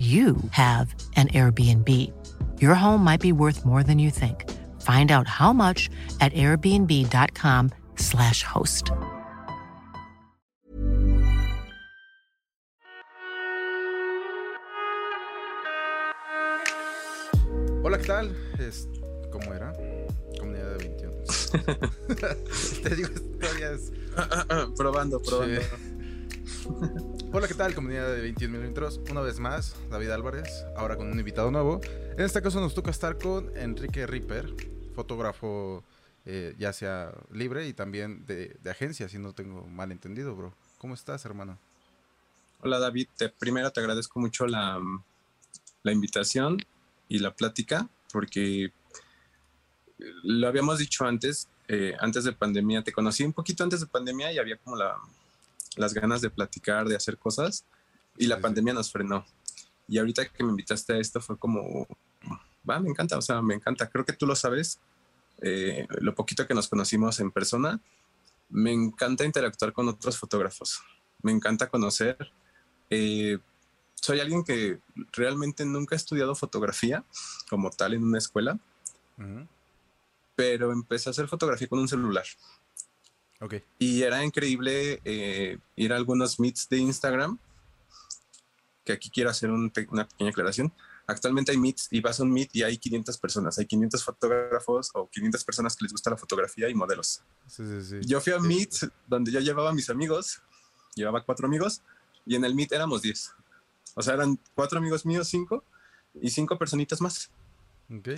you have an Airbnb. Your home might be worth more than you think. Find out how much at airbnb.com/slash host. Hola, ¿qué tal? Es, ¿Cómo era? Comunidad de 21. Te digo, todavía es... probando, probando. Hola, ¿qué tal? Comunidad de 21 milímetros. Una vez más, David Álvarez, ahora con un invitado nuevo. En este caso nos toca estar con Enrique Ripper, fotógrafo eh, ya sea libre y también de, agencia, si no tengo mal entendido, bro. ¿Cómo estás, hermano? Hola David, primero te agradezco mucho la, la invitación y la plática, porque lo habíamos dicho antes, eh, antes de pandemia, te conocí un poquito antes de pandemia y había como la, las ganas de platicar, de hacer cosas, y la Sí, sí. pandemia nos frenó. Y ahorita que me invitaste a esto fue como, va, me encanta, o sea, me encanta, creo que tú lo sabes, eh, lo poquito que nos conocimos en persona, me encanta interactuar con otros fotógrafos, me encanta conocer. eh, soy alguien que realmente nunca ha estudiado fotografía como tal en una escuela, pero empecé a hacer fotografía con un celular. Ok. Y era increíble eh, ir a algunos meets de Instagram, que aquí quiero hacer un una pequeña aclaración. Actualmente hay meets y vas a un meet y hay 500 personas, hay 500 fotógrafos o 500 personas que les gusta la fotografía y modelos. Sí, sí, sí. Yo fui a meets donde yo llevaba a mis amigos, llevaba cuatro amigos y en el meet éramos 10. O sea, eran cuatro amigos míos, cinco y cinco personitas más. Ok.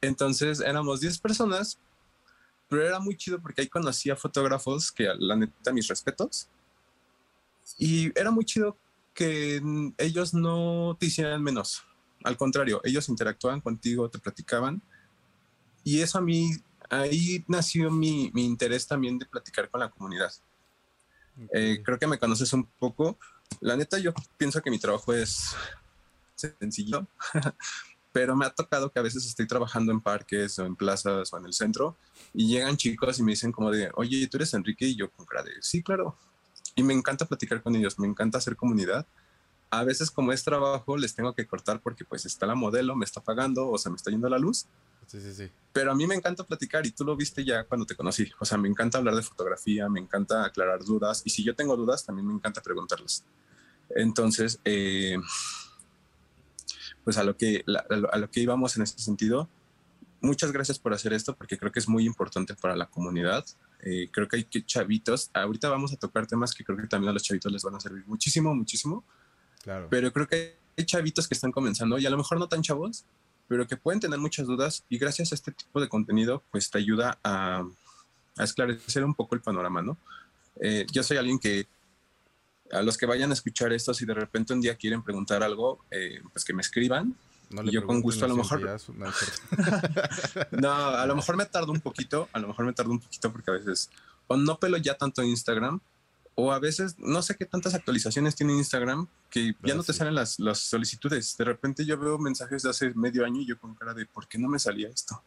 Entonces éramos 10 personas, pero era muy chido porque ahí conocí a fotógrafos que la neta mis respetos. Y era muy chido que ellos no te hicieran menos. Al contrario, ellos interactuaban contigo, te platicaban. Y eso a mí, ahí nació mi, mi interés también de platicar con la comunidad. Eh, creo que me conoces un poco. La neta, yo pienso que mi trabajo es sencillo, pero me ha tocado que a veces estoy trabajando en parques o en plazas o en el centro y llegan chicos y me dicen como de, oye, ¿tú eres Enrique? Y yo con cara de, sí, claro. Y me encanta platicar con ellos, me encanta hacer comunidad. A veces como es trabajo les tengo que cortar porque pues está la modelo, me está pagando o se me está yendo la luz, Sí, sí, sí. pero a mí me encanta platicar y tú lo viste ya cuando te conocí. O sea, me encanta hablar de fotografía, me encanta aclarar dudas y si yo tengo dudas también me encanta preguntarlas. Entonces, eh, pues a lo, que, la- a lo- a lo que íbamos en ese sentido, muchas gracias por hacer esto porque creo que es muy importante para la comunidad. Eh, creo que hay que chavitos, ahorita vamos a tocar temas que creo que también a los chavitos les van a servir muchísimo, muchísimo, Claro. pero creo que hay chavitos que están comenzando y a lo mejor no tan chavos, pero que pueden tener muchas dudas y gracias a este tipo de contenido pues te ayuda a, a esclarecer un poco el panorama, ¿no? Eh, yo soy alguien que a los que vayan a escuchar esto, si de repente un día quieren preguntar algo, eh, pues que me escriban. No y yo con gusto a lo mejor... días, no, a lo mejor me tardo un poquito, a lo mejor me tardo un poquito porque a veces o no pelo ya tanto Instagram O a veces, no sé qué tantas actualizaciones tiene Instagram que ya Ah, no te salen las, las solicitudes. De repente yo veo mensajes de hace medio año y yo con cara de ¿por qué no me salía esto?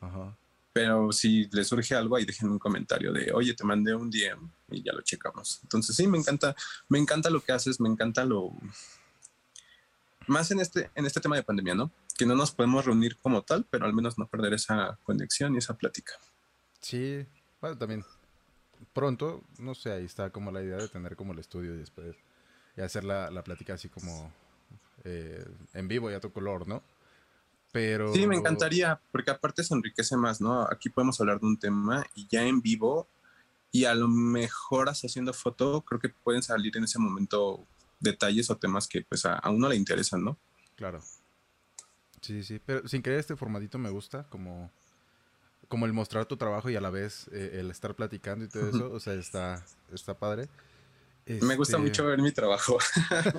Ajá. Pero si les surge algo ahí déjenme un comentario de oye, te mandé un DM y ya lo checamos. Entonces sí, me encanta, me encanta lo que haces, me encanta lo más en este, en este tema de pandemia, ¿no? Que no nos podemos reunir como tal, pero al menos no perder esa conexión y esa plática. Sí, bueno, también pronto, no sé, ahí está como la idea de tener como el estudio y después y hacer la, la plática así como eh, en vivo y a tu color, ¿no? Pero... Sí, me encantaría, porque aparte se enriquece más, ¿no? Aquí podemos hablar de un tema y ya en vivo y a lo mejor hasta haciendo foto, creo que pueden salir en ese momento detalles o temas que pues a, a uno le interesan, ¿no? Claro. Sí, sí, pero sin querer este formatito me gusta, como, como el mostrar tu trabajo y a la vez eh, el estar platicando y todo eso, o sea, está, está padre. Me gusta Este, mucho ver mi trabajo.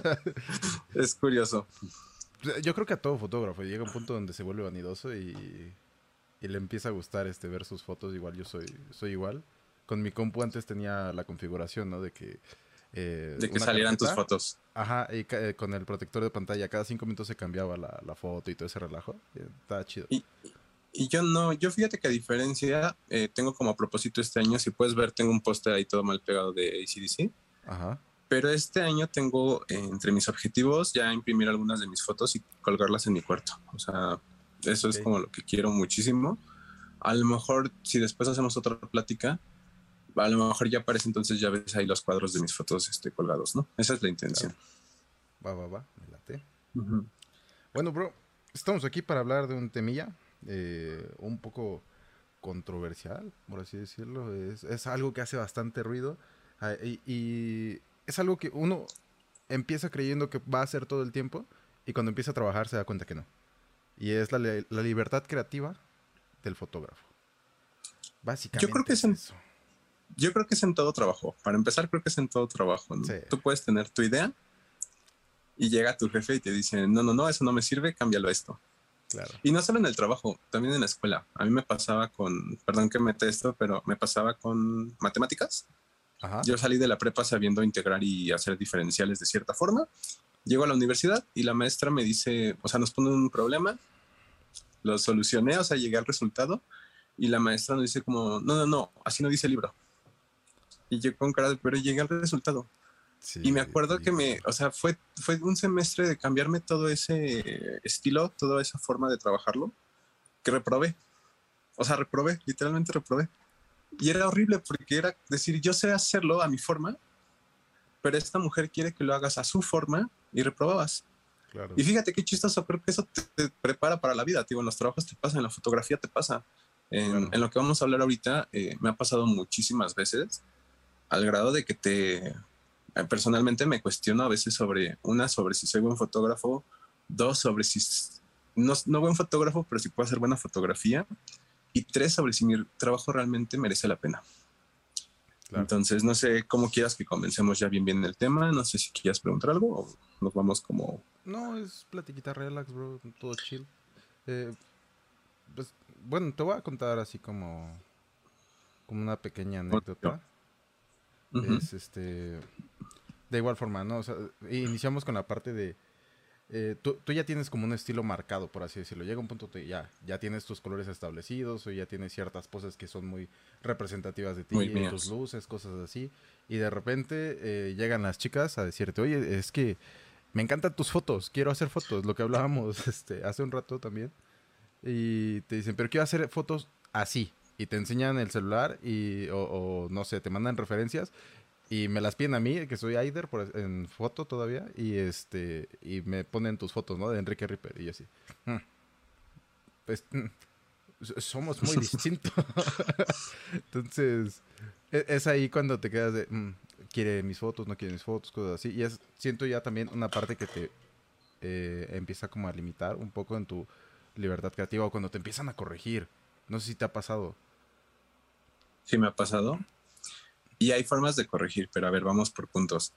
es curioso. Yo creo que a todo fotógrafo llega un punto donde se vuelve vanidoso y, y le empieza a gustar este ver sus fotos. Igual yo soy, soy igual. Con mi compu antes tenía la configuración, ¿no? De que... eh, De que salieran tus fotos. Ajá, y eh, con el protector de pantalla, cada cinco minutos se cambiaba la, la foto y todo ese relajo. y Estaba chido. Y, y yo no, yo fíjate que a diferencia, eh, tengo como a propósito este año, si puedes ver, tengo un póster ahí todo mal pegado de ACDC. Ajá. Pero este año tengo eh, entre mis objetivos ya imprimir algunas de mis fotos y colgarlas en mi cuarto. O sea, eso es Ok. como lo que quiero muchísimo. A lo mejor si después hacemos otra plática, a lo mejor ya aparece entonces ya ves ahí los cuadros de mis fotos este, colgados, ¿no? Esa es la intención. Va, va, va. Me late. Ujú. Bueno, bro, estamos aquí para hablar de un temilla eh, un poco controversial, por así decirlo. Es, es algo que hace bastante ruido ah, y, y es algo que uno empieza creyendo que va a hacer todo el tiempo y cuando empieza a trabajar se da cuenta que no. Y es la, la libertad creativa del fotógrafo. Básicamente. Yo creo que es en- eso. Yo creo que es en todo trabajo. Para empezar, creo que es en todo trabajo. ¿no? Sí. Tú puedes tener tu idea y llega tu jefe y te dice, no, no, no, eso no me sirve, cámbialo a esto. Claro. Y no solo en el trabajo, también en la escuela. A mí me pasaba con, perdón que mete esto, pero me pasaba con matemáticas. Ajá. Yo salí de la prepa sabiendo integrar y hacer diferenciales de cierta forma. Llego a la universidad y la maestra me dice, o sea, nos pone un problema, lo solucioné, o sea, llegué al resultado y la maestra nos dice como, no, no, no, así no dice el libro. Y yo con cara de, pero llegué al resultado. Sí, Y me acuerdo sí. que me, o sea, fue, fue un semestre de cambiarme todo ese estilo, toda esa forma de trabajarlo, que reprobé. O sea, reprobé, literalmente reprobé. Y era horrible porque era decir, yo sé hacerlo a mi forma, pero esta mujer quiere que lo hagas a su forma y reprobabas. Claro. Y fíjate qué chistoso, creo que eso te, prepara para la vida, tío. En los trabajos te pasa, en la fotografía te pasa. En, Claro. en lo que vamos a hablar ahorita, eh, me ha pasado muchísimas veces, al grado de que te. eh, Personalmente me cuestiono a veces sobre, una, sobre si soy buen fotógrafo, dos, sobre si. No, no buen fotógrafo, pero si puedo hacer buena fotografía, y tres, sobre si mi trabajo realmente merece la pena. Claro. Entonces, no sé cómo quieras que comencemos ya bien bien el tema, no sé si quieras preguntar algo o nos vamos como No, es platiquita relax, bro. Todo chill. Eh, pues, bueno, te voy a contar así como, como una pequeña anécdota. Es este. De igual forma, ¿no? O sea, iniciamos con la parte de. Eh, tú, tú ya tienes como un estilo marcado, por así decirlo. Llega un punto que ya, ya tienes tus colores establecidos o ya tienes ciertas poses que son muy representativas de ti, Muy y mías. tus luces, cosas así. Y de repente eh, llegan las chicas a decirte, oye, es que me encantan tus fotos, quiero hacer fotos, lo que hablábamos este, hace un rato también. Y te dicen, pero quiero hacer fotos así. Y te enseñan el celular y, o, o, no sé, te mandan referencias y me las piden a mí, que soy Aider por, en foto todavía, y este y me ponen tus fotos, ¿no? De Enrique Ripper. Y yo así, "Hmm, pues mm, somos muy distintos. Entonces, e- es ahí cuando te quedas de, "Mm, quiere mis fotos, no quiere mis fotos, cosas así. Y es, siento ya también una parte que te eh, empieza como a limitar un poco en tu libertad creativa o cuando te empiezan a corregir. No sé si te ha pasado. Sí, me ha pasado. Y hay formas de corregir, pero a ver, vamos por puntos.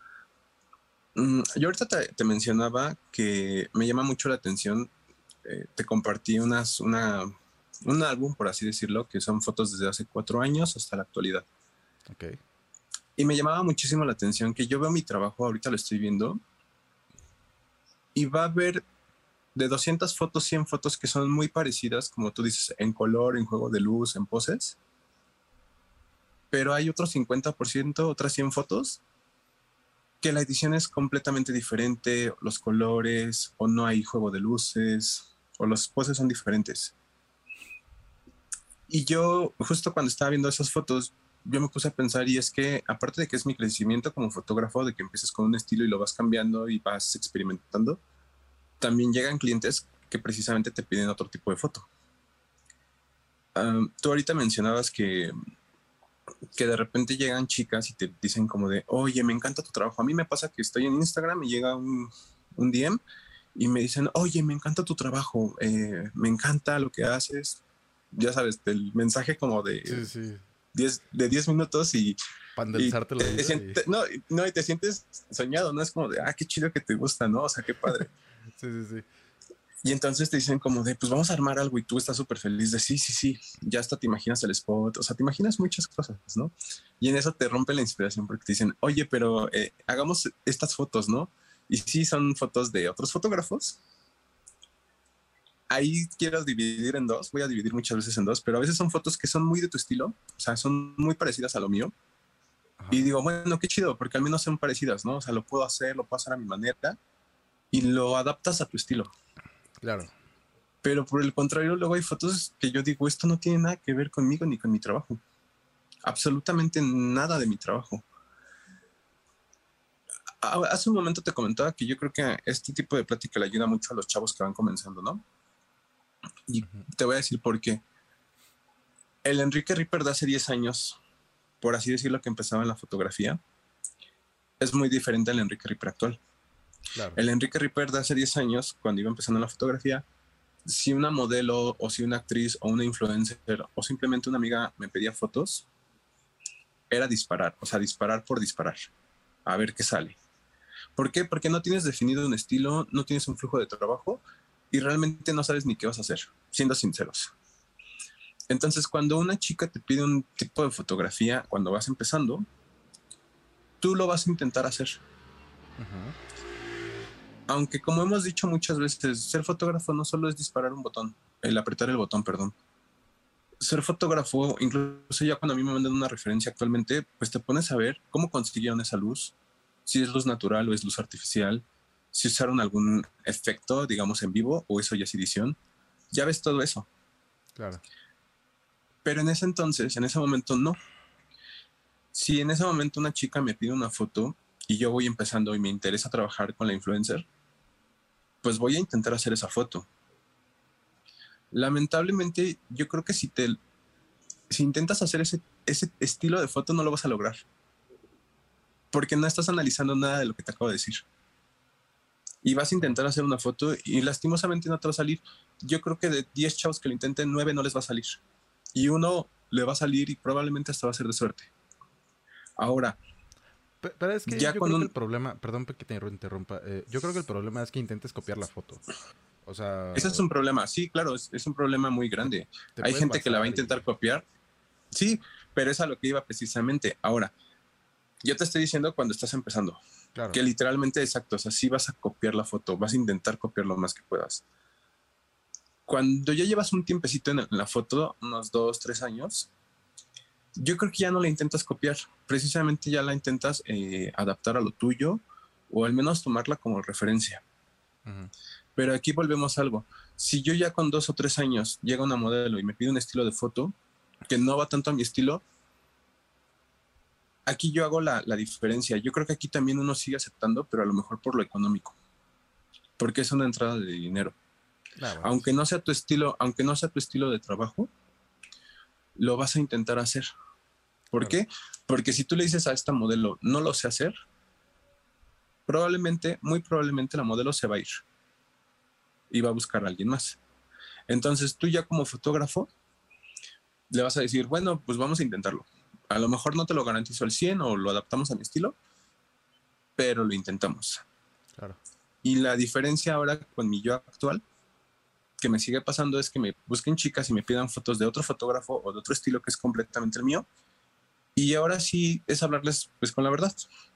Mm, yo ahorita te, te mencionaba que me llama mucho la atención. eh, te compartí unas, una, un álbum, por así decirlo, que son fotos desde hace cuatro años hasta la actualidad. Ok. Y me llamaba muchísimo la atención que yo veo mi trabajo, ahorita lo estoy viendo, y va a haber de 200 fotos, 100 fotos que son muy parecidas, como tú dices, en color, en juego de luz, en poses. Pero hay otro 50%, otras 100 fotos, que la edición es completamente diferente, los colores, o no hay juego de luces, o las poses son diferentes. Y yo, justo cuando estaba viendo esas fotos, yo me puse a pensar y es que aparte de que es mi crecimiento como fotógrafo, de que empiezas con un estilo y lo vas cambiando y vas experimentando, también llegan clientes que precisamente te piden otro tipo de foto. tú ahorita mencionabas que, que de repente llegan chicas y te dicen como de, oye, me encanta tu trabajo. A mí me pasa que estoy en Instagram y llega un, un DM y me dicen, oye, me encanta tu trabajo, eh, me encanta lo que haces. Ya sabes, el mensaje como de, de 10 minutos y... Pandalizarte la vida. No, no, y te sientes soñado, ¿no? Es como de, ah, qué chido que te gusta, ¿no? O sea, qué padre. sí, sí, sí. Y entonces te dicen como de, pues vamos a armar algo y tú estás súper feliz de, sí, sí, sí, ya hasta te imaginas el spot, o sea, te imaginas muchas cosas, ¿no? Y en eso te rompe la inspiración porque te dicen, oye, pero eh, hagamos estas fotos, ¿no? Y sí, son fotos de otros fotógrafos. Ahí quiero dividir en dos, voy a dividir muchas veces en dos, pero a veces son fotos que son muy de tu estilo, o sea, son muy parecidas a lo mío. Y digo, bueno, qué chido, porque al menos son parecidas, ¿no? O sea, lo puedo hacer, lo puedo hacer a mi manera y lo adaptas a tu estilo. Claro. Pero por el contrario, luego hay fotos que yo digo, esto no tiene nada que ver conmigo ni con mi trabajo. Absolutamente nada de mi trabajo. Hace un momento te comentaba que yo creo que este tipo de plática le ayuda mucho a los chavos que van comenzando, ¿no? Y te voy a decir por qué. El Enrique Ripper de hace 10 años, por así decirlo, que empezaba en la fotografía, es muy diferente al Enrique Ripper actual. El Enrique Ripper de hace 10 años, cuando iba empezando la fotografía, si una modelo o si una actriz o una influencer o simplemente una amiga me pedía fotos, era disparar, o sea, disparar por disparar, a ver qué sale. ¿Por qué? Porque no tienes definido un estilo, no tienes un flujo de trabajo y realmente no sabes ni qué vas a hacer, siendo sinceros. Entonces, cuando una chica te pide un tipo de fotografía cuando vas empezando, tú lo vas a intentar hacer. Aunque como hemos dicho muchas veces, ser fotógrafo no solo es disparar un botón, el apretar el botón, perdón. Ser fotógrafo, incluso ya cuando a mí me mandan una referencia actualmente, pues te pones a ver cómo consiguieron esa luz, si es luz natural o es luz artificial, si usaron algún efecto, digamos, en vivo o eso ya es edición. Ya ves todo eso. Claro. Pero en ese entonces, en ese momento, no. Si en ese momento una chica me pide una foto y yo voy empezando y me interesa trabajar con la influencer, pues voy a intentar hacer esa foto. Lamentablemente, yo creo que si te si intentas hacer ese, ese estilo de foto no lo vas a lograr. Porque no estás analizando nada de lo que te acabo de decir. Y vas a intentar hacer una foto y lastimosamente no te va a salir. Yo creo que de 10 chavos que lo intenten, 9 no les va a salir. Y uno le va a salir y probablemente hasta va a ser de suerte. Ahora, pero es que yo creo que el problema, perdón que te interrumpa, eh, yo creo que el problema es que intentes copiar la foto. O sea... Ese es un problema, sí, claro, es, un problema muy grande. Hay gente que la va a intentar copiar, sí, pero es a lo que iba precisamente. Ahora, yo te estoy diciendo cuando estás empezando, que literalmente exacto, o sea, sí vas a copiar la foto, vas a intentar copiar lo más que puedas. Cuando ya llevas un tiempecito en la foto, unos dos, tres años, yo creo que ya no la intentas copiar, precisamente ya la intentas eh, adaptar a lo tuyo o al menos tomarla como referencia. Pero aquí volvemos a algo. Si yo ya con dos o tres años llega una modelo y me pide un estilo de foto que no va tanto a mi estilo, aquí yo hago la, diferencia. Yo creo que aquí también uno sigue aceptando, pero a lo mejor por lo económico, porque es una entrada de dinero. Ah, aunque no sea tu estilo, aunque no sea tu estilo de trabajo, lo vas a intentar hacer. ¿Por qué? Porque si tú le dices a esta modelo, no lo sé hacer, probablemente, muy probablemente la modelo se va a ir y va a buscar a alguien más. Entonces tú ya como fotógrafo le vas a decir, bueno, pues vamos a intentarlo. A lo mejor no te lo garantizo al 100 o lo adaptamos a mi estilo, pero lo intentamos. Claro. Y la diferencia ahora con mi yo actual que me sigue pasando es que me busquen chicas y me pidan fotos de otro fotógrafo o de otro estilo que es completamente el mío Y ahora sí es hablarles pues con la verdad,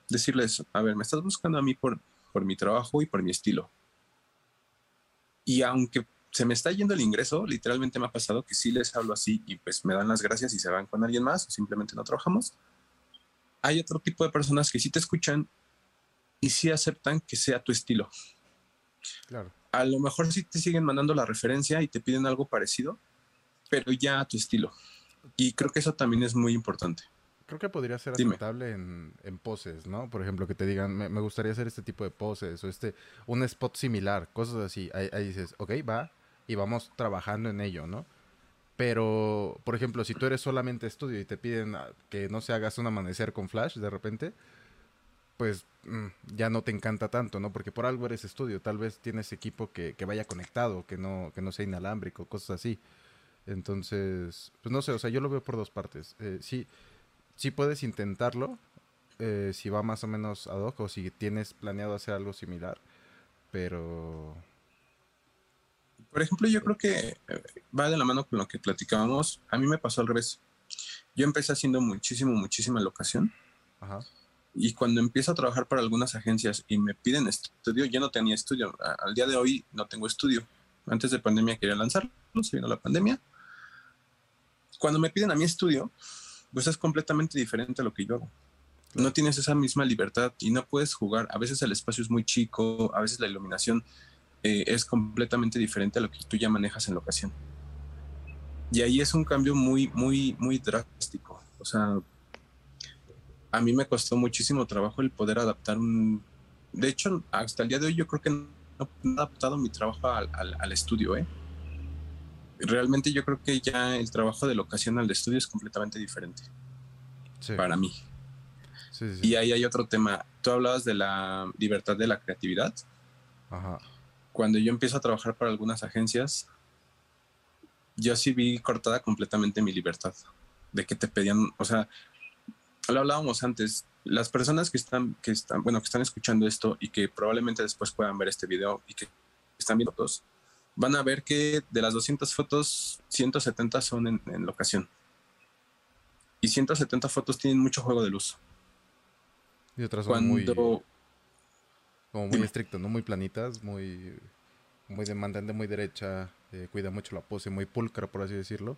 decirles, a ver, me estás buscando a mí por, por mi trabajo y por mi estilo. Y aunque se me está yendo el ingreso, literalmente me ha pasado que sí les hablo así y pues me dan las gracias y se van con alguien más o simplemente no trabajamos. Hay otro tipo de personas que sí te escuchan y sí aceptan que sea tu estilo. Claro. A lo mejor sí te siguen mandando la referencia y te piden algo parecido, pero ya a tu estilo. Y creo que eso también es muy importante. Creo que podría ser aceptable en, en poses, ¿no? Por ejemplo, que te digan, me, me gustaría hacer este tipo de poses o este, un spot similar, cosas así. Ahí, ahí dices, ok, va, y vamos trabajando en ello, ¿no? Pero, por ejemplo, si tú eres solamente estudio y te piden ah, que no se hagas un amanecer con flash de repente, pues mm, ya no te encanta tanto, ¿no? Porque por algo eres estudio, tal vez tienes equipo que, que vaya conectado, que no, que no sea inalámbrico, cosas así. Entonces, pues no sé, o sea, yo lo veo por dos partes. Eh, sí, sí puedes intentarlo, eh, si va más o menos ad hoc o si tienes planeado hacer algo similar, pero... Por ejemplo, yo creo que va de la mano con lo que platicábamos. A mí me pasó al revés. Yo empecé haciendo muchísimo, muchísima locación. Ajá. Y cuando empiezo a trabajar para algunas agencias y me piden estudio, yo no tenía estudio. Al día de hoy no tengo estudio. Antes de pandemia quería lanzarlo, se vino la pandemia. Cuando me piden a mi estudio, pues es completamente diferente a lo que yo hago. No tienes esa misma libertad y no puedes jugar. A veces el espacio es muy chico, a veces la iluminación eh, es completamente diferente a lo que tú ya manejas en locación. Y ahí es un cambio muy, muy, muy drástico. O sea, a mí me costó muchísimo trabajo el poder adaptar un... De hecho, hasta el día de hoy yo creo que no he adaptado mi trabajo al, al- al estudio, ¿eh? Realmente yo creo que ya el trabajo de locación al de estudio es completamente diferente Sí, para mí. sí, sí, sí. Y ahí hay otro tema. Tú hablabas de la libertad de la creatividad. Ajá. Cuando yo empiezo a trabajar para algunas agencias, yo sí vi cortada completamente mi libertad. De que te pedían, o sea, lo hablábamos antes, las personas que están, que están, bueno, que están escuchando esto y que probablemente después puedan ver este video y que están viendo fotos, van a ver que de las 200 fotos, 170 son en, en locación. Y 170 fotos tienen mucho juego de luz. Y otras son muy, como muy estrictas, ¿no? Muy planitas, muy, muy demandante, muy derecha, eh, cuida mucho la pose, muy pulcra, por así decirlo.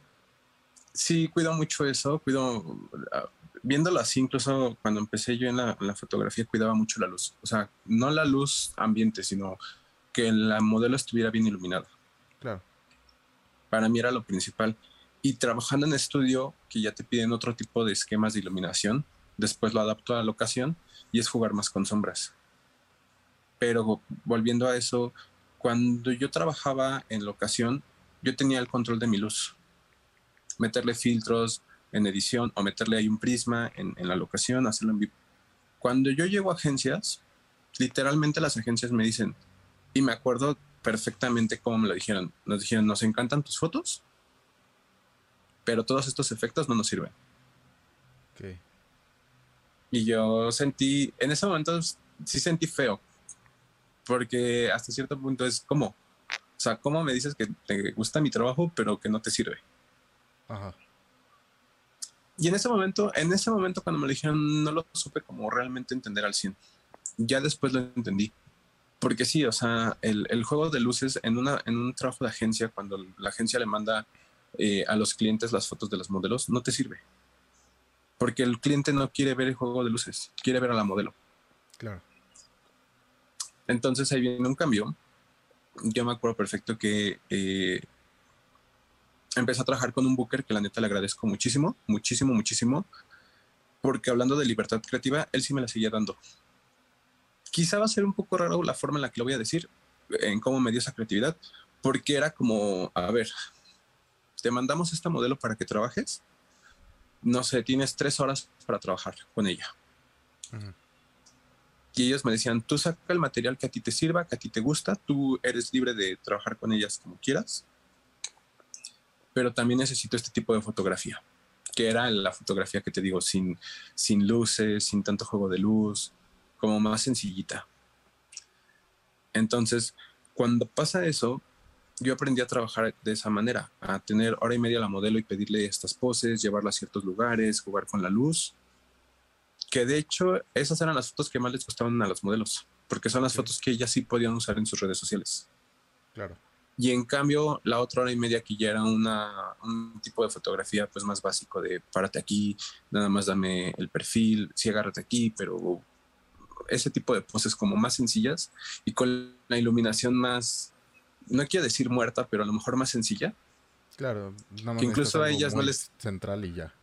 Sí, cuido mucho eso, cuido, ah, viéndolo así, incluso cuando empecé yo en la, en la fotografía, cuidaba mucho la luz. O sea, no la luz ambiente, sino que la modelo estuviera bien iluminada. Claro. Para mí era lo principal. Y trabajando en estudio, que ya te piden otro tipo de esquemas de iluminación, después lo adapto a la locación y es jugar más con sombras. Pero volviendo a eso, cuando yo trabajaba en locación, yo tenía el control de mi luz meterle filtros en edición o meterle ahí un prisma en, en la locación, hacerlo en vivo. Cuando yo llego a agencias, literalmente las agencias me dicen, y me acuerdo perfectamente cómo me lo dijeron, nos dijeron, nos encantan tus fotos, pero todos estos efectos no nos sirven. Ok. Y yo sentí, en ese momento sí sentí feo, porque hasta cierto punto es como, o sea, ¿cómo me dices que te gusta mi trabajo, pero que no te sirve? Ajá. Y en ese momento, en ese momento cuando me lo dijeron, no lo supe como realmente entender al 100. Ya después lo entendí. Porque sí, o sea, el, el juego de luces en, una, en un trabajo de agencia, cuando la agencia le manda eh, a los clientes las fotos de los modelos, no te sirve. Porque el cliente no quiere ver el juego de luces, quiere ver a la modelo. Claro. Entonces ahí viene un cambio. Yo me acuerdo perfecto que eh, empecé a trabajar con un booker que la neta le agradezco muchísimo, muchísimo, muchísimo, porque hablando de libertad creativa, él sí me la seguía dando. Quizá va a ser un poco raro la forma en la que lo voy a decir, en cómo me dio esa creatividad, porque era como, a ver, te mandamos esta modelo para que trabajes, no sé, tienes tres horas para trabajar con ella. Y ellos me decían, tú saca el material que a ti te sirva, que a ti te gusta, tú eres libre de trabajar con ellas como quieras, pero también necesito este tipo de fotografía, que era la fotografía que te digo, sin, sin luces, sin tanto juego de luz, como más sencillita. Entonces, cuando pasa eso, yo aprendí a trabajar de esa manera, a tener hora y media la modelo y pedirle estas poses, llevarla a ciertos lugares, jugar con la luz. Que de hecho, esas eran las fotos que más les gustaban a los modelos, porque son las fotos que ellas sí podían usar en sus redes sociales. Claro. Y en cambio, la otra hora y media que ya era una, un tipo de fotografía pues más básico de párate aquí, nada más dame el perfil, sí agárrate aquí, pero ese tipo de poses como más sencillas y con la iluminación más, no quiero decir muerta, pero a lo mejor más sencilla. Claro, nada que incluso a ellas no les... Central y ya.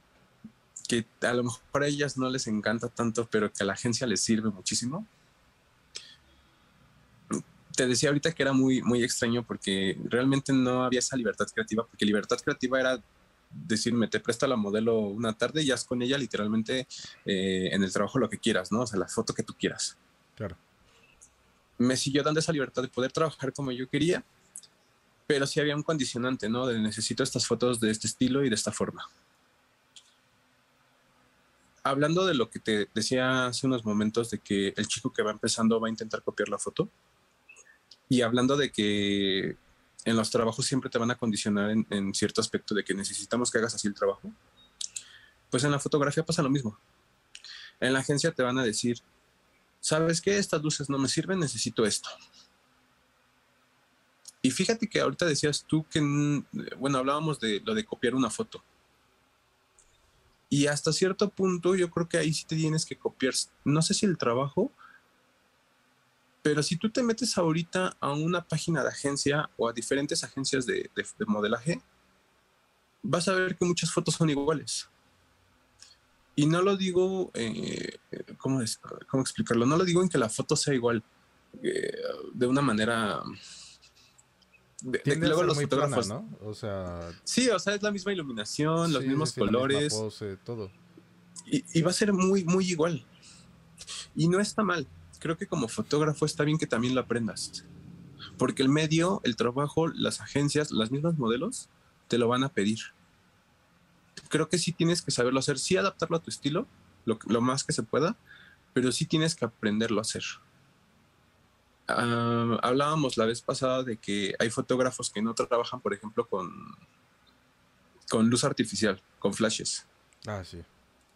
Que a lo mejor a ellas no les encanta tanto, pero que a la agencia les sirve muchísimo te decía ahorita que era muy, muy extraño porque realmente no había esa libertad creativa, porque libertad creativa era decirme, te presta la modelo una tarde y haz con ella literalmente eh, en el trabajo lo que quieras, ¿no? O sea, la foto que tú quieras. Claro. Me siguió dando esa libertad de poder trabajar como yo quería, pero sí había un condicionante, ¿no? De necesito estas fotos de este estilo y de esta forma. Hablando de lo que te decía hace unos momentos de que el chico que va empezando va a intentar copiar la foto, y hablando de que en los trabajos siempre te van a condicionar en, cierto aspecto de que necesitamos que hagas así el trabajo, pues en la fotografía pasa lo mismo. En la agencia te van a decir, ¿sabes qué? Estas luces no me sirven, necesito esto. Y fíjate que ahorita decías tú que, bueno, hablábamos de lo de copiar una foto. Y hasta cierto punto yo creo que ahí sí te tienes que copiar, no sé si el trabajo, pero si tú te metes ahorita a una página de agencia o a diferentes agencias de, modelaje, vas a ver que muchas fotos son iguales. Y no lo digo, eh, ¿cómo, explicarlo? No lo digo en que la foto sea igual eh, de una manera... De, que luego los fotógrafos... ¿no? O sea... Sí, o sea, es la misma iluminación, los mismos colores. todo. Y, y va a ser muy, muy igual. Y no está mal creo que como fotógrafo está bien que también lo aprendas. Porque el medio, el trabajo, las agencias, las mismas modelos, te lo van a pedir. Creo que sí tienes que saberlo hacer, sí adaptarlo a tu estilo, lo, más que se pueda, pero sí tienes que aprenderlo a hacer. Ah, hablábamos la vez pasada de que hay fotógrafos que no trabajan, por ejemplo, con, con luz artificial, con flashes. Ah, sí.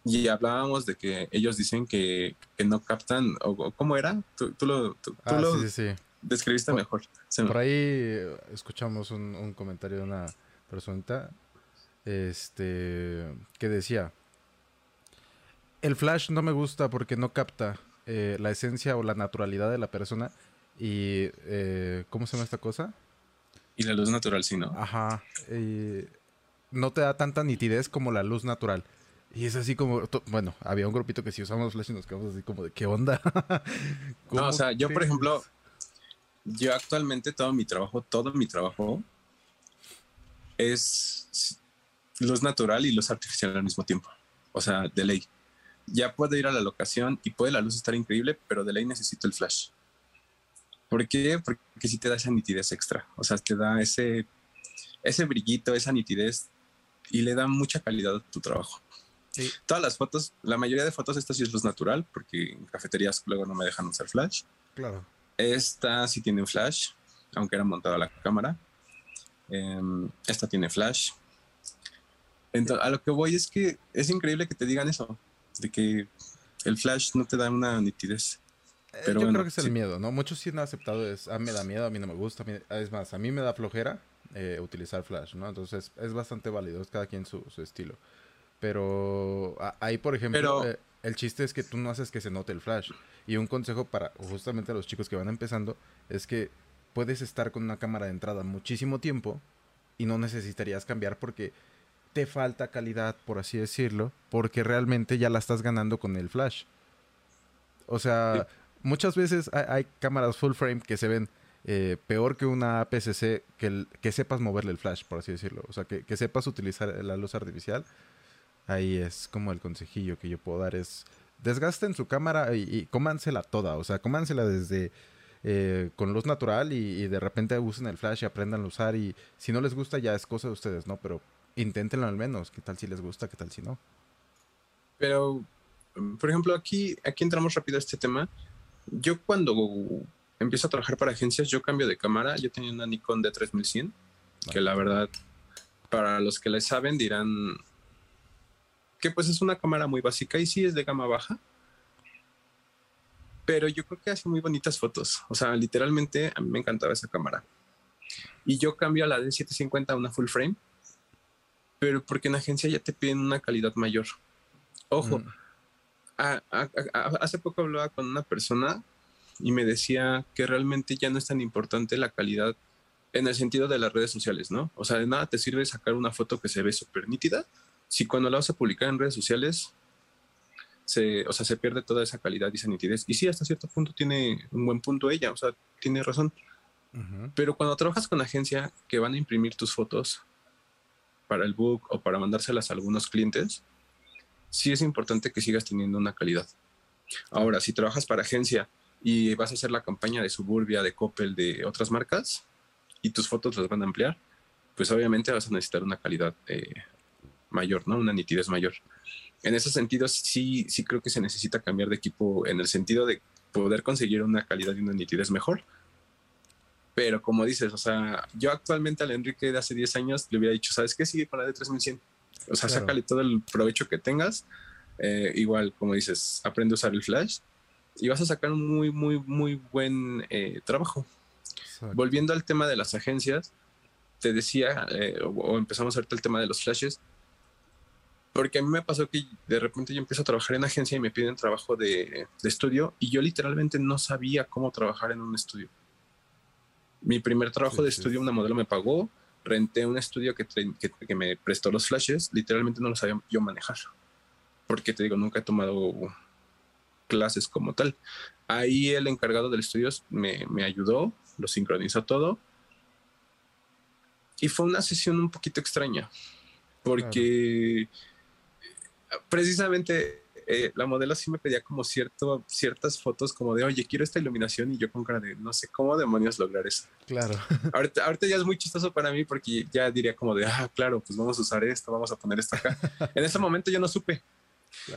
Y hablábamos de que ellos dicen que, no captan, o, ¿cómo era? Tú, lo, ah, describiste mejor. por ahí escuchamos un, comentario de una persona este, que decía, el flash no me gusta porque no capta eh, la esencia o la naturalidad de la persona y, eh, ¿cómo se llama esta cosa? Y la luz natural, sí, ¿no? Ajá. no te da tanta nitidez como la luz natural. Y es así como, bueno, había un grupito que si usamos flash y nos quedamos así como de, ¿qué onda? no, o sea, yo por ejemplo, yo actualmente todo mi trabajo, todo mi trabajo es luz natural y luz artificial al mismo tiempo. O sea, de ley. Ya puedo ir a la locación y puede la luz estar increíble, pero de ley necesito el flash. ¿Por qué? Porque si te da esa nitidez extra. O sea, te da ese, ese brillito, esa nitidez y le da mucha calidad a tu trabajo. Todas las fotos, la mayoría de fotos, esta sí es luz natural, porque en cafeterías luego no me dejan usar flash. Claro. Esta sí tiene flash, aunque era montada la cámara. Em, esta tiene flash. Entonces, a lo que voy es que es increíble que te digan eso, de que el flash no te da una nitidez. Eh, Pero yo creo que es el miedo, ¿no? Muchos sí han aceptado, es, a mí me da miedo, a mí no me gusta, es más, a mí me da flojera eh, utilizar flash, ¿no? Entonces es bastante válido, es cada quien su, su estilo. Pero ahí, por ejemplo, eh, el chiste es que tú no haces que se note el flash. Y un consejo para justamente a los chicos que van empezando es que puedes estar con una cámara de entrada muchísimo tiempo y no necesitarías cambiar porque te falta calidad, por así decirlo, porque realmente ya la estás ganando con el flash. O sea, muchas veces hay, cámaras full frame que se ven eh, peor que una APS-C que, que sepas moverle el flash, por así decirlo. O sea, que, que sepas utilizar la luz artificial Ahí es como el consejillo que yo puedo dar es desgasten su cámara y, cómansela toda, o sea, cómansela desde eh, con luz natural y, de repente usen el flash y aprendan a usar y si no les gusta ya es cosa de ustedes, ¿no? Pero inténtenlo al menos, qué tal si les gusta, qué tal si no. Pero, por ejemplo, aquí, aquí entramos rápido a este tema. Yo cuando empiezo a trabajar para agencias, yo cambio de cámara. Yo tenía una Nikon D3100, que la verdad, para los que le saben, dirán que pues es una cámara muy básica y sí es de gama baja. Pero yo creo que hace muy bonitas fotos. O sea, literalmente a mí me encantaba esa cámara. Y yo cambio a la D750 a una full frame, pero porque en agencia ya te piden una calidad mayor. Ojo, mm. hace poco hablaba con una persona y me decía que realmente ya no es tan importante la calidad en el sentido de las redes sociales, ¿no? O sea, de nada te sirve sacar una foto que se ve súper nítida si cuando la vas a publicar en redes sociales, se, o sea, se pierde toda esa calidad y esa nitidez. Y sí, hasta cierto punto tiene un buen punto ella, o sea, tiene razón. Pero cuando trabajas con agencia que van a imprimir tus fotos para el book o para mandárselas a algunos clientes, sí es importante que sigas teniendo una calidad. Ahora, si trabajas para agencia y vas a hacer la campaña de Suburbia, de Coppel, de otras marcas, y tus fotos las van a ampliar, pues obviamente vas a necesitar una calidad eh, mayor, ¿no? Una nitidez mayor. En ese sentido, sí, sí creo que se necesita cambiar de equipo en el sentido de poder conseguir una calidad y una nitidez mejor. Pero como dices, o sea, yo actualmente al Enrique de hace 10 años le hubiera dicho, ¿sabes qué? Sigue con la de 3100. O sea, sácale todo el provecho que tengas. Eh, igual, como dices, aprende a usar el flash y vas a sacar un muy, muy, muy buen eh, trabajo. Volviendo al tema de las agencias, te decía, eh, o, empezamos a ver el tema de los flashes, porque a mí me pasó que de repente yo empiezo a trabajar en agencia y me piden trabajo de, estudio y yo literalmente no sabía cómo trabajar en un estudio. Mi primer trabajo de estudio, una modelo me pagó, renté un estudio que, que, me prestó los flashes, literalmente no lo sabía yo manejar, porque te digo, nunca he tomado clases como tal. Ahí el encargado del estudio me, me ayudó, lo sincronizó todo. Y fue una sesión un poquito extraña, porque precisamente eh, la modelo sí me pedía como cierto, ciertas fotos como de, oye, quiero esta iluminación y yo con cara de, no sé cómo demonios lograr eso. Claro. Ahorita, ahorita ya es muy chistoso para mí porque ya diría como de, ah, claro, pues vamos a usar esto, vamos a poner esto acá. en ese momento yo no supe.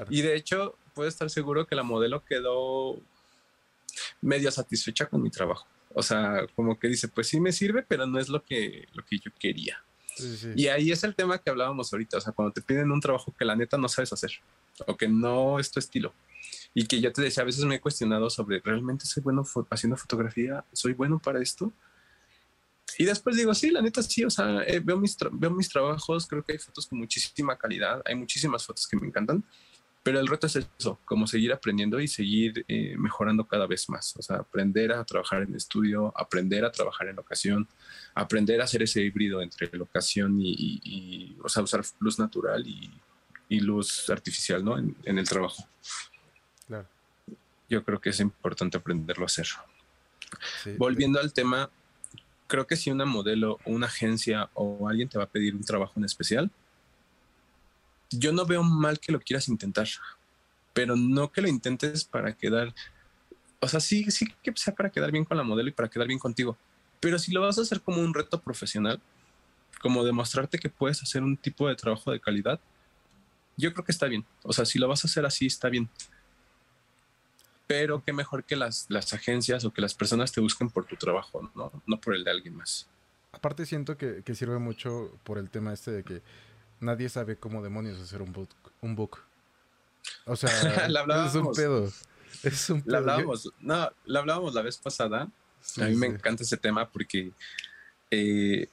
Y de hecho, puedo estar seguro que la modelo quedó medio satisfecha con mi trabajo. O sea, como que dice, pues sí me sirve, pero no es lo que, lo que yo quería. Y ahí es el tema que hablábamos ahorita, o sea, cuando te piden un trabajo que la neta no sabes hacer o que no es tu estilo. Y que yo te decía, a veces me he cuestionado sobre, ¿realmente soy bueno haciendo fotografía? ¿Soy bueno para esto? Y después digo, sí, la neta sí, o sea, eh, veo, mis veo mis trabajos, creo que hay fotos con muchísima calidad, hay muchísimas fotos que me encantan, pero el reto es eso, como seguir aprendiendo y seguir eh, mejorando cada vez más. O sea, aprender a trabajar en estudio, aprender a trabajar en locación, aprender a hacer ese híbrido entre locación y, o sea, usar luz natural y, luz artificial, ¿no? En, el trabajo. Claro. Yo creo que es importante aprenderlo a hacer. Volviendo al tema, creo que si una modelo una agencia o alguien te va a pedir un trabajo en especial, yo no veo mal que lo quieras intentar, pero no que lo intentes para quedar, o sea, sí, sí que sea para quedar bien con la modelo y para quedar bien contigo, pero si lo vas a hacer como un reto profesional, como demostrarte que puedes hacer un tipo de trabajo de calidad, yo creo que está bien. O sea, si lo vas a hacer así, está bien. Pero qué mejor que las, las agencias o que las personas te busquen por tu trabajo, no, no por el de alguien más. Aparte siento que, que sirve mucho por el tema este de que nadie sabe cómo demonios hacer un book. Un book. O sea, es un pedo. Es un pedo. La hablábamos, no, la hablábamos la vez pasada. a mí me encanta ese tema porque eh,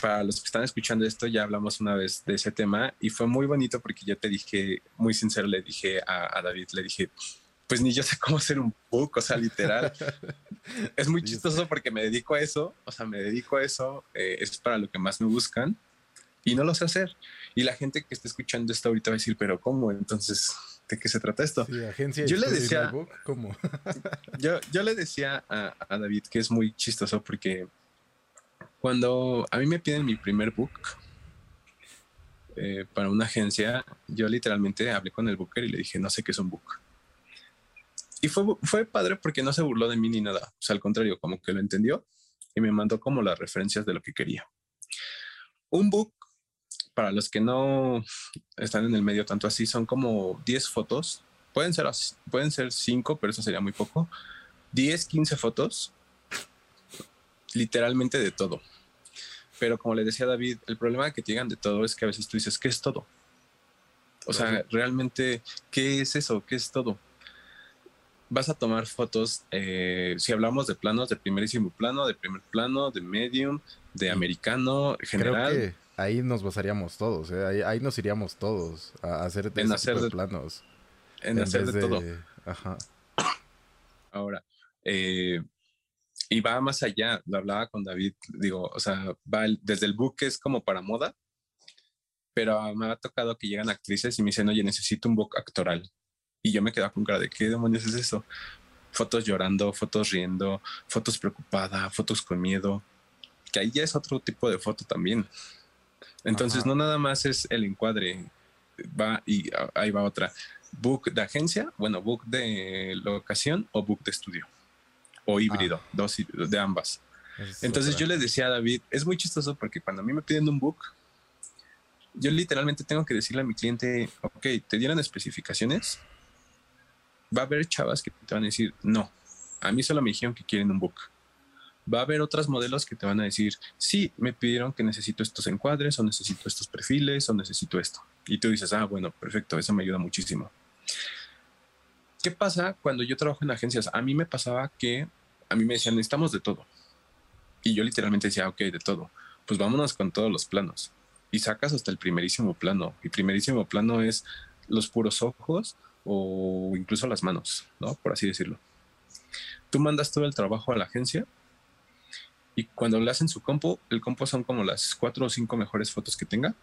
para los que están escuchando esto, ya hablamos una vez de ese tema y fue muy bonito porque yo te dije, muy sincero, le dije a, David, le dije, pues ni yo sé cómo hacer un book, o sea, literal. es muy chistoso porque me dedico a eso, o sea, me dedico a eso, eh, es para lo que más me buscan y no lo sé hacer. Y la gente que está escuchando esto ahorita va a decir, pero ¿cómo? Entonces, ¿de qué se trata esto? yo le decía, ¿cómo? yo, yo le decía a, David que es muy chistoso porque cuando a mí me piden mi primer book eh, para una agencia, yo literalmente hablé con el booker y le dije, no sé qué es un book. Y fue, fue padre porque no se burló de mí ni nada. O sea, al contrario, como que lo entendió y me mandó como las referencias de lo que quería. Un book para los que no están en el medio tanto así, son como 10 fotos. Pueden ser, pueden ser 5, pero eso sería muy poco. 10, 15 fotos, literalmente de todo. Pero como le decía David, el problema que te digan de todo es que a veces tú dices, ¿qué es todo? O sea, realmente, ¿qué es eso? ¿Qué es todo? Vas a tomar fotos, eh, si hablamos de planos, de primerísimo plano, de primer plano, de medium, de americano, general. Creo que ahí nos basaríamos todos, ¿eh? ahí, nos iríamos todos a hacer, de en hacer de, planos. En, hacer de, todo. Ajá. Ahora, eh, y va más allá, lo hablaba con David, digo, o sea, va desde el book es como para moda, pero me ha tocado que llegan actrices y me dicen, oye, necesito un book actoral. Y yo me quedo con cara de, ¿qué demonios es eso? Fotos llorando, fotos riendo, fotos preocupada, fotos con miedo, que ahí ya es otro tipo de foto también. Entonces, no nada más es el encuadre, va y ahí va otra. Book de agencia, bueno, book de locación o book de estudio o ah. híbrido, dos de ambas. Entonces yo le decía a David, es muy chistoso porque cuando a mí me piden un book, yo literalmente tengo que decirle a mi cliente, ok, te dieron especificaciones, va a haber chavas que te van a decir, no, a mí solo me dijeron que quieren un book. Va a haber otros modelos que te van a decir, sí, me pidieron que necesito estos encuadres o necesito estos perfiles o necesito esto. Y tú dices, ah, bueno, perfecto, eso me ayuda muchísimo. ¿Qué pasa cuando yo trabajo en agencias? A mí me pasaba que a mí me decían, necesitamos de todo. Y yo literalmente decía, ok, de todo. Pues vámonos con todos los planos. Y sacas hasta el primerísimo plano. Y primerísimo plano es los puros ojos o incluso las manos, ¿no? Por así decirlo. Tú mandas todo el trabajo a la agencia y cuando le hacen su compo, el compo son como las cuatro o cinco mejores fotos que tenga.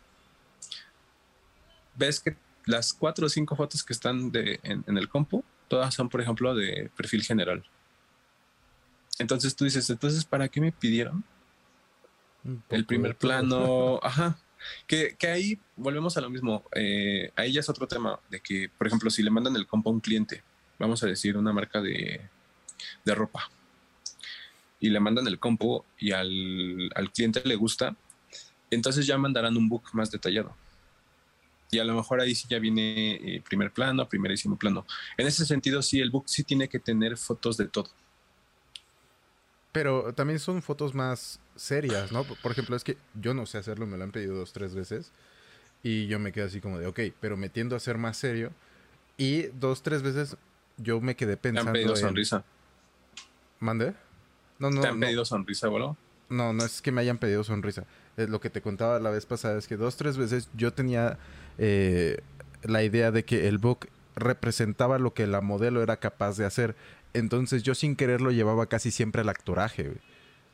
Ves que las cuatro o cinco fotos que están de, en, el compu, todas son, por ejemplo, de perfil general. Entonces tú dices, entonces, ¿para qué me pidieron? El primer plano, ajá. Que, ahí volvemos a lo mismo. Eh, ahí ya es otro tema de que, por ejemplo, si le mandan el compo a un cliente, vamos a decir una marca de, de ropa, y le mandan el compo y al, al cliente le gusta, entonces ya mandarán un book más detallado y a lo mejor ahí sí ya viene eh, primer plano, primerísimo plano. En ese sentido, sí, el book sí tiene que tener fotos de todo. Pero también son fotos más serias, ¿no? Por ejemplo, es que yo no sé hacerlo, me lo han pedido dos, tres veces. Y yo me quedé así como de, ok, pero me tiendo a ser más serio. Y dos, tres veces yo me quedé pensando. ¿Te han pedido sonrisa? ¿Mande? No, no. ¿Te han pedido sonrisa, boludo? No, no es que me hayan pedido sonrisa. Es lo que te contaba la vez pasada es que dos, tres veces yo tenía eh, la idea de que el book representaba lo que la modelo era capaz de hacer. Entonces yo sin querer lo llevaba casi siempre al actoraje.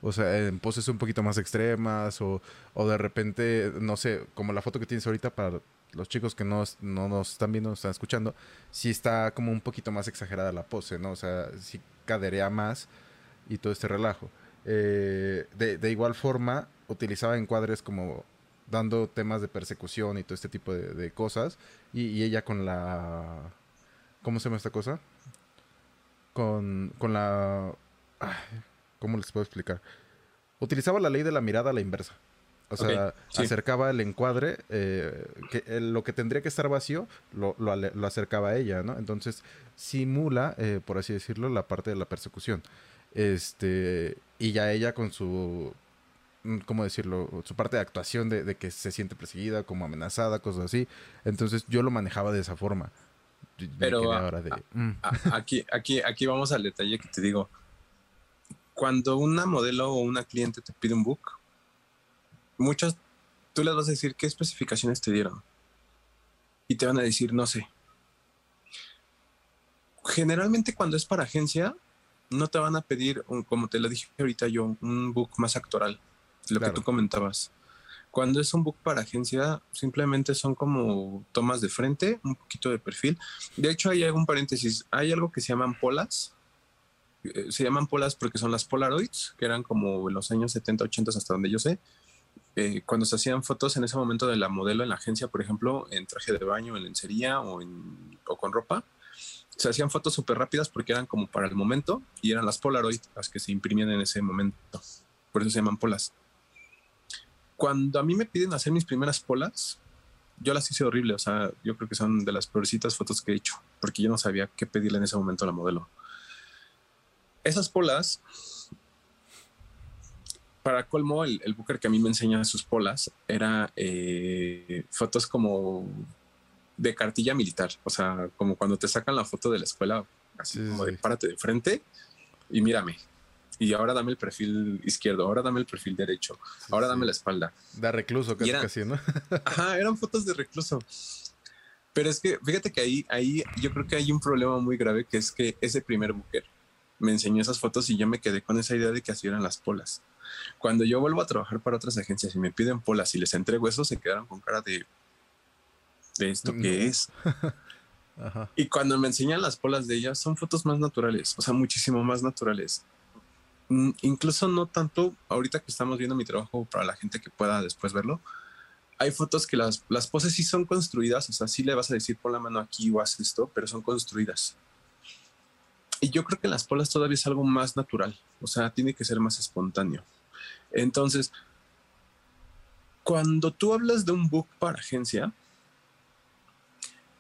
O sea, en poses un poquito más extremas o, o, de repente, no sé, como la foto que tienes ahorita para los chicos que no, no nos están viendo, nos están escuchando, sí está como un poquito más exagerada la pose, ¿no? O sea, sí caderea más y todo este relajo. Eh, de, de, igual forma, utilizaba encuadres como dando temas de persecución y todo este tipo de, cosas. Y, ella con la... ¿Cómo se llama esta cosa? Con, con la... ¿Cómo les puedo explicar? Utilizaba la ley de la mirada a la inversa. O sea, acercaba el encuadre, eh, que lo que tendría que estar vacío, lo, lo, acercaba a ella, ¿no? Entonces, simula, eh, por así decirlo, la parte de la persecución. Este, y ya ella con su Mm, ¿cómo decirlo? Su parte de actuación de, que se siente perseguida, como amenazada, cosas así. Entonces yo lo manejaba de esa forma. Pero mm. aquí, aquí, aquí vamos al detalle que te digo. Cuando una modelo o una cliente te pide un book, muchas, tú les vas a decir qué especificaciones te dieron. Y te van a decir, no sé. Generalmente cuando es para agencia, no te van a pedir, como te lo dije ahorita yo, un book más actoral lo que tú comentabas. Cuando es un book para agencia, simplemente son como tomas de frente, un poquito de perfil. De hecho, hay un paréntesis. Hay algo que se llaman polas. Eh, se llaman polas porque son las Polaroids, que eran como en los años 70, 80 hasta donde yo sé. Eh, cuando se hacían fotos en ese momento de la modelo en la agencia, por ejemplo, en traje de baño, en lencería o, en, o con ropa, se hacían fotos súper rápidas porque eran como para el momento y eran las Polaroid las que se imprimían en ese momento. Por eso se llaman polas cuando a mí me piden hacer mis primeras polas, yo las hice horrible. O sea, yo creo que son de las peorcitas fotos que he hecho, porque yo no sabía qué pedirle en ese momento a la modelo. esas polas, para colmo, el, el Booker que a mí me enseña sus polas era eh, fotos como de cartilla militar, o sea, como cuando te sacan la foto de la escuela, así como de párate de frente y mírame. Y ahora dame el perfil izquierdo, ahora dame el perfil derecho, ahora dame la espalda. Da recluso casi, casi, ¿no? ajá, eran fotos de recluso. Pero es que fíjate que ahí, ahí yo creo que hay un problema muy grave que es que ese primer Booker me enseñó esas fotos y yo me quedé con esa idea de que así eran las polas. Cuando yo vuelvo a trabajar para otras agencias y me piden polas y les entrego eso, se quedaron con cara de, de esto que es. Y cuando me enseñan las polas de ellas, son fotos más naturales, o sea, muchísimo más naturales. Mm, incluso no tanto, ahorita que estamos viendo mi trabajo para la gente que pueda después verlo, hay fotos que las, las poses sí son construidas, o sea, sí le vas a decir pon la mano aquí o haz esto, pero son construidas. Y yo creo que las polas todavía es algo más natural, o sea, tiene que ser más espontáneo. Entonces, cuando tú hablas de un book para agencia,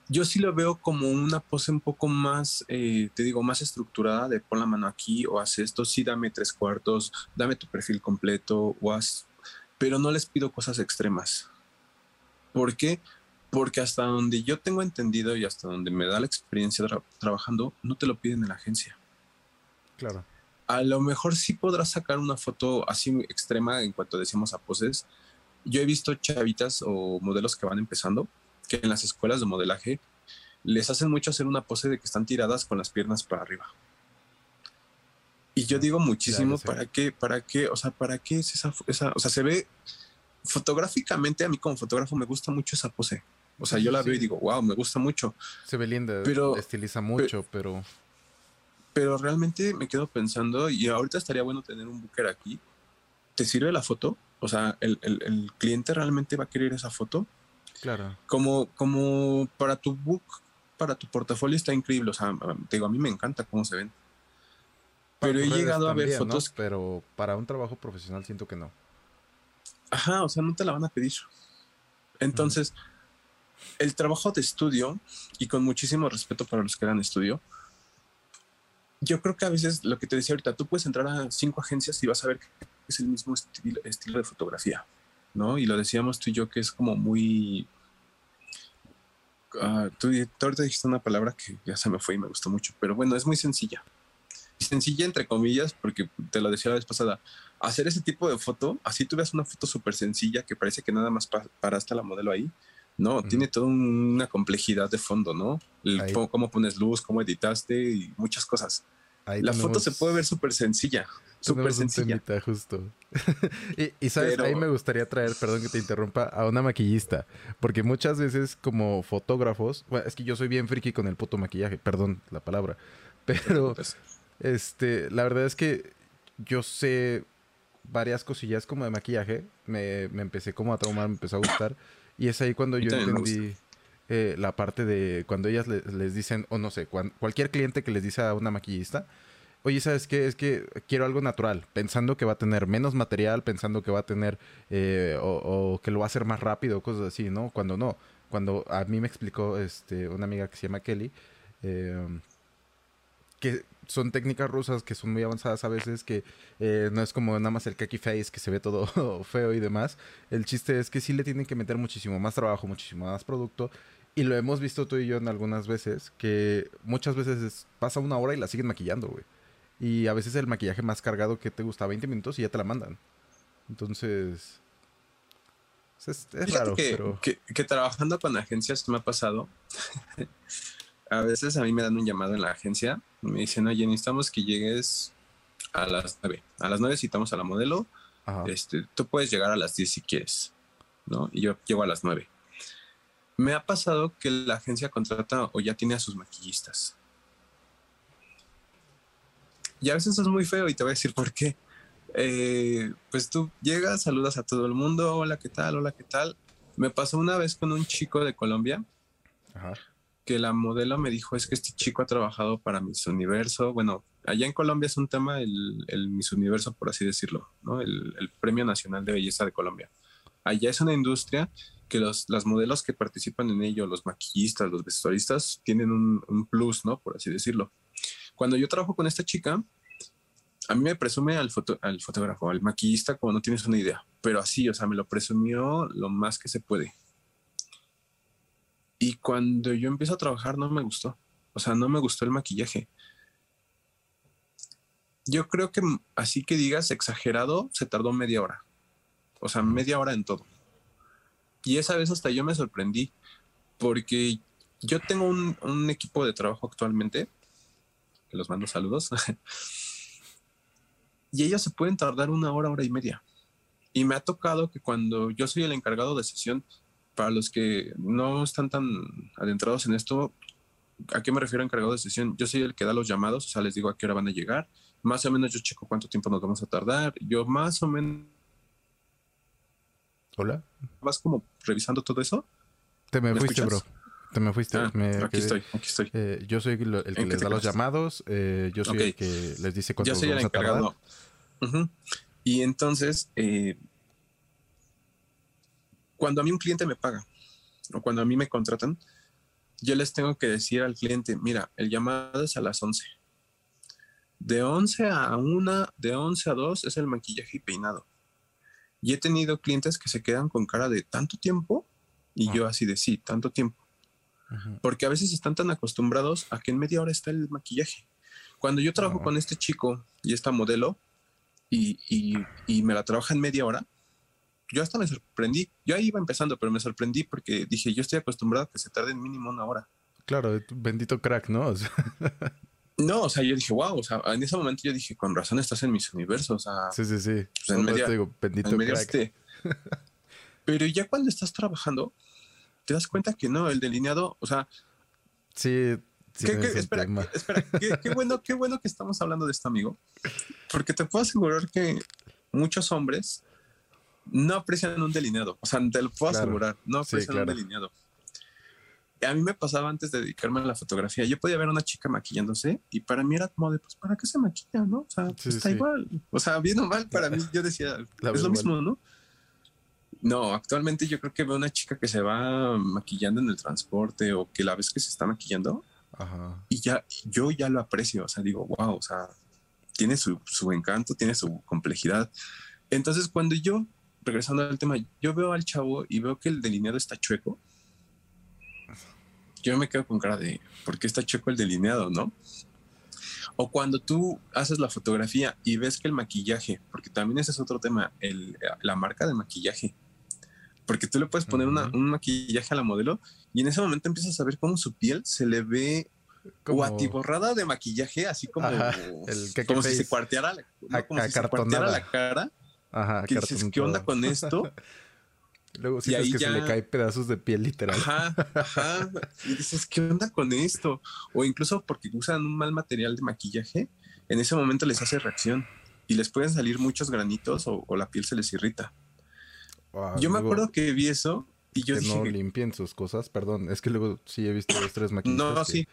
yo sí lo veo como una pose un poco más, eh, te digo, más estructurada de pon la mano aquí o haz esto, sí dame tres cuartos, dame tu perfil completo o haz, pero no les pido cosas extremas. ¿Por qué? Porque hasta donde yo tengo entendido y hasta donde me da la experiencia trabajando, no te lo piden en la agencia. Claro. A lo mejor sí podrás sacar una foto así extrema en cuanto decimos a poses. Yo he visto chavitas o modelos que van empezando que en las escuelas de modelaje les hacen mucho hacer una pose de que están tiradas con las piernas para arriba. Y yo digo muchísimo, ¿para qué? ¿Para qué? O sea, ¿para qué es esa, esa, O sea, se ve fotográficamente, a mí como fotógrafo me gusta mucho esa pose. O sea, yo la veo y digo, wow, me gusta mucho. Se ve linda, pero, estiliza mucho, pero, pero... realmente me quedo pensando, y ahorita estaría bueno tener un booker aquí. ¿Te sirve la foto? O sea, ¿el, el, cliente realmente va a querer esa foto? Claro. Como, como para tu book, para tu portafolio está increíble. O sea, te digo, a mí me encanta cómo se ven. pero he llegado a ver fotos. Pero para un trabajo profesional siento que no. Ajá, o sea, no te la van a pedir. Entonces, el trabajo de estudio, y con muchísimo respeto para los que dan estudio, yo creo que a veces lo que te decía ahorita, tú puedes entrar a cinco agencias y vas a ver que es el mismo estilo, de fotografía, ¿no? Y lo decíamos tú y yo que es como muy... Uh, tú, tú, ahorita dijiste una palabra que ya se me fue y me gustó mucho, pero bueno, es muy sencilla. Sencilla entre comillas, porque te lo decía la vez pasada, hacer ese tipo de foto, así tú ves una foto súper sencilla que parece que nada más paraste la modelo ahí. No, tiene toda una complejidad de fondo, ¿no? cómo, pones luz, cómo editaste y muchas cosas. La foto se puede ver súper sencilla. Súper sencilla. justo. y, sabes, ahí me gustaría traer, perdón que te interrumpa, a una maquillista. Porque muchas veces, como fotógrafos, bueno, es que yo soy bien friki con el puto maquillaje, perdón la palabra. Pero, este, la verdad es que yo sé varias cosillas como de maquillaje. Me, empecé como a traumar, me empezó a gustar. Y es ahí cuando yo entendí eh, la parte de cuando ellas les dicen, o no sé, cualquier cliente que les dice a una maquillista, oye, ¿sabes qué? Es que quiero algo natural, pensando que va a tener menos material, pensando que va a tener, eh, o, que lo va a hacer más rápido, cosas así, ¿no? Cuando no. Cuando a mí me explicó este, una amiga que se llama Kelly, eh, que son técnicas rusas que son muy avanzadas a veces, que eh, no es como nada más el kaki face que se ve todo feo y demás. El chiste es que sí le tienen que meter muchísimo más trabajo, muchísimo más producto. Y lo hemos visto tú y yo en algunas veces, que muchas veces pasa una hora y la siguen maquillando, güey. Y a veces el maquillaje más cargado que te gusta 20 minutos y ya te la mandan. Entonces... Es, raro, que, pero... que, que trabajando con agencias me ha pasado a veces a mí me dan un llamado en la agencia, me dicen, oye, necesitamos que llegues a las 9. A las 9 citamos a la modelo, este, tú puedes llegar a las 10 si quieres, ¿no? Y yo llego a las 9. Me ha pasado que la agencia contrata o ya tiene a sus maquillistas. Y a veces es muy feo y te voy a decir por qué. Eh, pues tú llegas, saludas a todo el mundo, hola, ¿qué tal? Hola, ¿qué tal? Me pasó una vez con un chico de Colombia. Ajá que la modelo me dijo es que este chico ha trabajado para Miss Universo. Bueno, allá en Colombia es un tema el, el Miss Universo, por así decirlo, ¿no? El, el, Premio Nacional de Belleza de Colombia. Allá es una industria que los, las modelos que participan en ello, los maquillistas, los vestuaristas, tienen un, plus, ¿no? Por así decirlo. Cuando yo trabajo con esta chica, a mí me presume al, foto, al fotógrafo, al maquillista, como no tienes una idea, pero así, o sea, me lo presumió lo más que se puede. Y cuando yo empiezo a trabajar no me gustó, o sea, no me gustó el maquillaje. Yo creo que así que digas exagerado, se tardó media hora, o sea, media hora en todo. Y esa vez hasta yo me sorprendí, porque yo tengo un, un equipo de trabajo actualmente, que los mando saludos. y ellos se pueden tardar una hora, hora y media. Y me ha tocado que cuando yo soy el encargado de sesión, para los que no están tan adentrados en esto, ¿a qué me refiero encargado de sesión? Yo soy el que da los llamados, o sea, les digo a qué hora van a llegar. Más o menos yo checo cuánto tiempo nos vamos a tardar. Yo más o menos... Hola. ¿Vas como revisando todo eso? Te me, fuiste, bro. Te me fuiste. Ah, aquí estoy, aquí estoy. Eh, yo soy el, que les da los llamados. Eh, yo soy el que les dice cuánto Yo soy el encargado. Y entonces, eh, cuando a mí un cliente me paga o cuando a mí me contratan, yo les tengo que decir al cliente, mira, el llamado es a las 11. De 11 a 1, de 11 a 2 es el maquillaje y peinado. Y he tenido clientes que se quedan con cara de tanto tiempo y yo así de sí, tanto tiempo. Porque a veces están tan acostumbrados a que en media hora está el maquillaje. Cuando yo trabajo con este chico y esta modelo, y, me la trabaja en media hora, yo hasta me sorprendí. Yo ahí iba empezando, pero me sorprendí porque dije, yo estoy acostumbrado a que se tarde en mínimo una hora. Claro, bendito crack, ¿no? no, o sea, yo dije, wow, o sea, en ese momento yo dije, con razón estás en mis universos. sí, sí, sí. Pues en media, digo, bendito crack. Este. pero ya cuando estás trabajando, te das cuenta que no, el delineado, o sea... Sí, espera, espera qué, bueno, qué bueno que estamos hablando de esto, amigo. Porque te puedo asegurar que muchos hombres no aprecian un delineado. O sea, te lo puedo asegurar, no aprecian un delineado. A mí me pasaba antes de dedicarme a la fotografía. Yo podía ver a una chica maquillándose y para mí era como de, pues, ¿para qué se maquilla? ¿No? O sea, está igual. O sea, bien o mal, para mí yo decía, es lo mismo, ¿no? No, actualmente yo creo que veo una chica que se va maquillando en el transporte o que la vez que se está maquillando y ya, yo ya lo aprecio, o sea, digo, wow, o sea, tiene su, su encanto, tiene su complejidad. Entonces, cuando yo, regresando al tema, yo veo al chavo y veo que el delineado está chueco, yo me quedo con cara de, ¿por qué está chueco el delineado, no? O cuando tú haces la fotografía y ves que el maquillaje, porque también ese es otro tema, el, la marca de maquillaje, porque tú le puedes poner un maquillaje a la modelo y en ese momento empiezas a ver cómo su piel se le ve como... atiborrada de maquillaje, así como, como si se cuarteara, la, como si se cuarteara la cara. Ajá, que dices, ¿qué onda con esto? Luego sientes que se le cae pedazos de piel literal. Ajá, ajá. Y dices, ¿qué onda con esto? O incluso porque usan un mal material de maquillaje, en ese momento les hace reacción y les pueden salir muchos granitos o la piel se les irrita yo me acuerdo que vi eso y yo que dije... no limpien sus cosas, perdón, es que luego sí he visto dos, tres maquillistas. No, sí.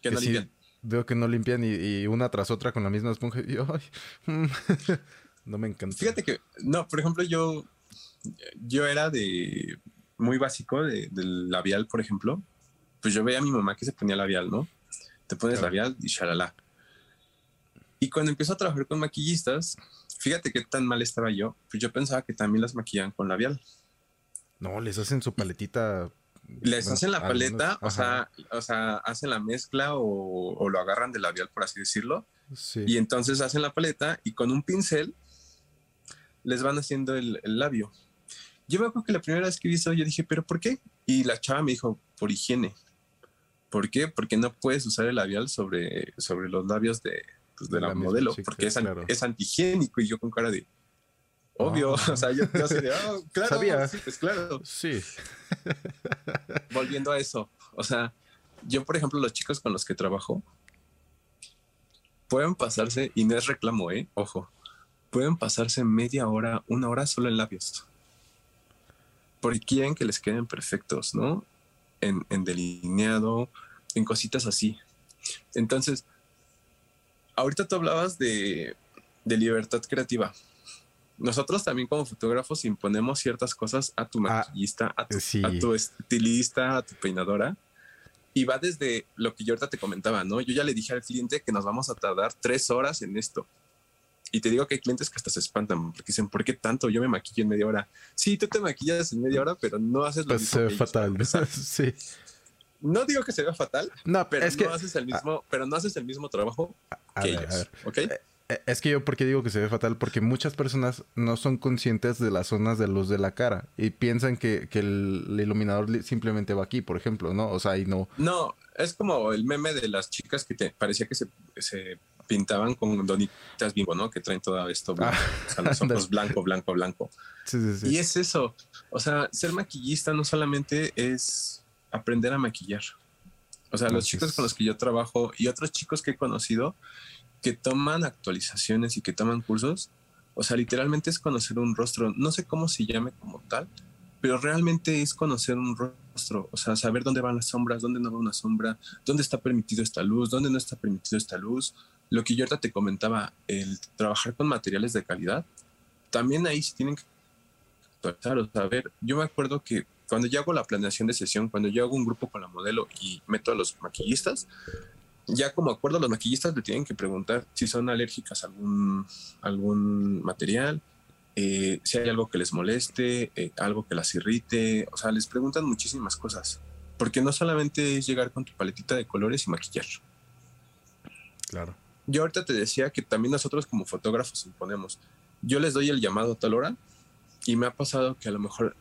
Que, no limpian. veo que no limpian y, una tras otra con la misma esponja y ay, no me encanta. Fíjate que, no, por ejemplo, yo, yo era de muy básico, de, del labial, por ejemplo. Pues yo veía a mi mamá que se ponía labial, ¿no? Te pones labial y shalala. Y cuando empiezo a trabajar con maquillistas, fíjate qué tan mal estaba yo. Pues yo pensaba que también las maquillan con labial. No, les hacen su paletita. Les hacen la paleta, o sea, o sea, hacen la mezcla o, lo agarran de labial, por así decirlo. Sí. Y entonces hacen la paleta y con un pincel les van haciendo el, labio. Yo me acuerdo que la primera vez que vi eso, yo dije, ¿pero por qué? Y la chava me dijo, por higiene. ¿Por qué? Porque no puedes usar el labial sobre, sobre los labios de, pues, de la, modelo, porque es, es, antigénico y yo con cara de obvio, ah. o sea, yo, yo así de, oh, claro, ¿Sabía? sí, pues claro. Sí. Volviendo a eso, o sea, yo, por ejemplo, los chicos con los que trabajo pueden pasarse, y no es reclamo, ¿eh? Ojo, pueden pasarse media hora, una hora solo en labios. Porque quieren que les queden perfectos, ¿no? En, en delineado, en cositas así. Entonces, ahorita tú hablabas de, libertad creativa. Nosotros también como fotógrafos imponemos ciertas cosas a tu ah, maquillista, a, tu, estilista, a tu peinadora. Y va desde lo que yo ahorita te comentaba, ¿no? Yo ya le dije al cliente que nos vamos a tardar tres horas en esto. Y te digo que hay clientes que hasta se espantan porque dicen, ¿por qué tanto? Yo me maquillo en media hora. Sí, tú te maquillas en media hora, pero no haces lo Pues mismo. se ve que fatal. sí. No digo que se vea fatal, No, pero es que. no haces el mismo, pero no haces el mismo trabajo a que ver, a ellos. ver. ¿Ok? Eh, Es que yo, porque digo que se ve fatal? Porque muchas personas no son conscientes de las zonas de luz de la cara y piensan que, que el, iluminador simplemente va aquí, por ejemplo, ¿no? O sea, y no. No, es como el meme de las chicas que te parecía que se, se pintaban con donitas bimbo, ¿no? Que traen todo esto blanco, Ah, o sea, los ojos blanco, blanco, blanco. Sí, sí, sí. Y es eso. O sea, ser maquillista no solamente es aprender a maquillar. O sea, los chicos con los que yo trabajo y otros chicos que he conocido que toman actualizaciones y que toman cursos, o sea, literalmente es conocer un rostro. No sé cómo se llame como tal, pero realmente es conocer un rostro. O sea, saber dónde van las sombras, dónde no va una sombra, dónde está permitido esta luz, dónde no está permitido esta luz. Lo que yo te comentaba, el trabajar con materiales de calidad, también ahí se tienen que actualizar. O ver, yo me acuerdo que cuando yo hago la planeación de sesión, cuando yo hago un grupo con la modelo y meto a los maquillistas, ya como acuerdo los maquillistas le tienen que preguntar si son alérgicas a algún, algún material, eh, si hay algo que les moleste, eh, algo que las irrite, o sea, les preguntan muchísimas cosas, porque no solamente es llegar con tu paletita de colores y maquillar. Claro. Yo ahorita te decía que también nosotros como fotógrafos imponemos. Yo les doy el llamado a tal hora y me ha pasado que a lo mejor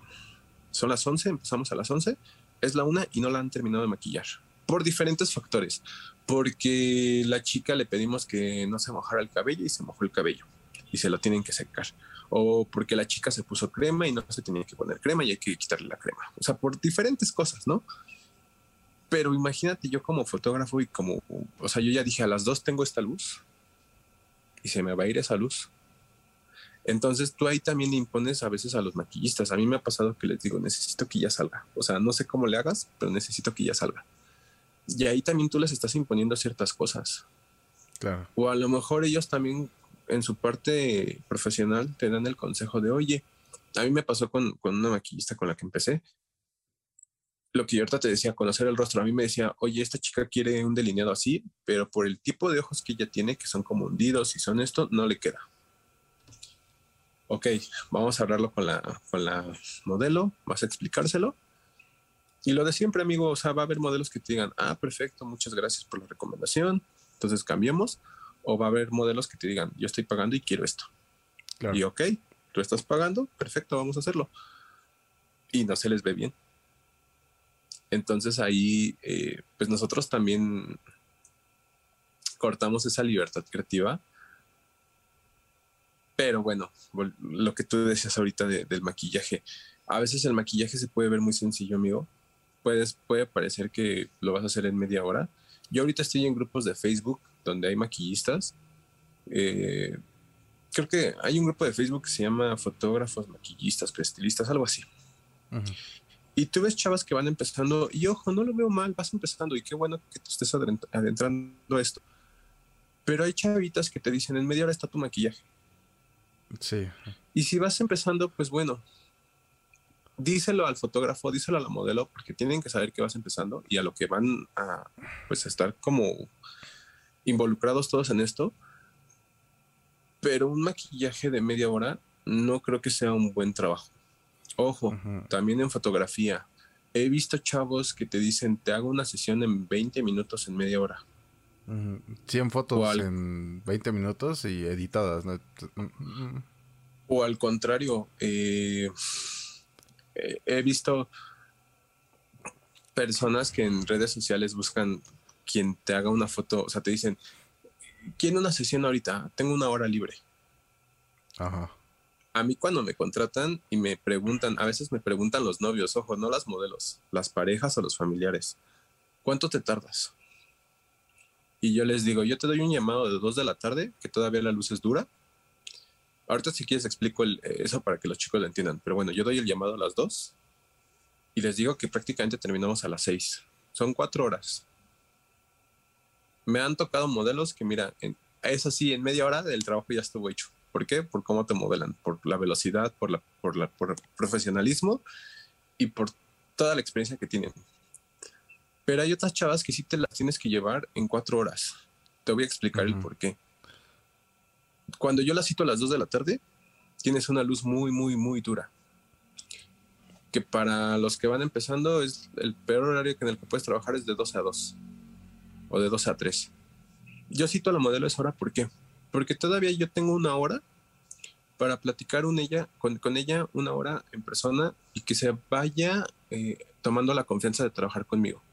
son las 11, empezamos a las 11, es la una y no la han terminado de maquillar. Por diferentes factores. Porque la chica le pedimos que no se mojara el cabello y se mojó el cabello y se lo tienen que secar. O porque la chica se puso crema y no se tenía que poner crema y hay que quitarle la crema. O sea, por diferentes cosas, ¿no? Pero imagínate yo como fotógrafo y como, o sea, yo ya dije a las dos tengo esta luz y se me va a ir esa luz. Entonces tú ahí también le impones a veces a los maquillistas. A mí me ha pasado que les digo, necesito que ya salga. O sea, no sé cómo le hagas, pero necesito que ya salga. Y ahí también tú les estás imponiendo ciertas cosas. Claro. O a lo mejor ellos también en su parte profesional te dan el consejo de, oye, a mí me pasó con, con una maquillista con la que empecé. Lo que yo ahorita te decía, conocer el rostro. A mí me decía, oye, esta chica quiere un delineado así, pero por el tipo de ojos que ella tiene, que son como hundidos y son esto, no le queda. Ok, vamos a hablarlo con la, con la modelo, vas a explicárselo. Y lo de siempre, amigo, o sea, va a haber modelos que te digan, ah, perfecto, muchas gracias por la recomendación, entonces cambiemos. O va a haber modelos que te digan, yo estoy pagando y quiero esto. Claro. Y ok, tú estás pagando, perfecto, vamos a hacerlo. Y no se les ve bien. Entonces ahí, eh, pues nosotros también cortamos esa libertad creativa. Pero bueno, lo que tú decías ahorita de- del maquillaje, a veces el maquillaje se puede ver muy sencillo, amigo. Puedes, puede parecer que lo vas a hacer en media hora. Yo ahorita estoy en grupos de Facebook donde hay maquillistas. Eh, creo que hay un grupo de Facebook que se llama Fotógrafos, Maquillistas, Estilistas, algo así. Y tú ves chavas que van empezando, y ojo, no lo veo mal, vas empezando, y qué bueno que te estés adent- adentrando a esto. Pero hay chavitas que te dicen, en media hora está tu maquillaje. Sí. Y si vas empezando, pues bueno, díselo al fotógrafo, díselo a la modelo, porque tienen que saber que vas empezando y a lo que van a, pues, a estar como involucrados todos en esto. Pero un maquillaje de media hora no creo que sea un buen trabajo. Ojo, también en fotografía. He visto chavos que te dicen, te hago una sesión en 20 minutos, en media hora. Ujú. 100 fotos en 20 minutos y editadas. ¿no? O al contrario, eh, eh, he visto personas que en redes sociales buscan quien te haga una foto, o sea, te dicen, quiero una sesión ahorita, tengo una hora libre. Ajá. A mí cuando me contratan y me preguntan, a veces me preguntan los novios, ojo, no las modelos, las parejas o los familiares, ¿cuánto te tardas? Y yo les digo, yo te doy un llamado de 2 de la tarde, que todavía la luz es dura. Ahorita si quieres explico eh, eso para que los chicos lo entiendan, pero bueno, yo doy el llamado a las 2 y les digo que prácticamente terminamos a las 6. Son cuatro horas. Me han tocado modelos que, mira, en- es así, en media hora el trabajo ya estuvo hecho. ¿Por qué? Por cómo te modelan, por la velocidad, por, la, por, la, por el profesionalismo y por toda la experiencia que tienen. Pero hay otras chavas que sí te las tienes que llevar en cuatro horas. Te voy a explicar el por qué. cuando yo la cito a las 2 de la tarde, tienes una luz muy, muy, muy dura. Que para los que van empezando es el peor horario en el que puedes trabajar es de 12 a 2 o de 12 a 3. Yo cito a la modelo esa hora, ¿por qué? Porque todavía yo tengo una hora para platicar ella, con, ella una hora en persona y que se vaya eh, tomando la confianza de trabajar conmigo.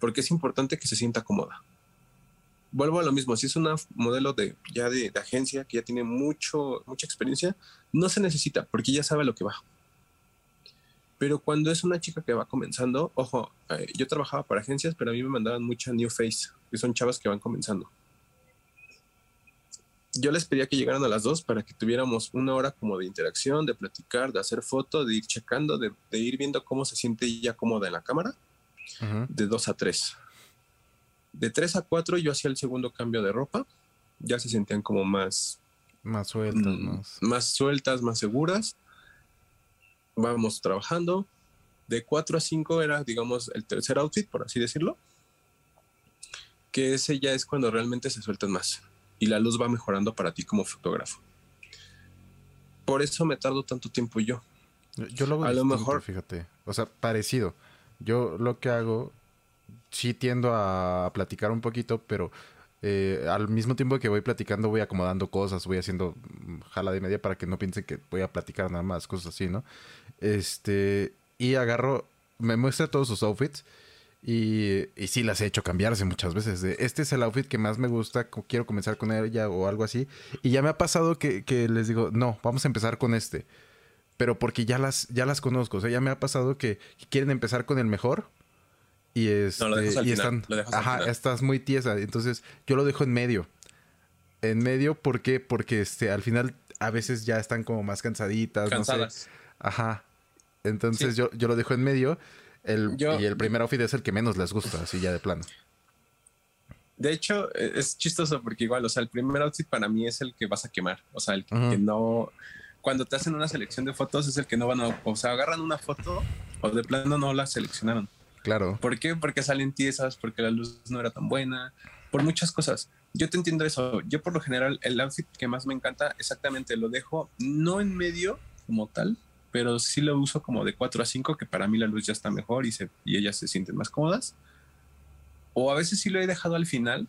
Porque es importante que se sienta cómoda. Vuelvo a lo mismo, si es una modelo de, ya de, agencia que ya tiene mucho, mucha experiencia, no se necesita porque ya sabe lo que va. Pero cuando es una chica que va comenzando, ojo, eh, yo trabajaba para agencias, pero a mí me mandaban mucha new face, que son chavas que van comenzando yo les pedía que llegaran a las dos para que tuviéramos una hora como de interacción, de platicar, de hacer fotos, de ir checando, de, ir viendo cómo se siente ella cómoda en la cámara, de dos a tres. De tres a cuatro yo hacía el segundo cambio de ropa, ya se sentían como más... Más sueltas, mm, más. Más sueltas, más seguras. Vamos trabajando. De cuatro a cinco era, digamos, el tercer outfit, por así decirlo. Que ese ya es cuando realmente se sueltan más y la luz va mejorando para ti como fotógrafo. Por eso me tardo tanto tiempo yo. Yo lo hago a lo mejor, fíjate, o sea, parecido. Yo lo que hago, sí tiendo a platicar un poquito, pero eh, al mismo tiempo que voy platicando voy acomodando cosas, voy haciendo jala de media para que no piensen que voy a platicar nada más, cosas así, ¿no? Este, y agarro, me muestra todos sus outfits y, y, sí las he hecho cambiarse muchas veces. este es el outfit que más me gusta, quiero comenzar con ella o algo así. Y ya me ha pasado que, les digo, no, vamos a empezar con este. Pero porque ya las, ya las conozco. O sea, ya me ha pasado que quieren empezar con el mejor. Y, este, y están, ajá, estás muy tiesa. Entonces yo lo dejo en medio. En medio, ¿por qué? Porque este, al final a veces ya están como más cansaditas. Cansadas. Ajá. Entonces yo, yo lo dejo en medio y el primer outfit es el que menos les gusta, así ya de plano. De hecho, e, es chistoso porque igual, o sea, el primer outfit para mí es el que vas a quemar. O sea, el que no. Cuando te hacen una selección de fotos es el que no van a. O sea, agarran una foto o de plano no la seleccionaron. Claro. ¿Por qué? Porque salen tiesas, porque la luz no era tan buena, por muchas cosas. Yo te entiendo eso. Yo, por lo general, el outfit que más me encanta, exactamente lo dejo no en medio como tal, pero sí lo uso como de 4 a 5, que para mí la luz ya está mejor y, se, y ellas se sienten más cómodas. O a veces sí lo he dejado al final,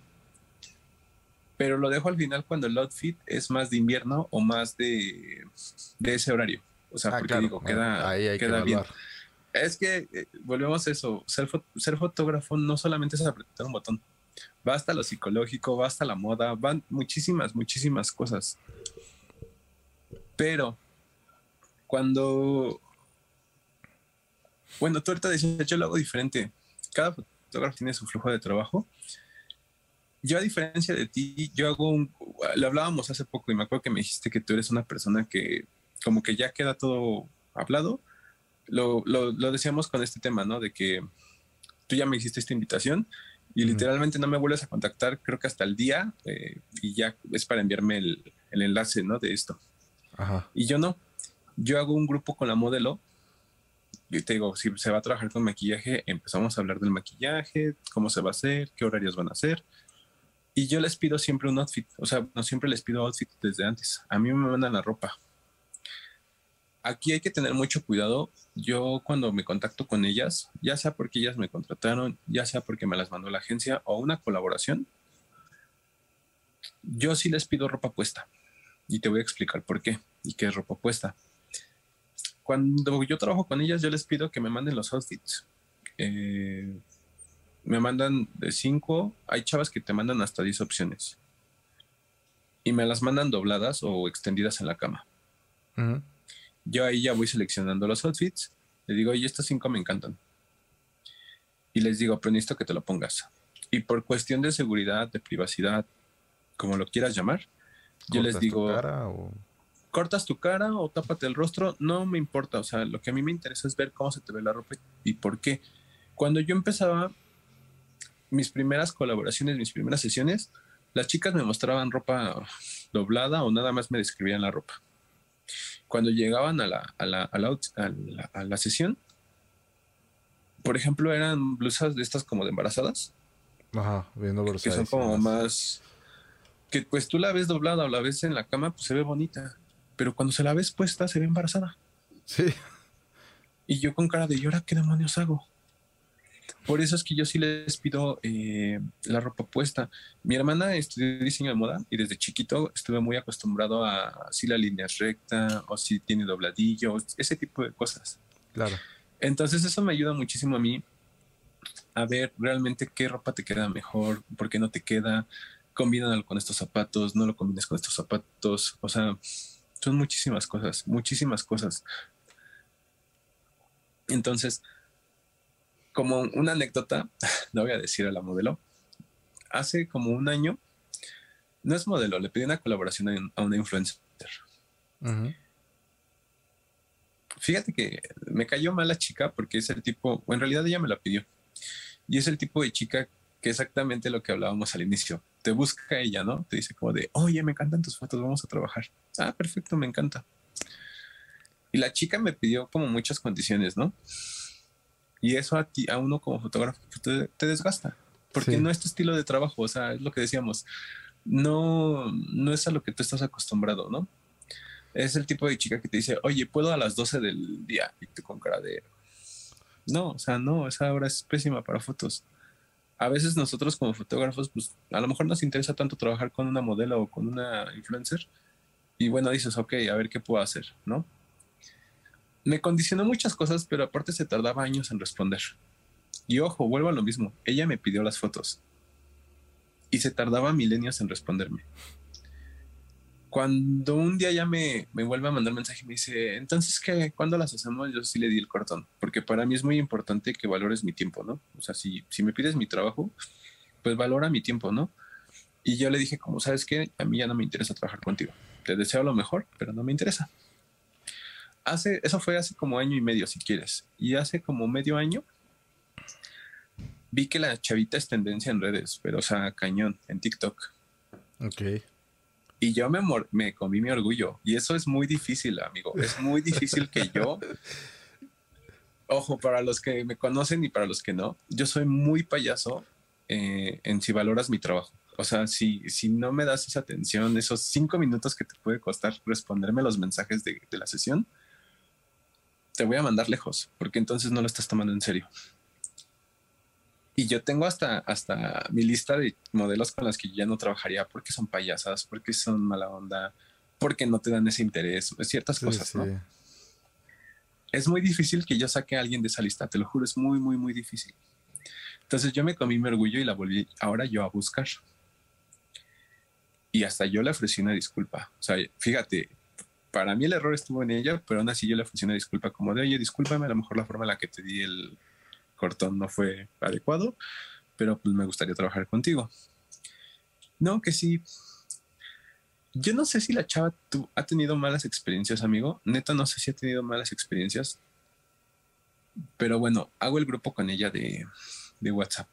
pero lo dejo al final cuando el outfit es más de invierno o más de, de ese horario. O sea, ah, porque digo, queda, queda bien. Es que eh, volvemos a eso, ser, ser, fotógrafo no solamente es apretar un botón, va hasta lo psicológico, va hasta la moda, van muchísimas, muchísimas cosas. Pero cuando, bueno, tú ahorita decías, yo lo hago diferente. Cada fotógrafo tiene su flujo de trabajo. Yo, a diferencia de ti, yo hago un, lo hablábamos hace poco y me acuerdo que me dijiste que tú eres una persona que como que ya queda todo hablado. Lo, lo, decíamos con este tema, ¿no? De que tú ya me hiciste esta invitación y literalmente no me vuelves a contactar, creo que hasta el día, eh, y ya es para enviarme el, el enlace, ¿no? De esto. Ajá. Y yo no, yo hago un grupo con la modelo. Yo te digo, si se va a trabajar con maquillaje, empezamos a hablar del maquillaje, cómo se va a hacer, qué horarios van a hacer. Y yo les pido siempre un outfit. O sea, no siempre les pido outfit desde antes. A mí me mandan la ropa. Aquí hay que tener mucho cuidado. Yo cuando me contacto con ellas, ya sea porque ellas me contrataron, ya sea porque me las mandó la agencia o una colaboración, yo sí les pido ropa puesta. Y te voy a explicar por qué y qué es ropa puesta cuando yo trabajo con ellas, yo les pido que me manden los outfits. Eh, me mandan de cinco, hay chavas que te mandan hasta 10 opciones. Y me las mandan dobladas o extendidas en la cama. Yo ahí ya voy seleccionando los outfits. Le digo, oye, estos cinco me encantan. Y les digo, pero necesito que te lo pongas. Y por cuestión de seguridad, de privacidad, como lo quieras llamar, yo les digo cortas tu cara o tápate el rostro, no me importa. O sea, lo que a mí me interesa es ver cómo se te ve la ropa y por qué. Cuando yo empezaba mis primeras colaboraciones, mis primeras sesiones, las chicas me mostraban ropa doblada o nada más me describían la ropa. Cuando llegaban a la, a la, a la, sesión, por ejemplo, eran blusas de estas como de embarazadas. Ajá, viendo Que son como más que pues tú la ves doblada o la ves en la cama, pues se ve bonita, pero cuando se la ves puesta se ve embarazada. Sí. Y yo con cara de llora, ¿qué demonios hago? Por eso es que yo sí les pido eh, la ropa puesta. Mi hermana estudió diseño de moda y desde chiquito estuve muy acostumbrado a si la línea es recta o si tiene dobladillo, ese tipo de cosas. Claro. Entonces eso me ayuda muchísimo a mí a ver realmente qué ropa te queda mejor, por qué no te queda, combínalo con estos zapatos, no lo combines con estos zapatos, o sea, son muchísimas cosas, muchísimas cosas. Entonces, como una anécdota, no voy a decir a la modelo, hace como un año, no es modelo, le pedí una colaboración a una influencer. Fíjate que me cayó mal la chica porque es el tipo, o en realidad ella me la pidió, y es el tipo de chica que exactamente lo que hablábamos al inicio. Te busca ella, ¿no? Te dice como de, oye, me encantan tus fotos, vamos a trabajar. Ah, perfecto, me encanta. Y la chica me pidió como muchas condiciones, ¿no? Y eso a ti, a uno como fotógrafo, pues, te, desgasta, porque no es tu estilo de trabajo, o sea, es lo que decíamos, no, no es a lo que tú estás acostumbrado, ¿no? Es el tipo de chica que te dice, oye, ¿puedo a las 12 del día? Y te con cara de... No, o sea, no, esa hora es pésima para fotos. A veces nosotros como fotógrafos, pues a lo mejor nos interesa tanto trabajar con una modelo o con una influencer. Y bueno, dices, ok, a ver qué puedo hacer, ¿no? me condicionó muchas cosas, pero aparte se tardaba años en responder. Y ojo, vuelvo a lo mismo, ella me pidió las fotos y se tardaba milenios en responderme. Cuando un día ya me, me vuelve a mandar mensaje y me dice, entonces, ¿qué? ¿Cuándo las hacemos? Yo sí le di el cortón, porque para mí es muy importante que valores mi tiempo, ¿no? O sea, si, si me pides mi trabajo, pues valora mi tiempo, ¿no? Y yo le dije, como sabes que a mí ya no me interesa trabajar contigo. Te deseo lo mejor, pero no me interesa hace, eso fue hace como año y medio, si quieres. Y hace como medio año vi que la chavita es tendencia en redes, pero o sea, cañón, en TikTok. Ok. Y yo me, me comí mi orgullo. Y eso es muy difícil, amigo. Es muy difícil que yo. Ojo, para los que me conocen y para los que no, yo soy muy payaso eh, en si valoras mi trabajo. O sea, si, si no me das esa atención, esos cinco minutos que te puede costar responderme los mensajes de, de la sesión, te voy a mandar lejos, porque entonces no lo estás tomando en serio. Y yo tengo hasta, hasta mi lista de modelos con las que ya no trabajaría porque son payasas, porque son mala onda, porque no te dan ese interés, ciertas cosas, ¿no? Es muy difícil que yo saque a alguien de esa lista, te lo juro, es muy, muy, muy difícil. Entonces yo me comí mi orgullo y la volví ahora yo a buscar. Y hasta yo le ofrecí una disculpa. O sea, fíjate, para mí el error estuvo en ella, pero aún así yo le ofrecí una disculpa como de, oye, discúlpame, a lo mejor la forma en la que te di el cortón no fue adecuado, pero pues me gustaría trabajar contigo. No, que sí. Yo no sé si la chava tú, ha tenido malas experiencias, amigo. Neta, no sé si ha tenido malas experiencias. Pero bueno, hago el grupo con ella de, de WhatsApp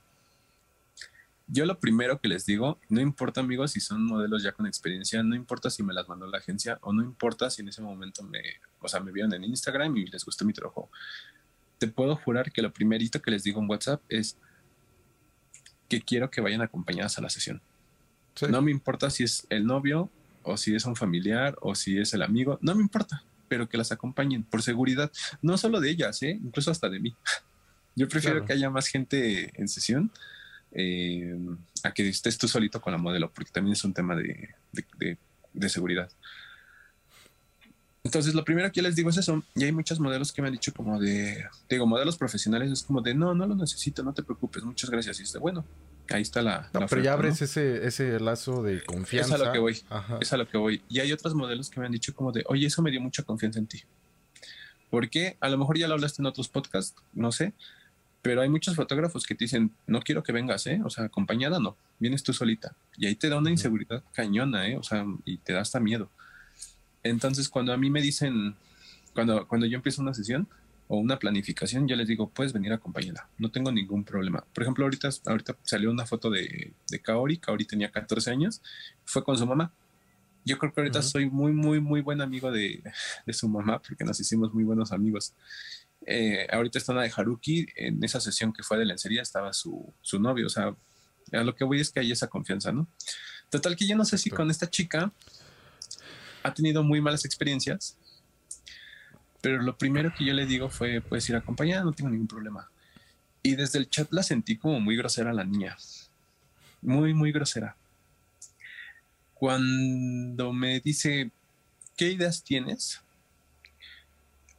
yo lo primero que les digo, no importa amigos si son modelos ya con experiencia, no importa si me las mandó la agencia o no importa si en ese momento me, o sea, me vieron en Instagram y les gustó mi trabajo. Te puedo jurar que lo primerito que les digo en WhatsApp es que quiero que vayan acompañadas a la sesión. No me importa si es el novio o si es un familiar o si es el amigo, no me importa, pero que las acompañen por seguridad, no solo de ellas, ¿eh? incluso hasta de mí. Yo prefiero que haya más gente en sesión eh, a que estés tú solito con la modelo, porque también es un tema de, de, seguridad. Entonces, lo primero que les digo es eso. Y hay muchos modelos que me han dicho como de, digo, modelos profesionales es como de, no, no lo necesito, no te preocupes, muchas gracias. Y es de, bueno, ahí está la... No, pero ya abres ese, ese lazo de confianza. Es a lo que voy, es a lo que voy. Y hay otros modelos que me han dicho como de, oye, eso me dio mucha confianza en ti. Porque a lo mejor ya lo hablaste en otros podcasts, no sé, pero hay muchos fotógrafos que te dicen, no quiero que vengas, ¿eh? O sea, acompañada no, vienes tú solita. Y ahí te da una inseguridad cañona, ¿eh? O sea, y te da hasta miedo. Entonces, cuando a mí me dicen, cuando, cuando yo empiezo una sesión o una planificación, yo les digo, puedes venir acompañada, no tengo ningún problema. Por ejemplo, ahorita, ahorita salió una foto de, de Kaori, Kaori tenía 14 años, fue con su mamá. Yo creo que ahorita soy muy, muy, muy buen amigo de, de su mamá porque nos hicimos muy buenos amigos. Eh, ahorita está una de Haruki, en esa sesión que fue de lencería estaba su, su novio, o sea, a lo que voy es que hay esa confianza, ¿no? Total que yo no sé si con esta chica ha tenido muy malas experiencias, pero lo primero que yo le digo fue, puedes ir acompañada, no tengo ningún problema. Y desde el chat la sentí como muy grosera la niña, muy, muy grosera. Cuando me dice, ¿qué ideas tienes?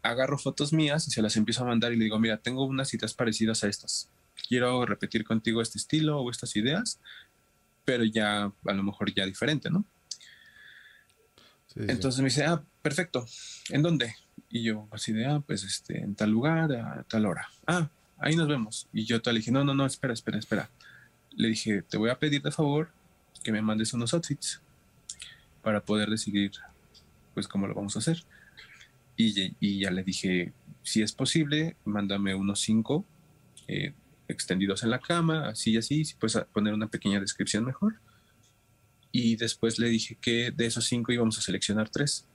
Agarro fotos mías y se las empiezo a mandar y le digo, mira, tengo unas ideas parecidas a estas. Quiero repetir contigo este estilo o estas ideas, pero ya a lo mejor ya diferente, ¿no? Entonces me dice, ah, perfecto, ¿en dónde? Y yo así de, ah, pues este, en tal lugar, a tal hora. Ah, ahí nos vemos. Y yo te dije, no, no, no, espera, espera, espera. Le dije, te voy a pedir de favor que me mandes unos outfits para poder decidir, pues, cómo lo vamos a hacer. Y, y ya le dije, si es posible, mándame unos cinco eh, extendidos en la cama, así y así, si puedes poner una pequeña descripción mejor y después le dije que de esos cinco íbamos a seleccionar tres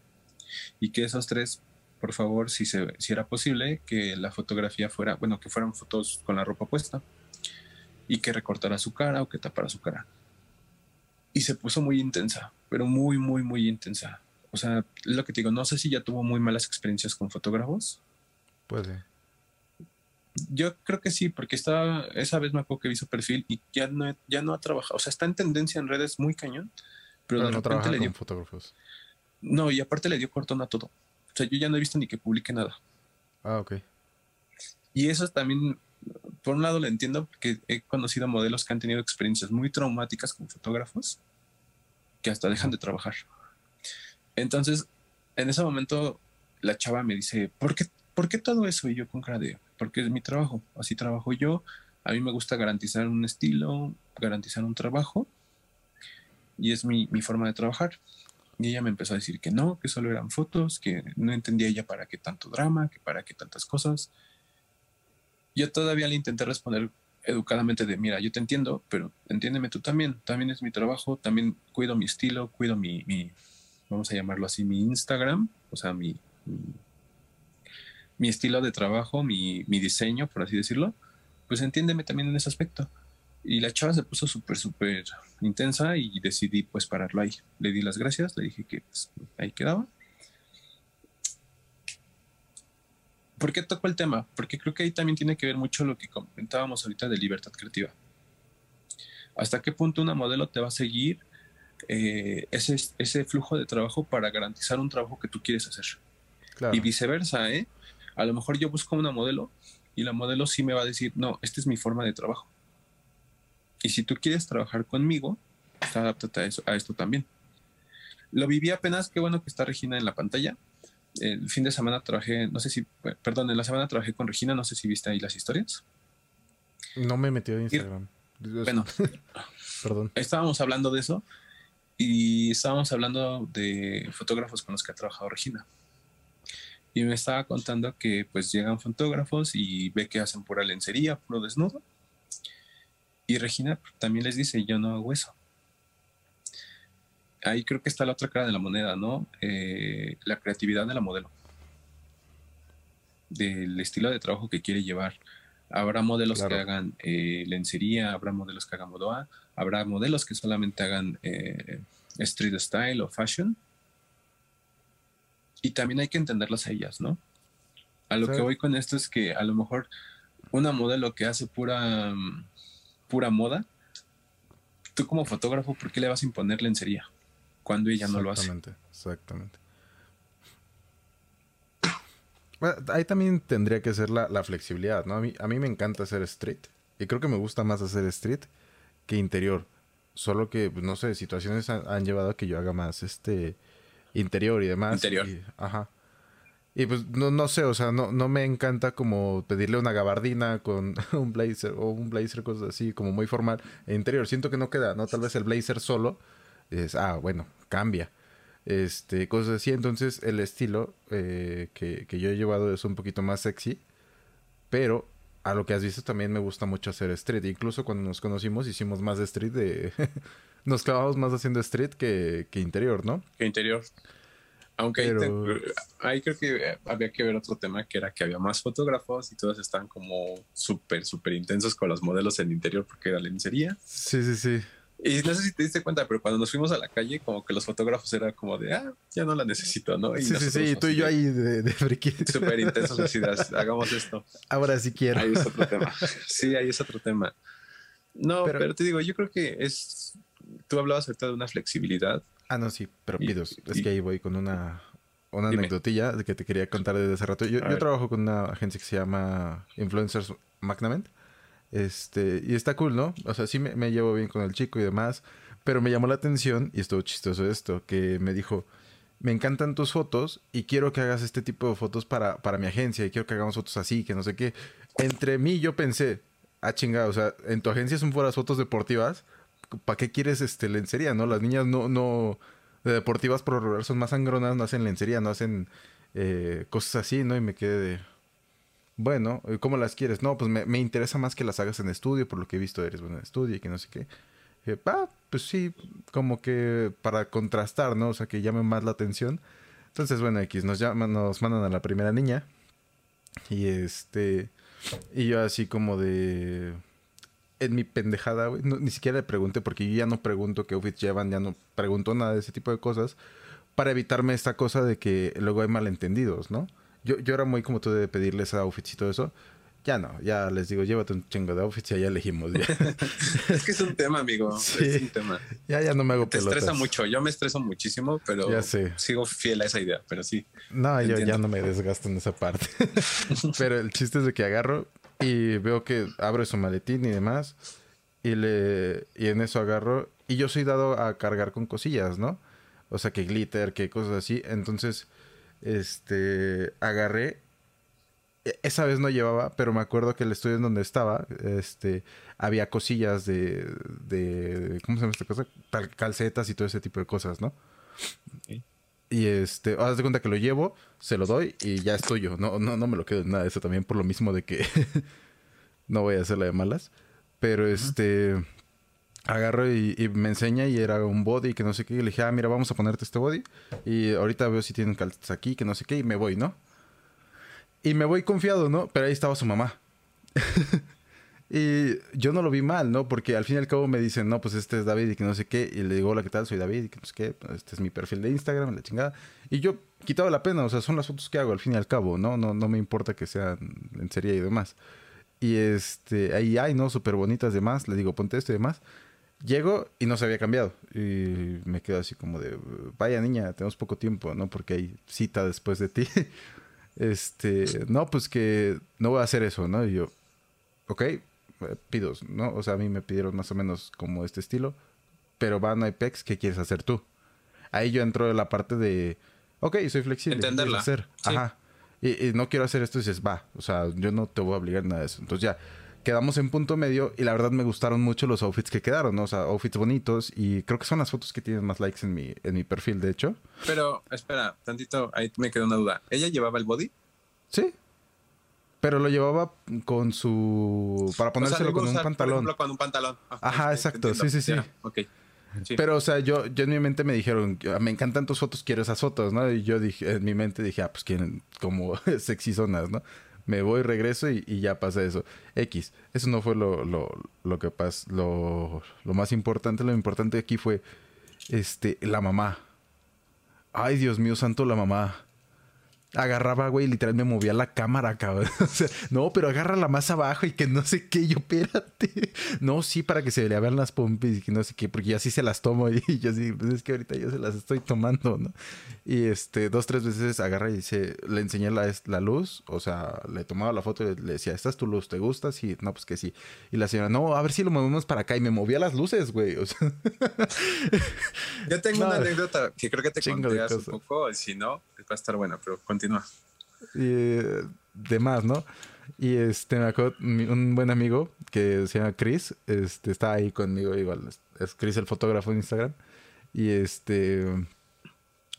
y que esos tres, por favor, si, se, si era posible, que la fotografía fuera, bueno, que fueran fotos con la ropa puesta y que recortara su cara o que tapara su cara. Y se puso muy intensa, pero muy, muy, muy intensa. O sea, lo que te digo, no sé si ya tuvo muy malas experiencias con fotógrafos. Puede. Yo creo que sí, porque estaba, esa vez me acuerdo que vi su perfil y ya no, ya no ha trabajado. O sea, está en tendencia en redes muy cañón, pero, de repente le dio. fotógrafos. No, y aparte le dio cortón a todo. O sea, yo ya no he visto ni que publique nada. Ah, ok. Y eso también, por un lado lo entiendo, porque he conocido modelos que han tenido experiencias muy traumáticas con fotógrafos que hasta dejan de trabajar. Entonces, en ese momento, la chava me dice, ¿por qué, ¿por qué todo eso? Y yo con cara de, porque es mi trabajo, así trabajo yo. A mí me gusta garantizar un estilo, garantizar un trabajo y es mi, forma de trabajar. Y ella me empezó a decir que no, que solo eran fotos, que no entendía ella para qué tanto drama, que para qué tantas cosas. Yo todavía le intenté responder educadamente de, mira, yo te entiendo, pero entiéndeme tú también, también es mi trabajo, también cuido mi estilo, cuido mi, mi vamos a llamarlo así, mi Instagram, o sea, mi mi estilo de trabajo, mi, diseño, por así decirlo, pues entiéndeme también en ese aspecto. Y la chava se puso súper, súper intensa y decidí pues pararlo ahí. Le di las gracias, le dije que pues, ahí quedaba. ¿Por qué tocó el tema? Porque creo que ahí también tiene que ver mucho lo que comentábamos ahorita de libertad creativa. ¿Hasta qué punto una modelo te va a seguir eh, ese, ese flujo de trabajo para garantizar un trabajo que tú quieres hacer? Y viceversa, ¿eh? A lo mejor yo busco una modelo y la modelo sí me va a decir, no, esta es mi forma de trabajo. Y si tú quieres trabajar conmigo, pues adáptate a, eso, a esto también. Lo viví apenas, qué bueno que está Regina en la pantalla. El fin de semana trabajé, no sé si, perdón, en la semana trabajé con Regina, no sé si viste ahí las historias. No me metió en Instagram. bueno, perdón. Estábamos hablando de eso y estábamos hablando de fotógrafos con los que ha trabajado Regina y me estaba contando que pues llegan fotógrafos y ve que hacen pura lencería, puro desnudo. Y Regina también les dice, yo no hago eso. Ahí creo que está la otra cara de la moneda, ¿no? Eh, la creatividad de la modelo. Del estilo de trabajo que quiere llevar. Habrá modelos que hagan eh, lencería, habrá modelos que hagan modoa, habrá modelos que solamente hagan eh, street style o fashion y también hay que entenderlas a ellas, ¿no? A lo que voy con esto es que a lo mejor una modelo que hace pura, pura moda, tú como fotógrafo, ¿por qué le vas a imponer lencería cuando ella no lo hace? Exactamente, exactamente. ahí también tendría que ser la, flexibilidad, ¿no? A mí, a mí me encanta hacer street y creo que me gusta más hacer street que interior. Solo que, pues, no sé, situaciones han, han llevado a que yo haga más este interior y demás. Interior. Y, ajá. Y pues no, no sé, o sea, no, no me encanta como pedirle una gabardina con un blazer o un blazer, cosas así, como muy formal. E interior, siento que no queda, ¿no? Tal vez el blazer solo es, ah, bueno, cambia. Este, cosas así. Entonces, el estilo eh, que, que yo he llevado es un poquito más sexy. Pero a lo que has visto también me gusta mucho hacer street. Incluso cuando nos conocimos hicimos más de street de... nos clavamos más haciendo street que, interior, ¿no? Que interior. Aunque ahí, creo que había que ver otro tema que era que había más fotógrafos y todos están como súper, súper intensos con los modelos en interior porque era lencería. Sí, sí, sí. Y no sé si te diste cuenta, pero cuando nos fuimos a la calle, como que los fotógrafos era como de, ah, ya no la necesito, ¿no? Y sí, sí, sí, tú y yo ahí de, de friki. Súper intensos, así, hagamos esto. Ahora sí quiero. Ahí es otro tema. Sí, ahí es otro tema. No, pero, te digo, yo creo que es, tú hablabas ahorita de una flexibilidad. Ah, no, sí, pero pidos, es que ahí voy con una, una anecdotilla que te quería contar desde hace rato. Yo, yo trabajo con una agencia que se llama Influencers Magnament. Este, y está cool, ¿no? O sea, sí me, llevo bien con el chico y demás, pero me llamó la atención, y estuvo chistoso esto, que me dijo, me encantan tus fotos y quiero que hagas este tipo de fotos para, para mi agencia y quiero que hagamos fotos así, que no sé qué. Entre mí yo pensé, ah, chingado, o sea, en tu agencia son puras fotos deportivas, ¿para qué quieres este, lencería, no? Las niñas no, no, de deportivas por regular son más sangronas, no hacen lencería, no hacen eh, cosas así, ¿no? Y me quedé de, bueno, ¿cómo las quieres? No, pues me, interesa más que las hagas en estudio, por lo que he visto eres bueno en estudio y que no sé qué. ah, pues sí, como que para contrastar, ¿no? O sea, que llame más la atención. Entonces, bueno, X, nos, llaman, nos mandan a la primera niña. Y este. Y yo así como de. En mi pendejada, güey. ni siquiera le pregunté porque yo ya no pregunto qué outfits llevan, ya no pregunto nada de ese tipo de cosas. Para evitarme esta cosa de que luego hay malentendidos, ¿no? Yo, yo era muy como tú de pedirles outfits y todo eso. Ya no, ya les digo, llévate un chingo de outfits y ya elegimos. es que es un tema, amigo. Sí. Es un tema. Ya, ya no me hago Te estresa mucho. Yo me estreso muchísimo, pero ya sé. sigo fiel a esa idea, pero sí. No, yo ya no me desgasto en esa parte. pero el chiste es de que agarro y veo que abre su maletín y demás. Y, le, y en eso agarro. Y yo soy dado a cargar con cosillas, ¿no? O sea, que glitter, que cosas así. Entonces este, agarré. E, esa vez no llevaba, pero me acuerdo que el estudio en donde estaba, este, había cosillas de, de ¿cómo se llama esta cosa? Calcetas y todo ese tipo de cosas, ¿no? Y este, haz de cuenta que lo llevo, se lo doy y ya es tuyo. No, no, no me lo quedo en nada. Eso también por lo mismo de que no voy a hacerla de malas. Pero este, agarro y, me enseña y era un body que no sé qué. Y le dije, ah, mira, vamos a ponerte este body. Y ahorita veo si tienen calcetas aquí, que no sé qué. Y me voy, ¿no? Y me voy confiado, ¿no? Pero ahí estaba su mamá. y yo no lo vi mal, ¿no? Porque al fin y al cabo me dicen, no, pues este es David y que no sé qué. Y le digo, hola, ¿qué tal? Soy David y que no sé qué. Este es mi perfil de Instagram, la chingada. Y yo quitaba la pena, o sea, son las fotos que hago al fin y al cabo, ¿no? No, no me importa que sean en serie y demás. Y este, ahí hay, ¿no? Súper bonitas demás. Le digo, ponte esto y demás. Llego y no se había cambiado. Y me quedo así como de, vaya niña, tenemos poco tiempo, ¿no? Porque hay cita después de ti. este, no, pues que no voy a hacer eso, ¿no? Y yo, ok, pidos, ¿no? O sea, a mí me pidieron más o menos como este estilo. Pero va, no hay pex, ¿qué quieres hacer tú? Ahí yo entro en la parte de, ok, soy flexible. Entenderla. Hacer? Ajá. Y, y, no quiero hacer esto y dices, va, o sea, yo no te voy a obligar nada de eso. Entonces ya, quedamos en punto medio y la verdad me gustaron mucho los outfits que quedaron, ¿no? O sea, outfits bonitos y creo que son las fotos que tienen más likes en mi, en mi perfil, de hecho. Pero, espera, tantito, ahí me quedó una duda. ¿Ella llevaba el body? Sí. Pero lo llevaba con su... para ponérselo con un pantalón. con un pantalón. Ajá, exacto, sí, sí, sí. ok. Pero, o sea, yo, yo en mi mente me dijeron, me encantan tus fotos, quiero esas fotos, ¿no? Y yo dije, en mi mente dije, ah, pues quieren como sexy zonas, ¿no? me voy, regreso y, ya pasa eso. X, eso no fue lo, lo, lo que pasó, lo, lo más importante, lo importante aquí fue este, la mamá. Ay, Dios mío santo, la mamá agarraba, güey, literal me movía la cámara, cabrón. O sea, no, pero agárrala más abajo y que no sé qué, yo, espérate. No, sí, para que se le vean las pompis y que no sé qué, porque ya sí se las tomo y yo sí, pues es que ahorita yo se las estoy tomando, ¿no? Y este, dos, tres veces agarra y dice, le enseñé la, la luz, o sea, le tomaba la foto y le decía, ¿esta es tu luz? ¿Te gusta? Sí, no, pues que sí. Y la señora, no, a ver si lo movemos para acá y me movía las luces, güey. O sea. Yo tengo una anécdota que creo que te conté hace un poco, si no, va a estar buena, pero continúa. Y eh, demás, ¿no? Y este, me acuerdo, un buen amigo que se llama Chris, este, está ahí conmigo, igual, es Chris el fotógrafo en Instagram. Y este,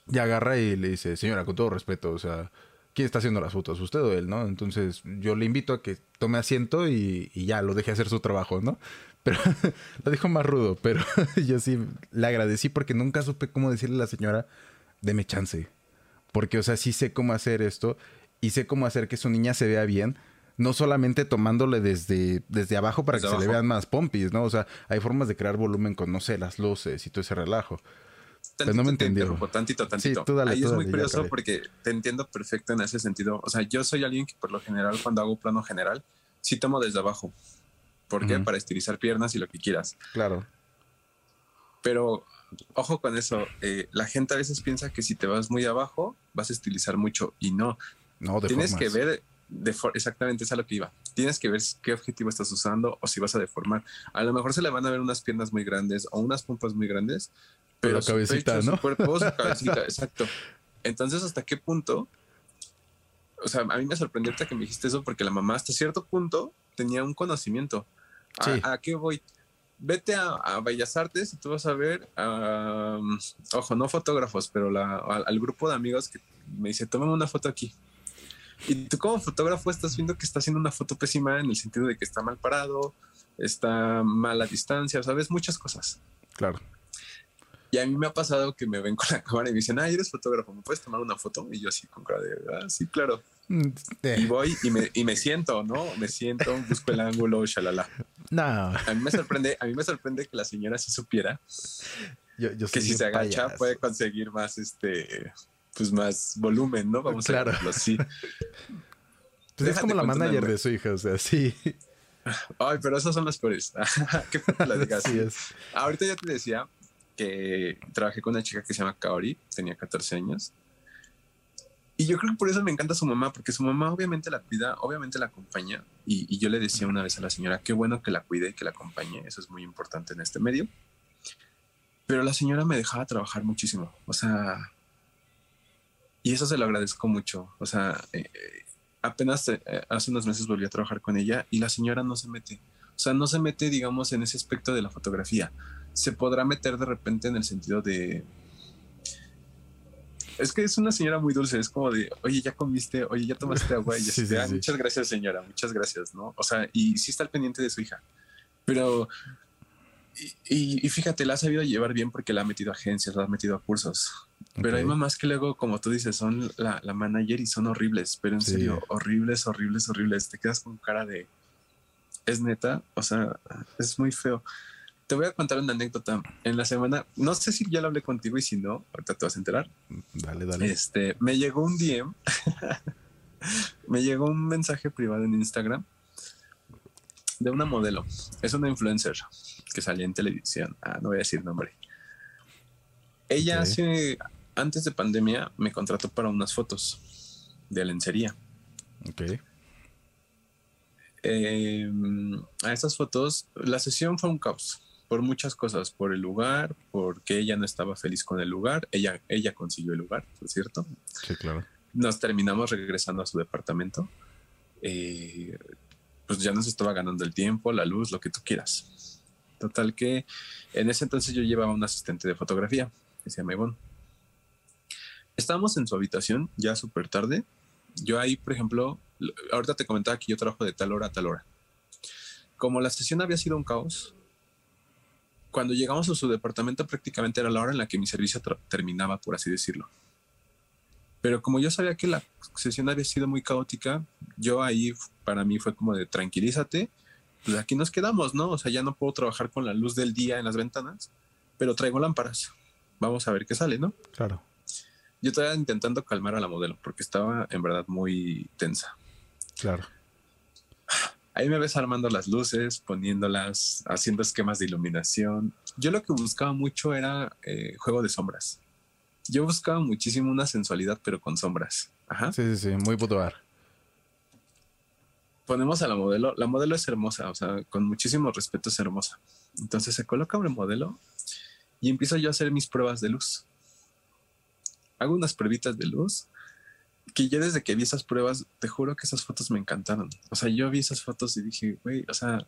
ya agarra y le dice, señora, con todo respeto, o sea, ¿quién está haciendo las fotos? ¿Usted o él, no? Entonces yo le invito a que tome asiento y, ya lo deje hacer su trabajo, ¿no? Pero lo dijo más rudo, pero yo sí le agradecí porque nunca supe cómo decirle a la señora, deme chance. Porque, o sea, sí sé cómo hacer esto y sé cómo hacer que su niña se vea bien. no solamente tomándole desde, desde abajo para Desde que se le vean más pompis, ¿no? O sea, hay formas de crear volumen con, no sé, las luces y todo ese relajo. Pero no me te interrumpo, Tantito, tantito. tú dale, Ahí tú es muy curioso porque te entiendo perfecto en ese sentido. O sea, yo soy alguien que por lo general cuando hago plano general, sí tomo desde abajo. ¿Por qué? Para estilizar piernas y lo que quieras. Claro. Pero ojo con eso. eh, la gente a veces piensa que si te vas muy abajo, vas a estilizar mucho y no. No, de Tienes que ver de exactamente es a lo que iba. Tienes que ver qué objetivo estás usando o si vas a deformar. A lo mejor se le van a ver unas piernas muy grandes o unas pompas muy grandes, pero la su cabecita, pecho, ¿no? su cuerpo, su cabecita, exacto. Entonces, ¿hasta qué punto? O sea, a mí me sorprendió hasta que me dijiste eso porque la mamá hasta cierto punto tenía un conocimiento. ¿A, Sí. a qué voy? Vete a, Bellas Artes y tú vas a ver, ah, ojo, no fotógrafos, pero la- al, al grupo de amigos que me dice, tómame una foto aquí. Y tú como fotógrafo estás viendo que está haciendo una foto pésima en el sentido de que está mal parado, está mal a distancia, sabes, muchas cosas. Claro. Y a mí me ha pasado que me ven con la cámara y me dicen, ay, eres fotógrafo, ¿me puedes tomar una foto? Y yo así con cara de, ah, sí, claro. Mm, Y eh, voy y me, y me siento, ¿no? Me siento, busco el ángulo, shalala. no, A mí me sorprende, a mí me sorprende que la señora sí supiera yo, yo que si se agacha payaso. puede conseguir más, este, pues más volumen, ¿no? Vamos Claro. a decirlo así. Pues es como la manager de su hija, o sea, sí. Ay, pero esas son las peores. Qué feo que la digas. Así es. Ahorita ya te decía que trabajé con una chica que se llama Kaori, tenía 14 años. Y yo creo que por eso me encanta su mamá, porque su mamá obviamente la cuida, obviamente la acompaña. Y, y yo le decía una vez a la señora, qué bueno que la cuide, que la acompañe, eso es muy importante en este medio. Pero la señora me dejaba trabajar muchísimo, o sea, y eso se lo agradezco mucho. O sea, eh, eh, apenas eh, hace unos meses volví a trabajar con ella y la señora no se mete. O sea, no se mete, digamos, en ese aspecto de la fotografía. Se podrá meter de repente en el sentido de... Es que es una señora muy dulce, es como de, oye, ya comiste, oye, ya tomaste agua, y Sí, sí, "Ah, sí. muchas gracias señora, muchas gracias, ¿no? O sea, y sí está al pendiente de su hija, pero, y, y- y fíjate, la ha sabido llevar bien porque la ha metido a agencias, la ha metido a cursos, pero hay Ok. mamás que luego, como tú dices, son la, la manager y son horribles, pero en Sí. serio, horribles, horribles, horribles, te quedas con cara de, es neta, o sea, es muy feo. Te voy a contar una anécdota. En la semana, no sé si ya lo hablé contigo y si no, ahorita te vas a enterar. Dale, dale. Este, me llegó un DM, me llegó un mensaje privado en Instagram de una modelo. Es una influencer que salía en televisión. Ah, no voy a decir nombre. Ella hace, antes de pandemia, me contrató para unas fotos de lencería. Ok. Eh, a esas fotos, la sesión fue un caos por muchas cosas, por el lugar, porque ella no estaba feliz con el lugar, ella, ella consiguió el lugar, por cierto. Sí, claro. Nos terminamos regresando a su departamento. Eh, pues ya nos estaba ganando el tiempo, la luz, lo que tú quieras. Total que en ese entonces yo llevaba un asistente de fotografía que se llama Ivonne. Estábamos en su habitación ya súper tarde. Yo ahí, por ejemplo, ahorita te comentaba que yo trabajo de tal hora a tal hora. Como la sesión había sido un caos, cuando llegamos a su departamento prácticamente era la hora en la que mi servicio terminaba, por así decirlo. Pero como yo sabía que la sesión había sido muy caótica, yo ahí para mí fue como de tranquilízate, pues aquí nos quedamos, ¿no? O sea, ya no puedo trabajar con la luz del día en las ventanas, pero traigo lámparas. Vamos a ver qué sale, ¿no? Claro. Yo estaba intentando calmar a la modelo porque estaba en verdad muy tensa. Claro. Ahí me ves armando las luces, poniéndolas, haciendo esquemas de iluminación. Yo lo que buscaba mucho era eh, juego de sombras. Yo buscaba muchísimo una sensualidad, pero con sombras. Ajá. Sí, sí, sí. Muy boudoir. Ponemos a la modelo. La modelo es hermosa, o sea, con muchísimo respeto es hermosa. Entonces se coloca el modelo y empiezo yo a hacer mis pruebas de luz. Hago unas pruebitas de luz que yo desde que vi esas pruebas, te juro que esas fotos me encantaron. O sea, yo vi esas fotos y dije, güey, o sea,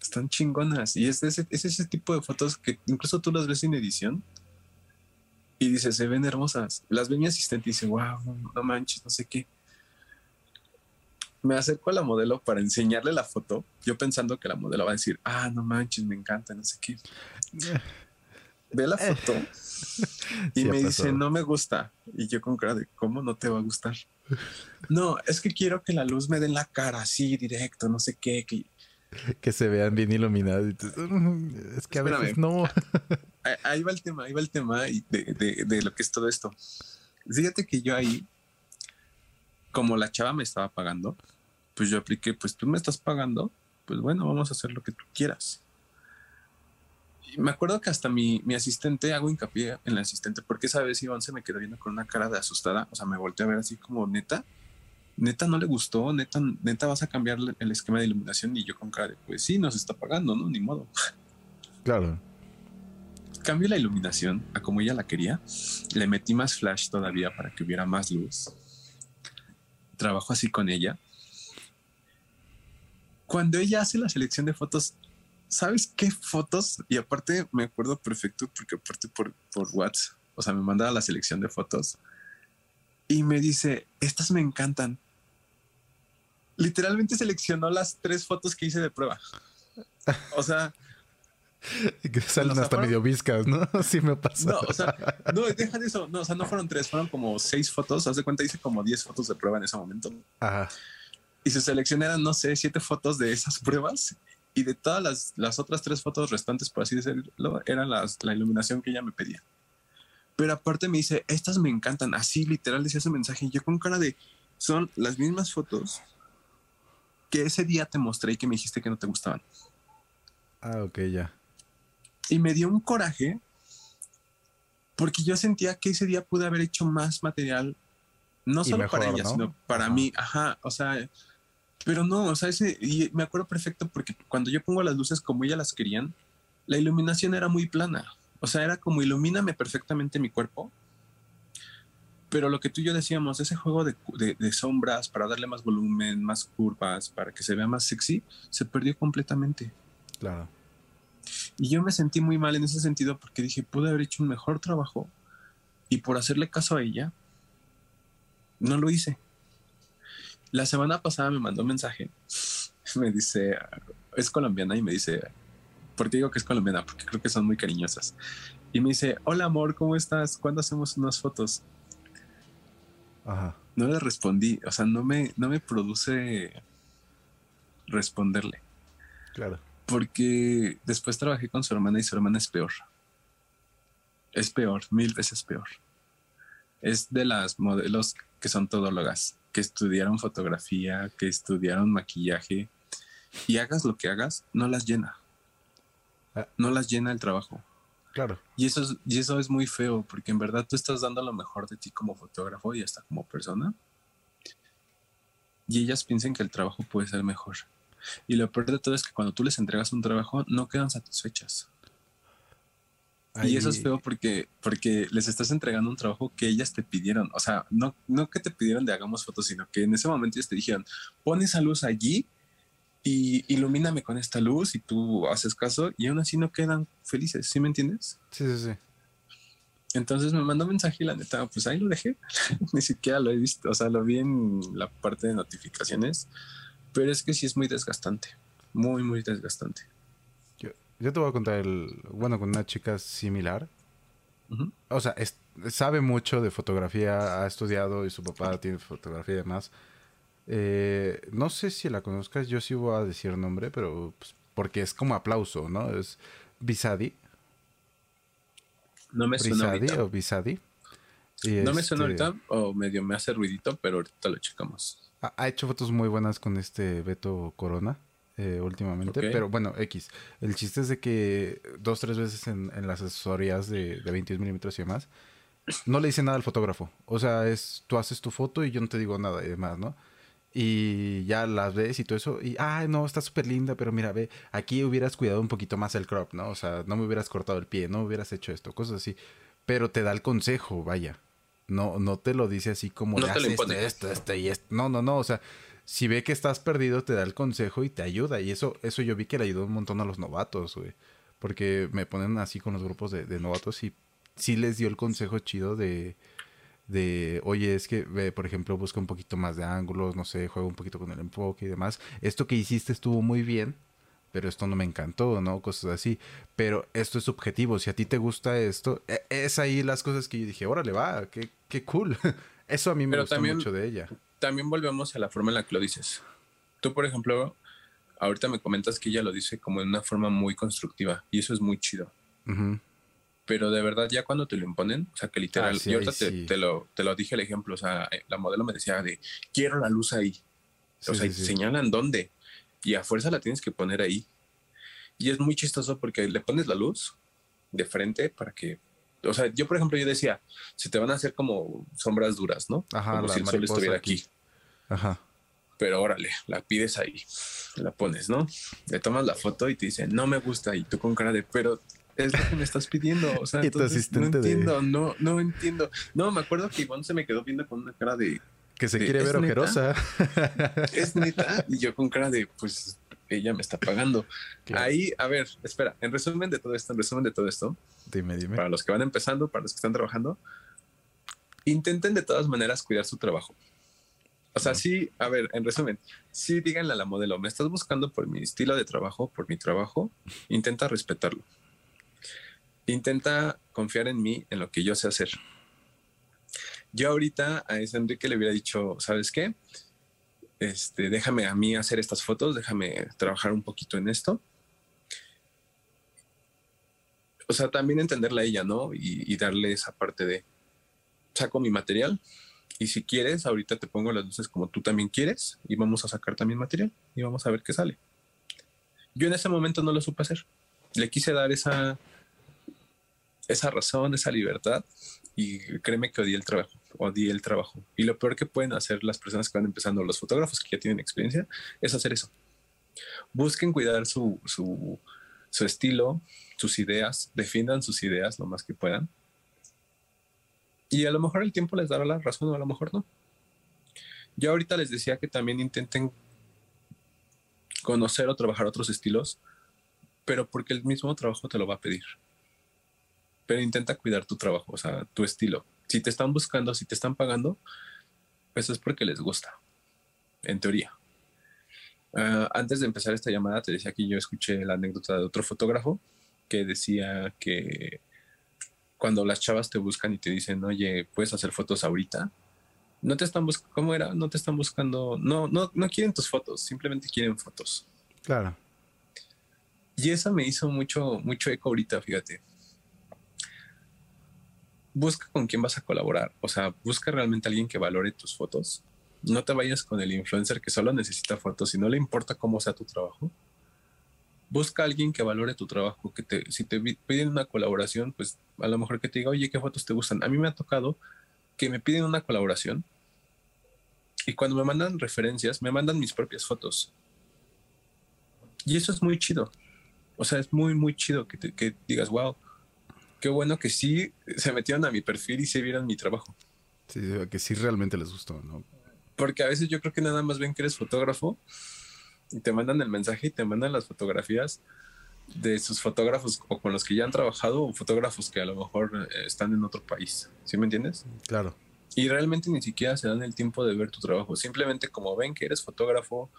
están chingonas. Y es ese, es ese tipo de fotos que incluso tú las ves en edición y dices, se ven hermosas. Las ve mi asistente y dice, wow, no manches, no sé qué. Me acerco a la modelo para enseñarle la foto, yo pensando que la modelo va a decir, ah, no manches, me encanta, no sé qué. ve la Eh. foto y Sí me dice, no me gusta. Y yo con cara de, ¿cómo no te va a gustar? No, es que quiero que la luz me dé en la cara, así, directo, no sé qué. Que... Que se vean bien tú, "Mm, Es que a veces Espérame. no. Ahí- va el tema, ahí va el tema de, de- de lo que es todo esto. Fíjate que yo ahí, como la chava me estaba pagando, pues yo apliqué, pues tú me estás pagando, pues bueno, vamos a hacer lo que tú quieras. Me acuerdo que hasta mi, mi asistente, hago hincapié en el asistente, porque esa vez Iván se me quedó viendo con una cara de asustada, o sea, me volteé a ver así como neta, neta no le gustó, neta, neta vas a cambiar el esquema de iluminación y yo con cara de, pues sí, nos está pagando, ¿no? Ni modo. Claro. Cambio la iluminación a como ella la quería. Le metí más flash todavía para que hubiera más luz. Trabajo así con ella. Cuando ella hace la selección de fotos, ¿sabes qué fotos? Y aparte me acuerdo perfecto porque aparte por, por WhatsApp, o sea, me mandaba la selección de fotos y me dice, estas me encantan. Literalmente seleccionó las tres fotos que hice de prueba. O sea, Que salen hasta fueron- medio viscas, ¿no? Sí me pasa. No, o sea, no, deja de eso. No, o sea, no fueron tres, fueron como seis fotos. Haz de cuenta, hice como 10 fotos de prueba en ese momento. Ajá. Y su selección eran, no sé, siete fotos de esas pruebas. Y de todas las, las otras tres fotos restantes, por así decirlo, eran las, la iluminación que ella me pedía. Pero aparte me dice, estas me encantan. Así literal decía ese mensaje. Y yo con cara de, son las mismas fotos que ese día te mostré y que me dijiste que no te gustaban. Ah, ok, ya. Y me dio un coraje porque yo sentía que ese día pude haber hecho más material, no Y solo para ella, ¿no? sino para mí. Ajá, o sea, pero no, o sea, ese, y me acuerdo perfecto porque cuando yo pongo las luces como ella las querían, la iluminación era muy plana. O sea, era como ilumíname perfectamente mi cuerpo. Pero lo que tú y yo decíamos, ese juego de, de- de sombras para darle más volumen, más curvas, para que se vea más sexy, se perdió completamente. Claro. Y yo me sentí muy mal en ese sentido porque dije, pude haber hecho un mejor trabajo y por hacerle caso a ella, no lo hice. La semana pasada me mandó un mensaje, me dice, es colombiana y me dice, ¿por qué digo que es colombiana? Porque creo que son muy cariñosas. Y me dice, hola amor, ¿cómo estás? ¿Cuándo hacemos unas fotos? Ajá. No le respondí, o sea, no me, no me produce responderle. Claro. porque después trabajé con su hermana y su hermana es peor. Es peor, mil veces peor. Es de las modelos que son todólogas, que estudiaron fotografía, que estudiaron maquillaje y hagas lo que hagas, no las llena. Ah. No las llena el trabajo. Claro. Y eso, es, y eso es muy feo, porque en verdad tú estás dando lo mejor de ti como fotógrafo y hasta como persona. Y ellas piensan que el trabajo puede ser mejor. Y lo peor de todo es que cuando tú les entregas un trabajo, no quedan satisfechas. Y eso es feo porque, porque les estás entregando un trabajo que ellas te pidieron. O sea, no, no que te pidieron de hagamos fotos, sino que en ese momento ellos te dijeron, pon esa luz allí y ilumíname con esta luz y tú haces caso y aún así no quedan felices. ¿Sí me entiendes? Sí, sí, sí. Entonces me mandó un mensaje y la neta, pues ahí lo dejé. Ni siquiera lo he visto. O sea, lo vi en la parte de notificaciones, pero es que sí es muy desgastante. Muy, muy desgastante. Yo, te voy a contar el. Bueno, con una chica similar. O sea, es- sabe mucho de fotografía, ha estudiado y su papá tiene fotografía y demás. Eh, no sé si la conozcas, yo sí voy a decir nombre, pero pues, porque es como aplauso, ¿no? Es Bisadi. No me suena Bisadi ahorita. o Bisadi. Y, No me suena este, ahorita o medio me hace ruidito, pero ahorita lo checamos. Ha, ha hecho fotos muy buenas con este Beto Corona eh, últimamente. Ok. Pero bueno, X. El chiste es de que dos, tres veces en, en las asesorías de, de 22 milímetros y demás, no le dice nada al fotógrafo. O sea, es tú haces tu foto y yo no te digo nada y demás, ¿no? Y ya las ves y todo eso. Y, ay, no, está súper linda, pero mira, ve, aquí hubieras cuidado un poquito más el crop, ¿no? O sea, no me hubieras cortado el pie, no hubieras hecho esto, cosas así. Pero te da el consejo, vaya. No, no te lo dice así como No te lo esto, esto, esto y esto. No, no, no. O sea, si ve que estás perdido, te da el consejo y te ayuda. Y eso, eso yo vi que le ayudó un montón a los novatos, güey. Porque me ponen así con los grupos de, de novatos y sí les dio el consejo chido de, de, oye, es que, ve, por ejemplo, busca un poquito más de ángulos, no sé, juega un poquito con el enfoque y demás. Esto que hiciste estuvo muy bien, pero esto no me encantó, ¿no? Cosas así. Pero esto es subjetivo. Si a ti te gusta esto, e, es ahí las cosas que yo dije, órale, va, qué, qué cool. Eso a mí me gusta mucho de ella. También volvemos a la forma en la que lo dices. Tú, por ejemplo, ahorita me comentas que ella lo dice como en una forma muy constructiva y eso es muy chido. Pero de verdad, ya cuando te lo imponen, o sea, que literal, ah, yo ahorita te, lo, te lo dije el ejemplo, o sea, la modelo me decía de, quiero la luz ahí. o sea, señalan dónde y a fuerza la tienes que poner ahí. Y es muy chistoso porque le pones la luz de frente para que, o sea, yo por ejemplo, yo decía, si te van a hacer como sombras duras, ¿no? Ajá, como si el sol estuviera aquí. Ajá. Pero órale, la pides ahí, la pones, ¿no? Le tomas la foto y te dice, no me gusta, y tú con cara de, pero es lo que me estás pidiendo. O sea, entonces, no entiendo, no, no entiendo. No, me acuerdo que Ivonne se me quedó viendo con una cara de, que se quiere ver ojerosa. Es neta. Y yo con cara de, pues, ella me está pagando. Ahí, a ver, espera, en resumen de todo esto, en resumen de todo esto. Dime, dime. Para los que van empezando, para los que están trabajando, intenten de todas maneras cuidar su trabajo. O sea, sí, a ver, en resumen, sí díganle a la modelo, me estás buscando por mi estilo de trabajo, por mi trabajo, intenta respetarlo. Intenta confiar en mí, en lo que yo sé hacer. Yo ahorita a ese Enrique le hubiera dicho, ¿sabes qué? Este, déjame a mí hacer estas fotos, déjame trabajar un poquito en esto. O sea, también entenderla a ella, ¿no? Y, darle esa parte de, saco mi material y si quieres, ahorita te pongo las luces como tú también quieres y vamos a sacar también material y vamos a ver qué sale. Yo en ese momento no lo supe hacer. Le quise dar esa, esa razón, esa libertad y créeme que odié el trabajo, odié el trabajo. Y lo peor que pueden hacer las personas que van empezando, los fotógrafos que ya tienen experiencia, es hacer eso. Busquen cuidar su, su, su estilo, sus ideas, defiendan sus ideas lo más que puedan. Y a lo mejor el tiempo les dará la razón o a lo mejor no. Yo ahorita les decía que también intenten conocer o trabajar otros estilos, pero porque el mismo trabajo te lo va a pedir pero intenta cuidar tu trabajo, o sea, tu estilo. Si te están buscando, si te están pagando, pues es porque les gusta, en teoría. Ah, antes de empezar esta llamada, te decía que yo escuché la anécdota de otro fotógrafo que decía que cuando las chavas te buscan y te dicen, oye, puedes hacer fotos ahorita, no te están buscando, ¿cómo era? No te están buscando, no, no, no quieren tus fotos, simplemente quieren fotos. Claro. Y eso me hizo mucho, mucho eco ahorita, fíjate busca con quién vas a colaborar. O sea, busca realmente a alguien que valore tus fotos. No te vayas con el influencer que solo necesita fotos y no le importa cómo sea tu trabajo. Busca a alguien que valore tu trabajo, que te, si te piden una colaboración, pues a lo mejor que te diga, oye, ¿qué fotos te gustan? A mí me ha tocado que me piden una colaboración y cuando me mandan referencias, me mandan mis propias fotos. Y eso es muy chido. O sea, es muy, muy chido que, te, que digas, wow, qué bueno que sí se metieron a mi perfil y se vieron mi trabajo. Sí, que sí realmente les gustó, ¿no? Porque a veces yo creo que nada más ven que eres fotógrafo y te mandan el mensaje y te mandan las fotografías de sus fotógrafos o con los que ya han trabajado o fotógrafos que a lo mejor eh, están en otro país. ¿Sí me entiendes? Claro. Y realmente ni siquiera se dan el tiempo de ver tu trabajo. Simplemente como ven que eres fotógrafo,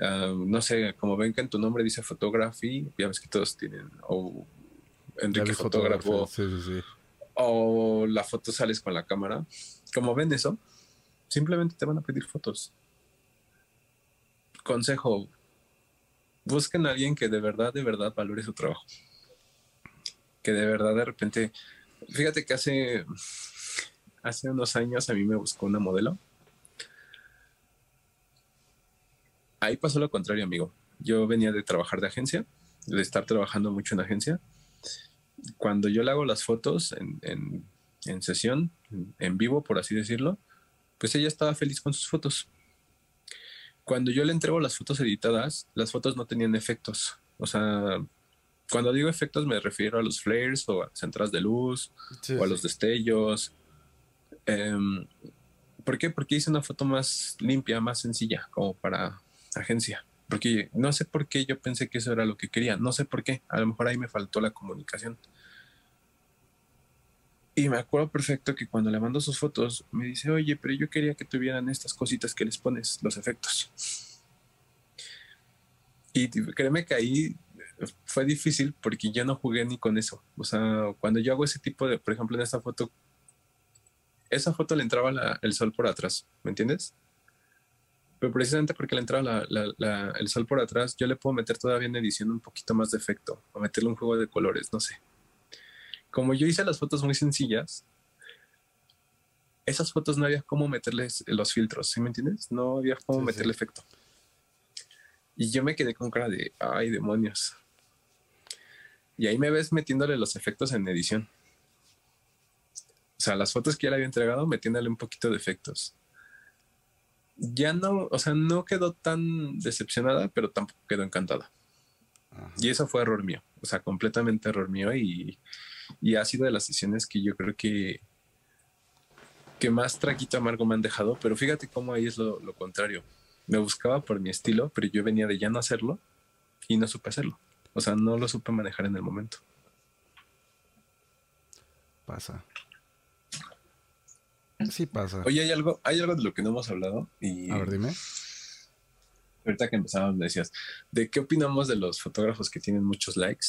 ah, no sé, como ven que en tu nombre dice photography, ya ves que todos tienen, o Enrique fotógrafo. O la foto sales con la cámara. Como ven eso, simplemente te van a pedir fotos. Consejo, busquen a alguien que de verdad, de verdad valore su trabajo. Que de verdad de repente, fíjate que hace, hace unos años a mí me buscó una modelo. Ahí pasó lo contrario, amigo. Yo venía de trabajar de agencia, de estar trabajando mucho en agencia cuando yo le hago las fotos en, sesión, en vivo, por así decirlo, pues ella estaba feliz con sus fotos. Cuando yo le entrego las fotos editadas, las fotos no tenían efectos. O sea, cuando digo efectos me refiero a los flares o a las entradas de luz o a los destellos. Em, ¿Por qué? Porque hice una foto más limpia, más sencilla, como para agencia. Porque no sé por qué yo pensé que eso era lo que quería. No sé por qué. A lo mejor ahí me faltó la comunicación. Y me acuerdo perfecto que cuando le mando sus fotos, me dice, oye, pero yo quería que tuvieran estas cositas que les pones, los efectos. Y créeme que ahí fue difícil porque yo no jugué ni con eso. O sea, cuando yo hago ese tipo de, por ejemplo, en esta foto, esa foto le entraba el sol por atrás, ¿me entiendes? Pero precisamente porque le entraba el sol por atrás, yo le puedo meter todavía en edición un poquito más de efecto, o meterle un juego de colores, no sé. Como yo hice las fotos muy sencillas, esas fotos no había cómo meterles los filtros, ¿sí me entiendes? No había cómo meterle efecto. Y yo me quedé con cara de, ay, demonios. Y ahí me ves metiéndole los efectos en edición. O sea, las fotos que ya le había entregado, metiéndole un poquito de efectos. Ya no, o sea, no quedó tan decepcionada, pero tampoco quedó encantada. Y eso fue error mío, o sea, completamente error mío y, y ha sido de las sesiones que yo creo que que más traquito amargo me han dejado, pero fíjate cómo ahí es lo, lo contrario. Me buscaba por mi estilo, pero yo venía de ya no hacerlo y no supe hacerlo. O sea, no lo supe manejar en el momento. Pasa. Sí pasa. Oye, hay algo, hay algo de lo que no hemos hablado. Y A ver, dime. ahorita que empezamos me decías, ¿de qué opinamos de los fotógrafos que tienen muchos likes?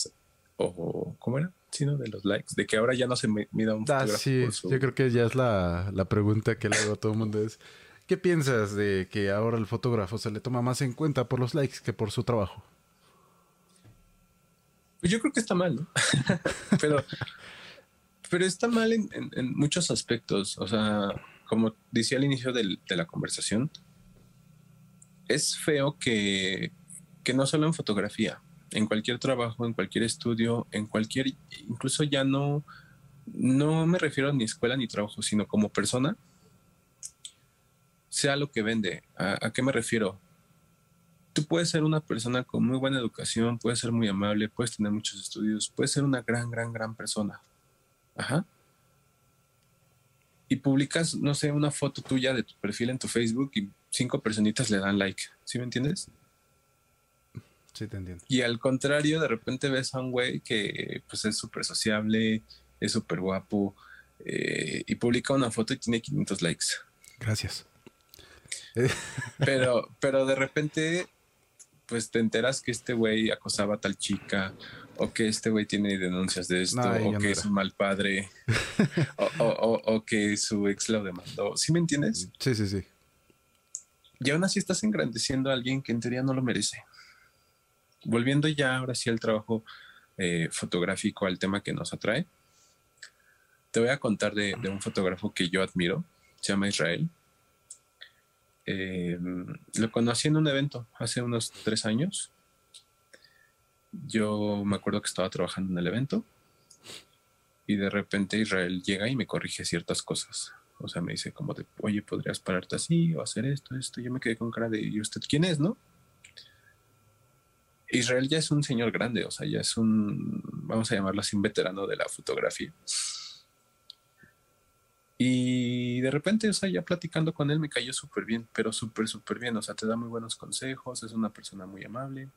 O, ¿cómo era? Sí, ¿no? De los likes. De que ahora ya no se mira un Ah, sí, por su... yo creo que ya es la, la pregunta que le hago a todo el mundo es, ¿qué piensas de que ahora el fotógrafo se le toma más en cuenta por los likes que por su trabajo? Pues yo creo que está mal, ¿no? pero, pero está mal en, en- en muchos aspectos. O sea, como decía al inicio del- de la conversación, es feo que, que no solo en fotografía, en cualquier trabajo, en cualquier estudio, en cualquier, incluso ya no, no me refiero a ni escuela ni trabajo, sino como persona, sea lo que vende. ¿A, a qué me refiero? tú puedes ser una persona con muy buena educación, puedes ser muy amable, puedes tener muchos estudios, puedes ser una gran, gran, gran persona. Ajá. Y publicas, no sé, una foto tuya de tu perfil en tu Facebook y cinco personitas le dan like. ¿Sí me entiendes? Sí, te entiendo. Y al contrario, de repente ves a un güey que pues es súper sociable, es súper guapo eh, y publica una foto y tiene 500 likes. Gracias. Pero, pero de repente, pues te enteras que este güey acosaba a tal chica, o que este güey tiene denuncias de esto, No, o que es un mal padre, o, o- o- o que su ex lo demandó. ¿Sí me entiendes? Sí, sí, sí. Y aún así estás engrandeciendo a alguien que en teoría no lo merece. Volviendo ya ahora sí al trabajo eh, fotográfico, al tema que nos atrae, te voy a contar de, un fotógrafo que yo admiro, se llama Israel. Eh, lo conocí en un evento hace unos tres años. Yo me acuerdo que estaba trabajando en el evento y de repente Israel llega y me corrige ciertas cosas. O sea, me dice como de, oye, podrías pararte así o hacer esto, esto. Yo me quedé con cara de, ¿y usted quién es, no? Israel ya es un señor grande, o sea, ya es un, vamos a llamarlo así, un veterano de la fotografía. Y de repente, o sea, ya platicando con él me cayó súper bien, pero súper, súper bien. O sea, te da muy buenos consejos, es una persona muy amable.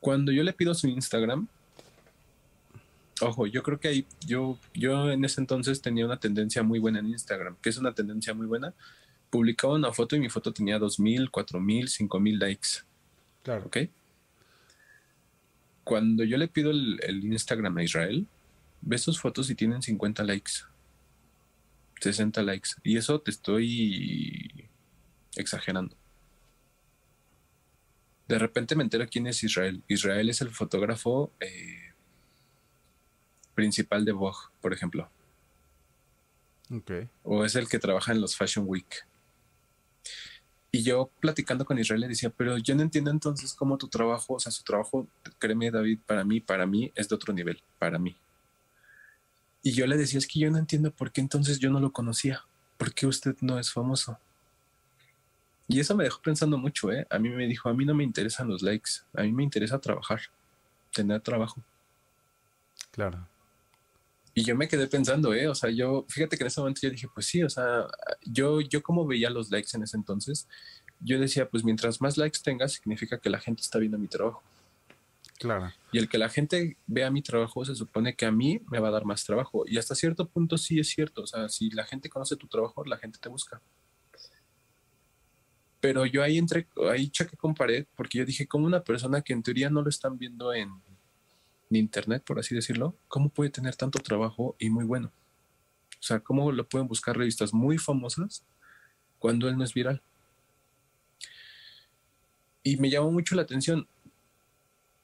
Cuando yo le pido su Instagram, ojo, yo creo que ahí, yo, yo en ese entonces tenía una tendencia muy buena en Instagram. que es una tendencia muy buena? Publicaba una foto y mi foto tenía 2.000, 4.000, 5.000 likes. Claro. ¿Ok? Cuando yo le pido el, el Instagram a Israel, ve sus fotos y tienen 50 likes, 60 likes. Y eso te estoy exagerando. De repente me entero quién es Israel. Israel es el fotógrafo eh, principal de Vogue, por ejemplo. Ok. O es el que trabaja en los Fashion Week. Y yo platicando con Israel le decía, pero yo no entiendo entonces cómo tu trabajo, o sea, su trabajo, créeme David, para mí, para mí es de otro nivel, para mí. Y yo le decía, es que yo no entiendo por qué entonces yo no lo conocía, por qué usted no es famoso. Y eso me dejó pensando mucho, ¿eh? A mí me dijo, a mí no me interesan los likes, a mí me interesa trabajar, tener trabajo. Claro. Y yo me quedé pensando, ¿eh? O sea, yo, fíjate que en ese momento yo dije, pues sí, o sea, yo, yo como veía los likes en ese entonces, yo decía, pues mientras más likes tenga, significa que la gente está viendo mi trabajo. Claro. Y el que la gente vea mi trabajo, se supone que a mí me va a dar más trabajo. Y hasta cierto punto sí es cierto. O sea, si la gente conoce tu trabajo, la gente te busca. Pero yo ahí entré, ahí chequé con pared, porque yo dije, como una persona que en teoría no lo están viendo en, en internet, por así decirlo, ¿cómo puede tener tanto trabajo y muy bueno? O sea, ¿cómo lo pueden buscar revistas muy famosas cuando él no es viral? Y me llamó mucho la atención.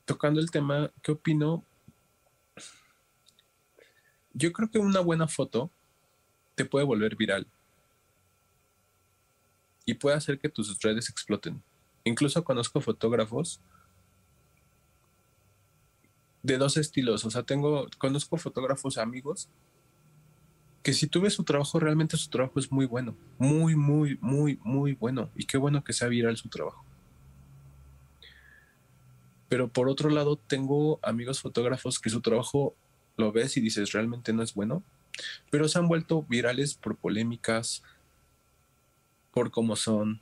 Tocando el tema, ¿qué opino? Yo creo que una buena foto te puede volver viral y puede hacer que tus redes exploten. Incluso conozco fotógrafos de dos estilos. O sea, tengo, conozco fotógrafos amigos que si tú ves su trabajo, realmente su trabajo es muy bueno. Muy, muy, muy, muy bueno. Y qué bueno que sea viral su trabajo. Pero por otro lado, tengo amigos fotógrafos que su trabajo lo ves y dices realmente no es bueno, pero se han vuelto virales por polémicas, por cómo son.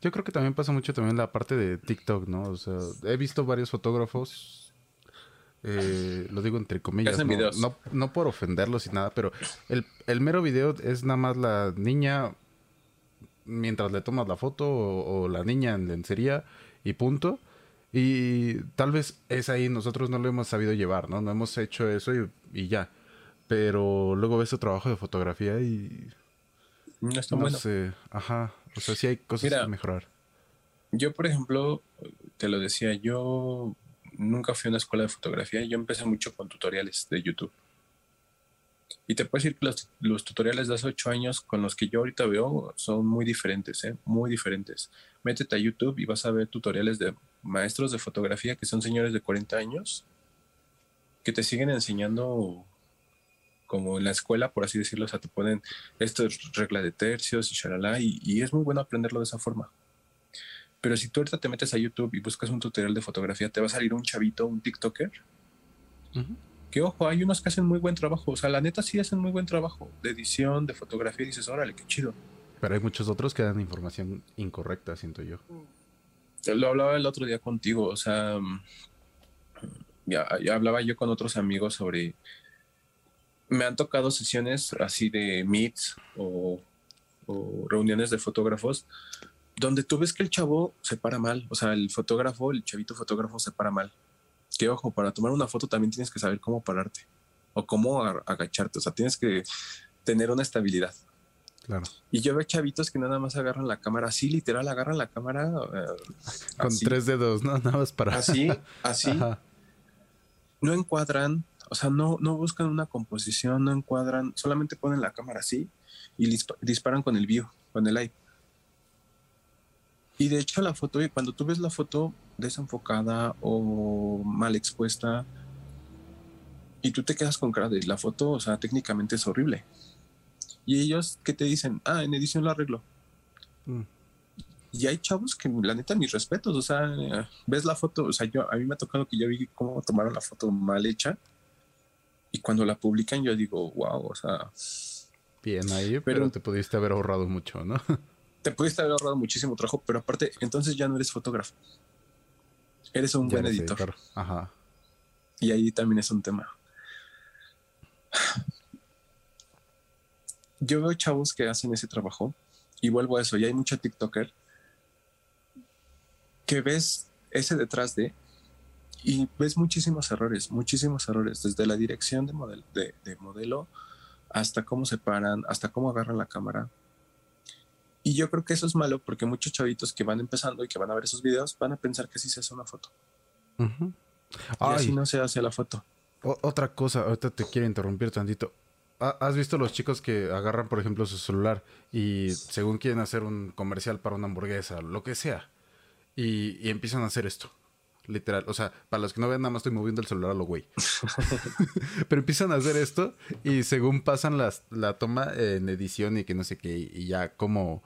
Yo creo que también pasa mucho también la parte de TikTok, ¿no? O sea, he visto varios fotógrafos, eh, lo digo entre comillas, no, no, por ofenderlos y nada, pero el, el, mero video es nada más la niña mientras le tomas la foto o, la niña en lencería y punto. Y tal vez es ahí, nosotros no lo hemos sabido llevar, ¿no? No hemos hecho eso y, ya. Pero luego ves su trabajo de fotografía y... No está no Sé. Ajá. O sea, sí hay cosas que mejorar. Yo, por ejemplo, te lo decía, yo nunca fui a una escuela de fotografía. Yo empecé mucho con tutoriales de YouTube. Y te puedo decir que los, tutoriales de hace ocho años con los que yo ahorita veo son muy diferentes, ¿eh? muy diferentes. Métete a YouTube y vas a ver tutoriales de maestros de fotografía que son señores de 40 años que te siguen enseñando como en la escuela, por así decirlo, o sea, te ponen esto es regla de tercios y shalala, y, y, es muy bueno aprenderlo de esa forma. Pero si tú ahorita te metes a YouTube y buscas un tutorial de fotografía, te va a salir un chavito, un TikToker, que ojo, hay unos que hacen muy buen trabajo. O sea, la neta sí hacen muy buen trabajo de edición, de fotografía. Y dices, órale, qué chido. Pero hay muchos otros que dan información incorrecta, siento yo. Lo hablaba el otro día contigo. O sea, ya, ya hablaba yo con otros amigos sobre. Me han tocado sesiones así de meets o, o reuniones de fotógrafos donde tú ves que el chavo se para mal. O sea, el fotógrafo, el chavito fotógrafo se para mal que ojo, para tomar una foto también tienes que saber cómo pararte o cómo agacharte, o sea, tienes que tener una estabilidad. Claro. Y yo veo chavitos que nada más agarran la cámara así, literal, agarran la cámara eh, con tres dedos, ¿no? Nada más para. Así, así. No encuadran, o sea, no, no buscan una composición, no encuadran, solamente ponen la cámara así y disparan con el view, con el iPhone. Y de hecho la foto, cuando tú ves la foto desenfocada o mal expuesta y tú te quedas con cara de la foto, o sea, técnicamente es horrible. Y ellos que te dicen, ah, en edición lo arreglo. Mm. Y hay chavos que la neta mis respetos, o sea, ves la foto, o sea, yo a mí me ha tocado que yo vi cómo tomaron la foto mal hecha y cuando la publican yo digo, wow, o sea, bien ahí, pero te pudiste haber ahorrado mucho, ¿no? te pudiste haber ahorrado muchísimo trabajo, pero aparte, entonces ya no eres fotógrafo. Eres un buen editor. Ajá. Y ahí también es un tema. Yo veo chavos que hacen ese trabajo y vuelvo a eso, y hay mucho TikToker que ves ese detrás de y ves muchísimos errores, muchísimos errores, desde la dirección de, de modelo hasta cómo se paran, hasta cómo agarran la cámara, y yo creo que eso es malo porque muchos chavitos que van empezando y que van a ver esos videos van a pensar que sí se hace una foto. Y así no se hace la foto. otra cosa, ahorita te quiero interrumpir tantito. ¿Has visto los chicos que agarran, por ejemplo, su celular y según quieren hacer un comercial para una hamburguesa, lo que sea, y, empiezan a hacer esto? Literal, o sea, para los que no ven, nada más estoy moviendo el celular a lo güey. Pero empiezan a hacer esto y según pasan las, la toma en edición y que no sé qué, y ya como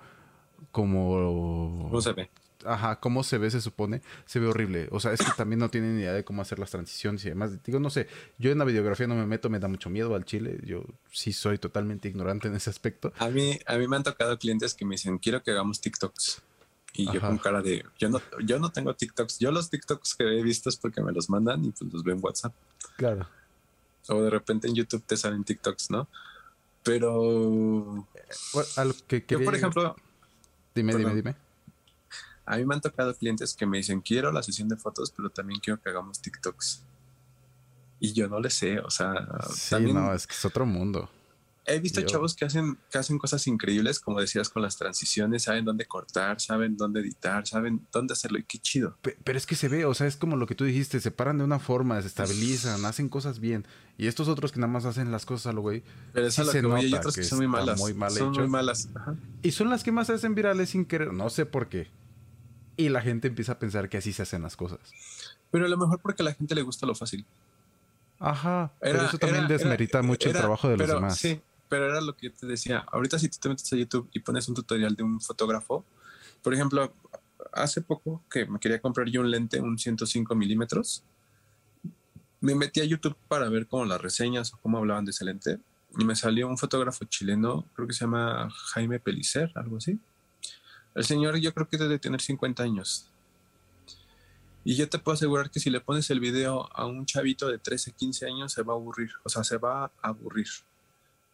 como... ¿Cómo se ve? Ajá, cómo se ve se supone, se ve horrible. O sea, es que también no tienen ni idea de cómo hacer las transiciones y demás. Digo, no sé, yo en la videografía no me meto, me da mucho miedo al chile. Yo sí soy totalmente ignorante en ese aspecto. A mí, a mí me han tocado clientes que me dicen, quiero que hagamos TikToks. Y yo con cara de, yo no, yo no tengo TikToks. Yo los TikToks que he visto es porque me los mandan y pues los veo en WhatsApp. Claro. O de repente en YouTube te salen TikToks, ¿no? Pero... Bueno, que Yo, por ejemplo Dime, dime, dime. A mí me han tocado clientes que me dicen, quiero la sesión de fotos, pero también quiero que hagamos TikToks. Y yo no le sé, o sea, Sí, también no, es que es otro mundo. He visto yo- chavos que hacen, que hacen cosas increíbles, como decías, con las transiciones, saben dónde cortar, saben dónde editar, saben dónde hacerlo y qué chido. Pe- Pero es que se ve, o sea, es como lo que tú dijiste, se paran de una forma, se estabilizan, hacen cosas bien. Y estos otros que nada más hacen las cosas a lo güey. Pero es sí a lo se que voy, hay nota otros que, que son muy malas. muy mal son hecho. muy malas. Ajá. Y son las que más se hacen virales sin querer, no sé por qué. Y la gente empieza a pensar que así se hacen las cosas. Pero a lo mejor porque a la gente le gusta lo fácil. Ajá, pero eso también era- desmerita era- mucho era- el trabajo de los pero, demás. Sí, pero era lo que yo te decía. Ahorita si tú te metes a YouTube y pones un tutorial de un fotógrafo, por ejemplo, hace poco que me quería comprar yo un lente, un 105 milímetros, me metí a YouTube para ver como las reseñas o cómo hablaban de ese lente y me salió un fotógrafo chileno, creo que se llama Jaime Pelicer, algo así. El señor yo creo que debe tener 50 años. Y yo te puedo asegurar que si le pones el video a un chavito de 13, 15 años, se va a aburrir. O sea, se va a aburrir.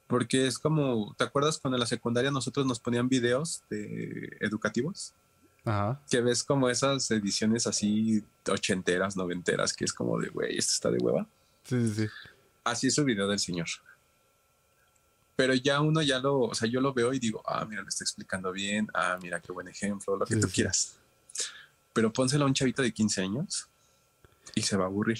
Porque es como, ¿te acuerdas cuando en la secundaria nosotros nos ponían videos de educativos? Ajá. Que ves como esas ediciones así ochenteras, noventeras, que es como de, güey, esto está de hueva. Sí, sí, sí. Así es el video del señor. Pero ya uno ya lo, o sea, yo lo veo y digo, ah, mira, lo está explicando bien, ah, mira, qué buen ejemplo, lo que Sí, tú sí. quieras. Pero pónselo a un chavito de 15 años y se va a aburrir.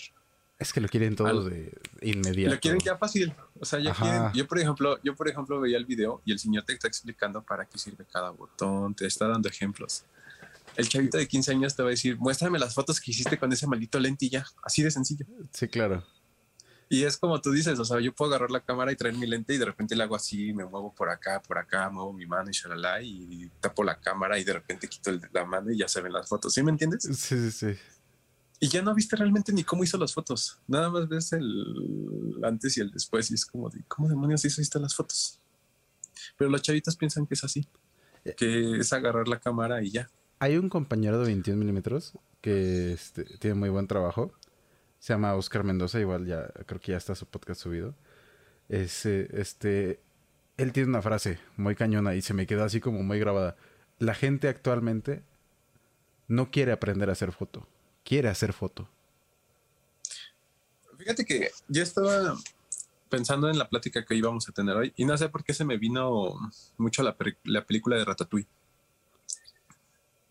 Es que lo quieren todo Al- de inmediato. Lo quieren ya fácil. O sea, ya Ajá. quieren. Yo, por ejemplo, yo, por ejemplo, veía el video y el señor te está explicando para qué sirve cada botón, te está dando ejemplos. El chavito de 15 años te va a decir, muéstrame las fotos que hiciste con ese maldito ya. Así de sencillo. Sí, claro. Y es como tú dices, o sea, yo puedo agarrar la cámara y traer mi lente y de repente le hago así, me muevo por acá, por acá, muevo mi mano y shalala y tapo la cámara y de repente quito la mano y ya se ven las fotos. ¿Sí me entiendes? Sí, sí, sí. Y ya no viste realmente ni cómo hizo las fotos. Nada más ves el antes y el después y es como de, ¿cómo demonios hizo estas las fotos? Pero los chavitos piensan que es así, que es agarrar la cámara y ya. Hay un compañero de 21 milímetros que este, tiene muy buen trabajo. Se llama Oscar Mendoza, igual ya creo que ya está su podcast subido. Es, eh, este, él tiene una frase muy cañona y se me quedó así como muy grabada. La gente actualmente no quiere aprender a hacer foto, quiere hacer foto. Fíjate que yo estaba pensando en la plática que íbamos a tener hoy y no sé por qué se me vino mucho la, la película de Ratatouille.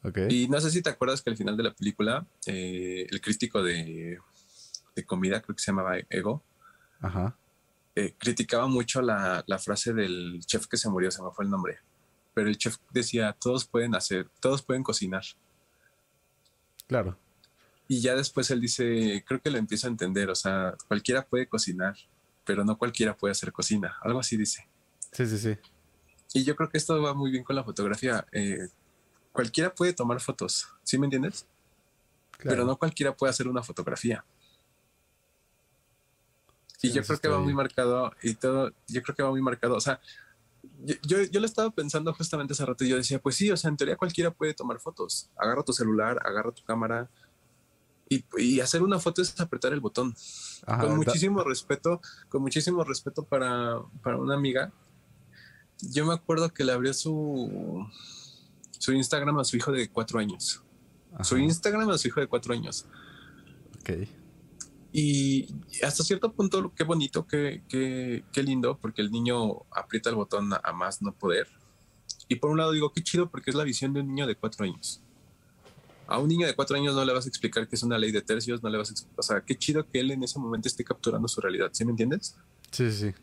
¿Ok? Y no sé si te acuerdas que al final de la película, eh, el crítico de, de comida, creo que se llamaba Ego, Ajá. eh, criticaba mucho la, la frase del chef que se murió, se me fue el nombre. Pero el chef decía, todos pueden hacer, todos pueden cocinar. Claro. Y ya después él dice, creo que lo empieza a entender, o sea, cualquiera puede cocinar, pero no cualquiera puede hacer cocina. Algo así dice. Sí, sí, sí. Y yo creo que esto va muy bien con la fotografía. Eh, cualquiera puede tomar fotos, ¿sí me entiendes? Claro. Pero no cualquiera puede hacer una fotografía. Sí, y yo creo que va muy marcado y todo, yo creo que va muy marcado. O sea, yo, yo, yo lo estaba pensando justamente hace rato y yo decía, pues sí, o sea, en teoría cualquiera puede tomar fotos. Agarra tu celular, agarra tu cámara y, y hacer una foto es apretar el botón. Ajá, con muchísimo respeto, con muchísimo respeto para, para una amiga. Yo me acuerdo que le abrió su, su Instagram a su hijo de cuatro años. Su ajá, Instagram a su hijo de cuatro años. ok. Y hasta cierto punto, qué bonito, qué, qué, qué lindo, porque el niño aprieta el botón a, a más no poder. Y por un lado digo, qué chido, porque es la visión de un niño de cuatro años. A un niño de cuatro años no le vas a explicar que es una ley de tercios, no le vas a explicar, o sea, qué chido que él en ese momento esté capturando su realidad, ¿sí me entiendes? Sí, sí.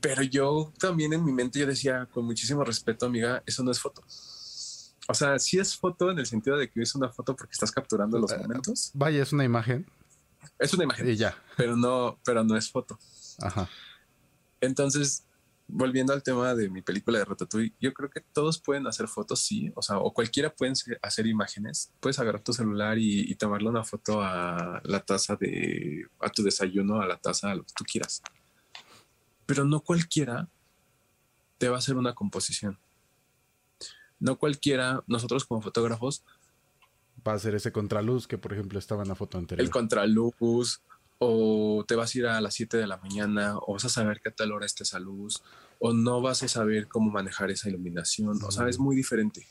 Pero yo también en mi mente yo decía, con muchísimo respeto, amiga, eso no es foto. O sea, sí es foto en el sentido de que es una foto porque estás capturando los Eh, momentos. Vaya, es una imagen Es una imagen, y ya. pero no, pero no es foto. Ajá. Entonces, volviendo al tema de mi película de Ratatouille, yo creo que todos pueden hacer fotos, sí, o sea, o cualquiera pueden hacer imágenes. Puedes agarrar tu celular y, y tomarle una foto a la taza de, a tu desayuno, a la taza, a lo que tú quieras. Pero no cualquiera te va a hacer una composición. No cualquiera, nosotros como fotógrafos, Va a ser ese contraluz que, por ejemplo, estaba en la foto anterior. el contraluz o te vas a ir a las 7 de la mañana, o vas a saber qué tal hora está esa luz, o no vas a saber cómo manejar esa iluminación, o sea, es muy diferente.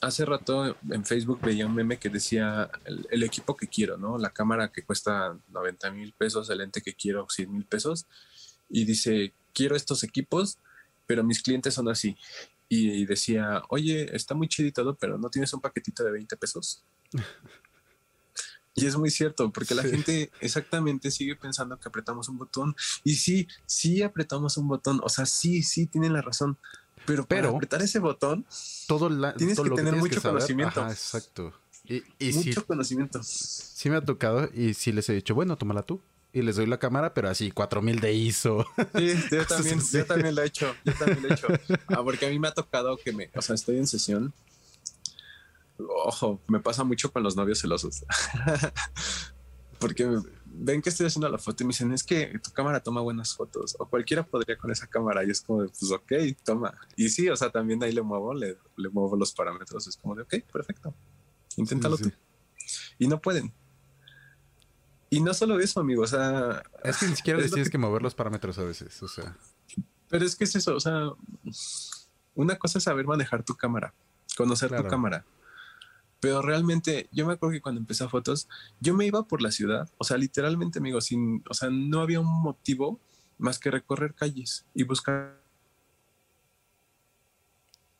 hace rato en Facebook veía un meme que decía el, equipo que quiero, ¿no? La cámara que cuesta 90 mil pesos, el lente que quiero 100 mil pesos, y dice, quiero estos equipos, pero mis clientes son así. Y, decía, oye, está muy chidito, pero no tienes un paquetito de 20 pesos. Y es muy cierto, porque la gente exactamente sigue pensando que apretamos un botón. Y sí, sí apretamos un botón. O sea, sí, sí, tienen la razón. Pero, para apretar ese botón, todo tienes que tener mucho conocimiento. exacto. Y, mucho conocimiento. Sí me ha tocado y sí les he dicho, bueno, tómala tú. Y les doy la cámara, pero así, 4000 de ISO. Sí, yo también, yo también lo he hecho. Yo también lo he hecho. Ah, porque a mí me ha tocado que me, o sea, estoy en sesión ojo, me pasa mucho con los novios celosos. Porque ven que estoy haciendo la foto y me dicen, es que tu cámara toma buenas fotos. O cualquiera podría con esa cámara. Y es como, pues ok, toma. Y sí, o sea, también ahí le muevo, le, muevo los parámetros. Es como de, ok, perfecto. Inténtalo tú. Y no pueden. Y no solo eso, amigo, o sea... Es que ni siquiera tienes que... mover los parámetros a veces, o sea... Pero es que es eso, o sea... Una cosa es saber manejar tu cámara, conocer tu cámara. Pero realmente, yo me acuerdo que cuando empecé a fotos, yo me iba por la ciudad, o sea, literalmente, amigo, sin, o sea, no había un motivo más que recorrer calles y buscar.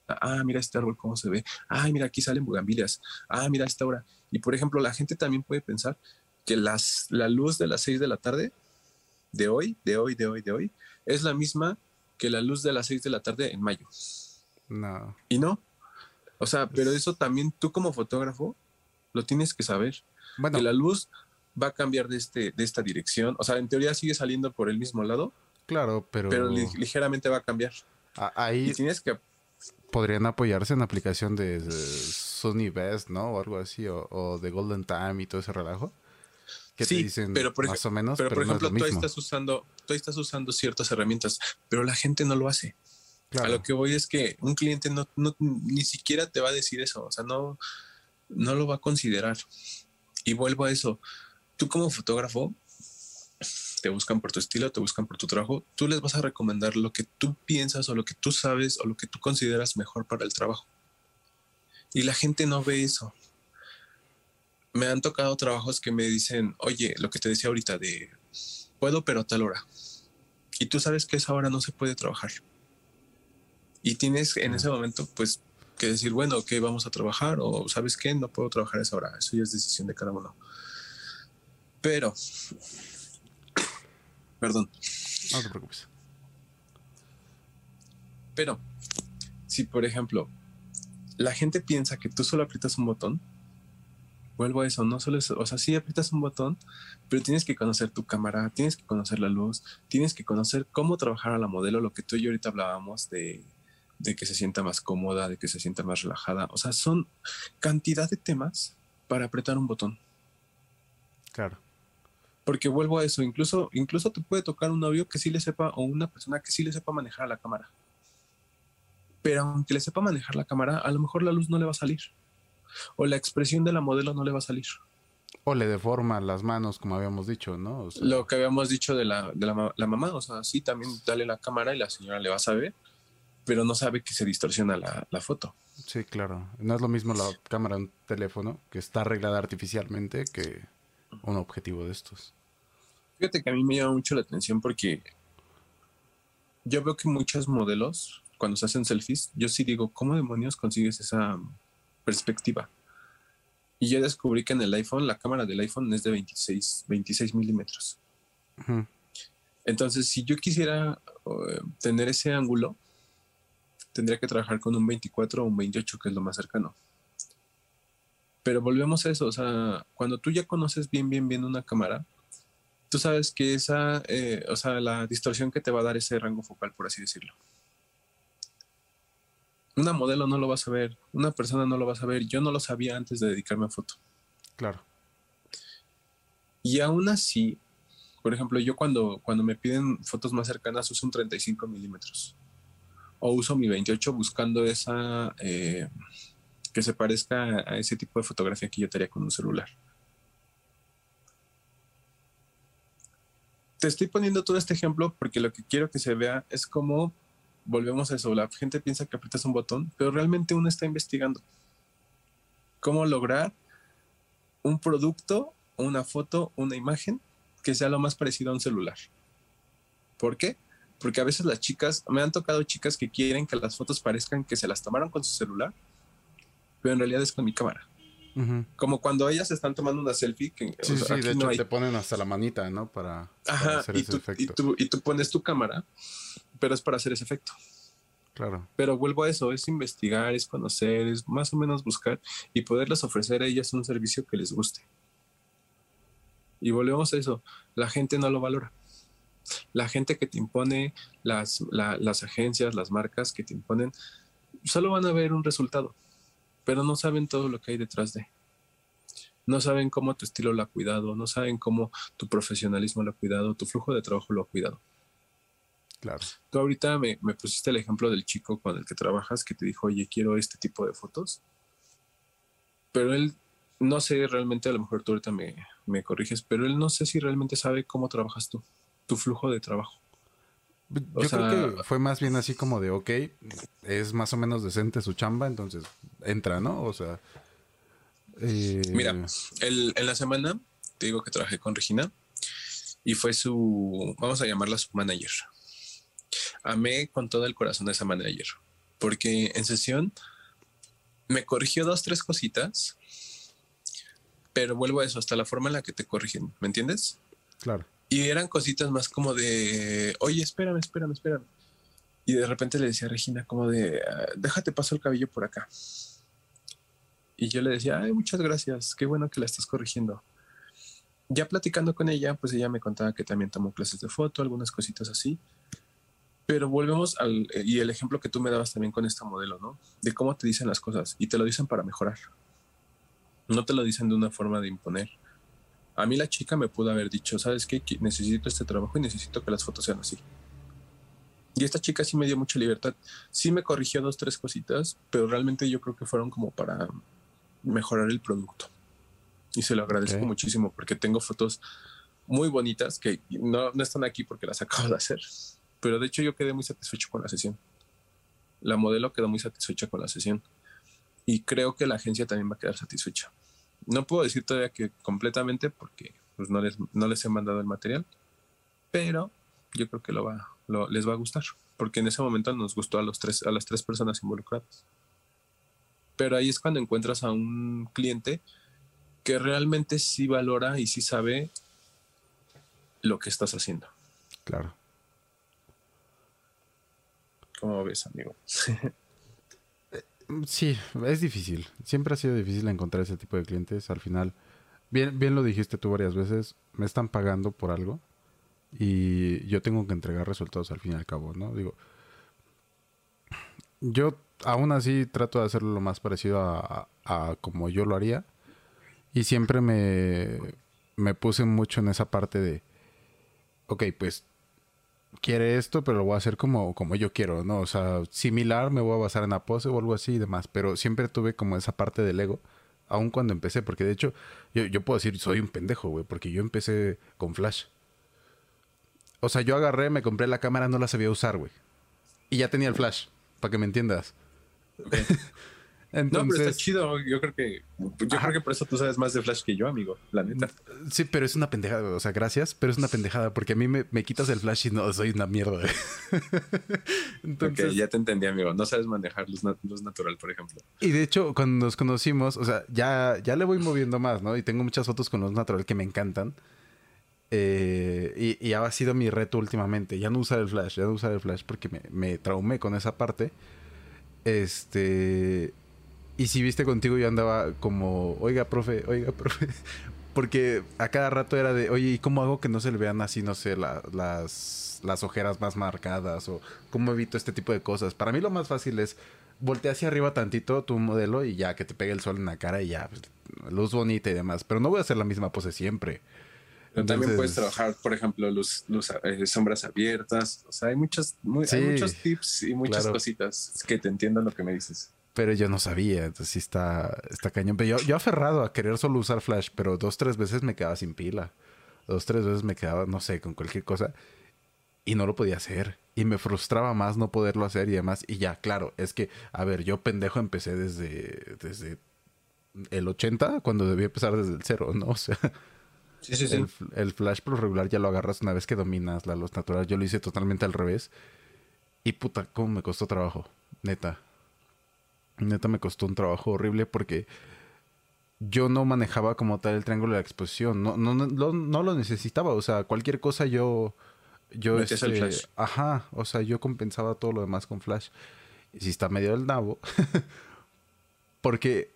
Ah, mira este árbol, cómo se ve. Ah, mira, aquí salen bugambilias. Ah, mira esta hora. Y por ejemplo, la gente también puede pensar que las, la luz de las seis de la tarde, de hoy, de hoy, de hoy, de hoy, es la misma que la luz de las seis de la tarde en mayo. No. Y no, o sea, pero eso también tú como fotógrafo lo tienes que saber. Bueno. Que la luz va a cambiar de, este, de esta dirección. O sea, en teoría sigue saliendo por el mismo lado. Claro, pero... Pero ligeramente va a cambiar. ahí... tienes que... Podrían apoyarse en aplicación de, Sony Best, ¿no? O algo así, o, de Golden Time y todo ese relajo. Que sí, te dicen pero por más o menos, pero, por ejemplo, tú estás usando, tú estás usando ciertas herramientas, pero la gente no lo hace. A lo que voy es que un cliente no, ni siquiera te va a decir eso, o sea, no, no lo va a considerar. Y vuelvo a eso, tú como fotógrafo, te buscan por tu estilo, te buscan por tu trabajo, tú les vas a recomendar lo que tú piensas o lo que tú sabes o lo que tú consideras mejor para el trabajo. Y la gente no ve eso. Me han tocado trabajos que me dicen, oye, lo que te decía ahorita de, puedo pero a tal hora. Y tú sabes que esa hora no se puede trabajar y tienes en ese momento, pues, que decir, bueno, ok, vamos a trabajar o sabes qué, no puedo trabajar a esa hora. Eso ya es decisión de cada uno. Pero, perdón. No te preocupes. Pero, si por ejemplo, la gente piensa que tú solo aprietas un botón, vuelvo a eso, no solo eso, o sea, sí aprietas un botón, pero tienes que conocer tu cámara, tienes que conocer la luz, tienes que conocer cómo trabajar a la modelo, lo que tú y yo ahorita hablábamos de de que se sienta más cómoda, de que se sienta más relajada. O sea, son cantidad de temas para apretar un botón. Claro. Porque vuelvo a eso, incluso, incluso te puede tocar un novio que sí le sepa o una persona que sí le sepa manejar la cámara. Pero aunque le sepa manejar la cámara, a lo mejor la luz no le va a salir. O la expresión de la modelo no le va a salir. O le deforma las manos, como habíamos dicho, ¿no? Lo que habíamos dicho de, la, de la, la, mamá, o sea, sí, también dale la cámara y la señora le va a saber pero no sabe que se distorsiona la, foto. Sí, claro. No es lo mismo la cámara de un teléfono que está arreglada artificialmente que un objetivo de estos. Fíjate que a mí me llama mucho la atención porque yo veo que muchos modelos, cuando se hacen selfies, yo sí digo, ¿cómo demonios consigues esa perspectiva? Y yo descubrí que en el iPhone, la cámara del iPhone es de 26, 26 milímetros. Entonces, si yo quisiera eh, tener ese ángulo, tendría que trabajar con un 24 o un 28, que es lo más cercano. Pero volvemos a eso, o sea, cuando tú ya conoces bien, bien, bien una cámara, tú sabes que esa, eh, o sea, la distorsión que te va a dar ese rango focal, por así decirlo. Una modelo no lo va a saber, una persona no lo va a saber, yo no lo sabía antes de dedicarme a foto. Claro. Y aún así, por ejemplo, yo cuando, cuando me piden fotos más cercanas uso un 35 milímetros o uso mi 28 buscando esa eh, que se parezca a ese tipo de fotografía que yo tenía con un celular. te estoy poniendo todo este ejemplo porque lo que quiero que se vea es cómo volvemos a eso. La gente piensa que aprietas un botón, pero realmente uno está investigando cómo lograr un producto, una foto, una imagen que sea lo más parecido a un celular. ¿Por qué? Porque a veces las chicas, me han tocado chicas que quieren que las fotos parezcan que se las tomaron con su celular, pero en realidad es con mi cámara. Como cuando ellas están tomando una selfie. Que, sí, sí, de hecho te ponen hasta la manita, ¿no? Para, hacer ese efecto. y tú pones tu cámara, pero es para hacer ese efecto. Claro. Pero vuelvo a eso, es investigar, es conocer, es más o menos buscar y poderles ofrecer a ellas un servicio que les guste. Y volvemos a eso, la gente no lo valora. La gente que te impone, las, las agencias, las marcas que te imponen, solo van a ver un resultado, pero no saben todo lo que hay detrás de. No saben cómo tu estilo lo ha cuidado, no saben cómo tu profesionalismo lo ha cuidado, tu flujo de trabajo lo ha cuidado. Claro. Tú ahorita me, pusiste el ejemplo del chico con el que trabajas que te dijo, oye, quiero este tipo de fotos. Pero él, no sé realmente, a lo mejor tú ahorita me, me corriges, pero él no sé si realmente sabe cómo trabajas tú, tu flujo de trabajo. Yo creo que fue más bien así como de, ok, es más o menos decente su chamba, entonces entra, ¿no? O sea... Eh, Mira, el, en la semana te digo que trabajé con Regina y fue su, vamos a llamarla su manager amé con todo el corazón a esa manager, porque en sesión me corrigió dos, tres cositas, pero vuelvo a eso, hasta la forma en la que te corrigen, ¿me entiendes? Claro. Y eran cositas más como de, oye, espérame, espérame, espérame. Y de repente le decía a Regina como de, ah, déjate paso el cabello por acá. Y yo le decía, ay, muchas gracias, qué bueno que la estás corrigiendo. Ya platicando con ella, pues ella me contaba que también tomó clases de foto, algunas cositas así. Pero volvemos al, y el ejemplo que tú me dabas también con este modelo, ¿no? De cómo te dicen las cosas y te lo dicen para mejorar. No te lo dicen de una forma de imponer. A mí la chica me pudo haber dicho, ¿sabes qué? Necesito este trabajo y necesito que las fotos sean así. Y esta chica sí me dio mucha libertad. Sí me corrigió dos, tres cositas, pero realmente yo creo que fueron como para mejorar el producto. Y se lo agradezco muchísimo porque tengo fotos muy bonitas que no, no están aquí porque las acabo de hacer pero de hecho yo quedé muy satisfecho con la sesión. La modelo quedó muy satisfecha con la sesión. Y creo que la agencia también va a quedar satisfecha. No puedo decir todavía que completamente porque pues, no, les, no les he mandado el material, pero yo creo que lo va, les va a gustar, porque en ese momento nos gustó a, los tres, a las tres personas involucradas. Pero ahí es cuando encuentras a un cliente que realmente sí valora y sí sabe lo que estás haciendo. Claro. ¿Cómo ves, amigo? sí, es difícil. Siempre ha sido difícil encontrar ese tipo de clientes. Al final, bien, bien lo dijiste tú varias veces, me están pagando por algo y yo tengo que entregar resultados al fin y al cabo, ¿no? Digo, yo aún así trato de hacerlo lo más parecido a, como yo lo haría y siempre me, me puse mucho en esa parte de, ok, pues quiere esto, pero lo voy a hacer como, como yo quiero, ¿no? O sea, similar, me voy a basar en la pose o algo así y demás, pero siempre tuve como esa parte del ego, aun cuando empecé, porque de hecho, yo, yo puedo decir, soy un pendejo, güey, porque yo empecé con Flash. O sea, yo agarré, me compré la cámara, no la sabía usar, güey. Y ya tenía el Flash, para que me entiendas. no, pero está chido. Yo creo que yo creo que por eso tú sabes más de Flash que yo, amigo. La neta. Sí, pero es una pendejada. O sea, gracias, pero es una pendejada porque a mí me, quitas el Flash y no soy una mierda. Entonces, ya te entendí, amigo. No sabes manejar luz, natural, por ejemplo. Y de hecho, cuando nos conocimos, o sea, ya, ya le voy moviendo más, ¿no? Y tengo muchas fotos con luz natural que me encantan. Eh, y, ha sido mi reto últimamente. Ya no usar el flash, ya no usar el flash porque me, me traumé con esa parte. Este. Y si viste contigo, yo andaba como, oiga, profe, oiga, profe. Porque a cada rato era de, oye, ¿y cómo hago que no se le vean así, no sé, las, las ojeras más marcadas? O cómo evito este tipo de cosas. Para mí lo más fácil es voltear hacia arriba tantito tu modelo y ya que te pegue el sol en la cara y ya, pues, luz bonita y demás. Pero no voy a hacer la misma pose siempre. Pero también puedes trabajar, por ejemplo, luz, luz eh, sombras abiertas. O sea, hay, muchos hay muchos tips y muchas cositas que te entiendo lo que me dices. Pero yo no sabía, entonces sí está, está cañón. Pero yo, yo aferrado a querer solo usar Flash, pero dos, tres veces me quedaba sin pila. dos, tres veces me quedaba, no sé, con cualquier cosa y no lo podía hacer. Y me frustraba más no poderlo hacer y demás. Y ya, claro, es que, a ver, yo pendejo empecé desde, desde el 80 cuando debía empezar desde el cero, ¿no? O sea, Sí, sí, sí. el, el flash por regular ya lo agarras una vez que dominas la luz natural. Yo lo hice totalmente al revés. Y puta, cómo me costó trabajo. Neta. Neta me costó un trabajo horrible porque yo no manejaba como tal el triángulo de la exposición. No, no, no, no- no lo necesitaba. O sea, cualquier cosa yo. Yo Metías el este, flash. Ajá. O sea, yo compensaba todo lo demás con flash. Y si está medio del nabo. porque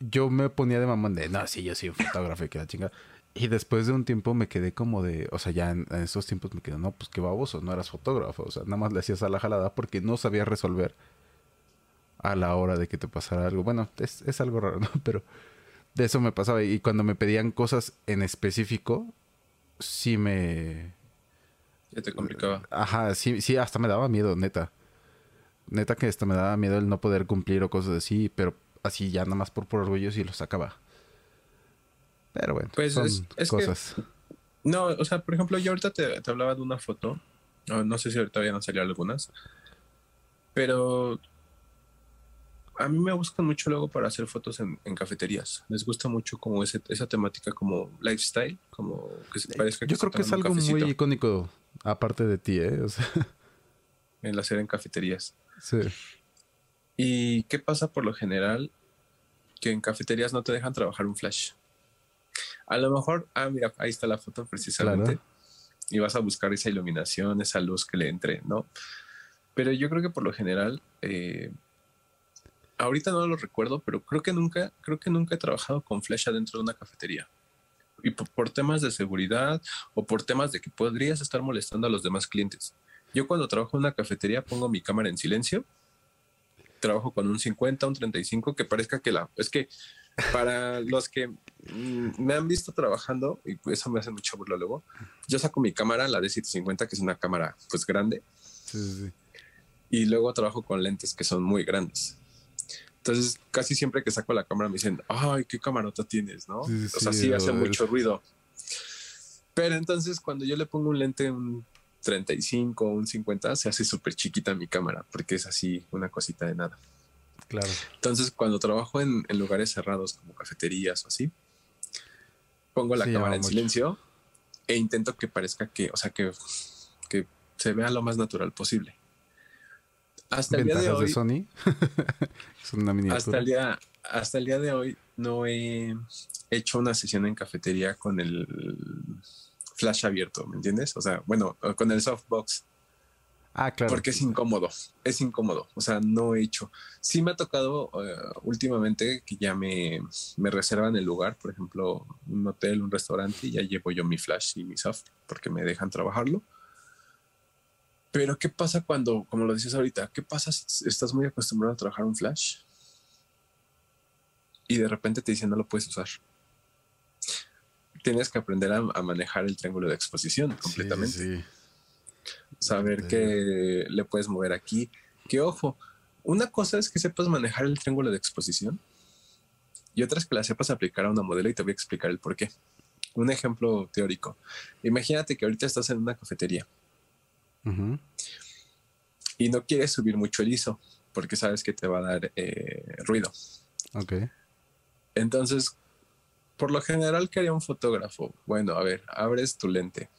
yo me ponía de mamón de, no, sí, yo soy un fotógrafo y que la chinga. Y después de un tiempo me quedé como de, o sea, ya en, en esos tiempos me quedé, no, pues qué baboso, no eras fotógrafo. O sea, nada más le hacías a la jalada porque no sabías resolver a la hora de que te pasara algo. Bueno, es, es algo raro, ¿no? Pero de eso me pasaba. Y cuando me pedían cosas en específico, sí me... Ya te complicaba. Ajá, sí, sí, hasta me daba miedo, neta. Neta que hasta me daba miedo el no poder cumplir o cosas así, pero así ya nada más por, por orgullo sí lo sacaba. Pero bueno, Pues son es- es que- cosas. No, o sea, por ejemplo, yo ahorita te, te hablaba de una foto. No, no sé si ahorita vayan a salir algunas. Pero a mí me buscan mucho luego para hacer fotos en, en cafeterías. Les gusta mucho como ese, esa temática como lifestyle, como que se parezca Yo creo que es algo muy icónico, aparte de ti, ¿eh? O sea, El hacer en cafeterías. sí. ¿Y qué pasa por lo general? Que en cafeterías no te dejan trabajar un flash. A lo mejor, ah, mira, ahí está la foto precisamente. Claro. Y vas a buscar esa iluminación, esa luz que le entre, ¿no? Pero yo creo que por lo general, eh, ahorita no lo recuerdo, pero creo que nunca, creo que nunca he trabajado con flash adentro de una cafetería. Y por, por temas de seguridad o por temas de que podrías estar molestando a los demás clientes. Yo cuando trabajo en una cafetería pongo mi cámara en silencio trabajo con un 50, un 35, que parezca que la... Es que para los que mm, me han visto trabajando, y eso me hace mucha burla luego, yo saco mi cámara, la de 750, que es una cámara pues grande, Sí, sí, sí. y luego trabajo con lentes que son muy grandes. Entonces, casi siempre que saco la cámara me dicen, ay, qué camarota tienes, ¿no? Sí, o sea, sí, sí hace mucho ruido. Pero entonces, cuando yo le pongo un lente, un 35, un 50, se hace súper chiquita mi cámara, porque es así una cosita de nada. Claro. Entonces, cuando trabajo en, en lugares cerrados como cafeterías o así, pongo la Sí, cámara en mucho. silencio e intento que parezca que, o sea, que, que se vea lo más natural posible. Hasta el día de Ventajas de, hoy, Sony. es una miniatura. hasta el día, hasta el día de hoy, no he hecho una sesión en cafetería con el flash abierto, ¿me entiendes? O sea, bueno, con el softbox. Ah, claro. Porque es incómodo, es incómodo. O sea, no he hecho. Sí me ha tocado eh, últimamente que ya me, me reservan el lugar, por ejemplo, un hotel, un restaurante, y ya llevo yo mi flash y mi soft porque me dejan trabajarlo. Pero ¿qué pasa cuando, como lo dices ahorita, qué pasa si estás muy acostumbrado a trabajar un flash y de repente te dicen no lo puedes usar? Tienes que aprender a, a manejar el triángulo de exposición sí, completamente sí. saber Te que le puedes mover aquí. Que ojo, una cosa es que sepas manejar el triángulo de exposición y otra es que la sepas aplicar a una modelo y te voy a explicar el por qué. Un ejemplo teórico. Imagínate que ahorita estás en una cafetería Y no quieres subir mucho el ISO porque sabes que te va a dar eh, ruido. Ok. Entonces, por lo general, ¿qué haría un fotógrafo? Bueno, a ver, abres tu lente,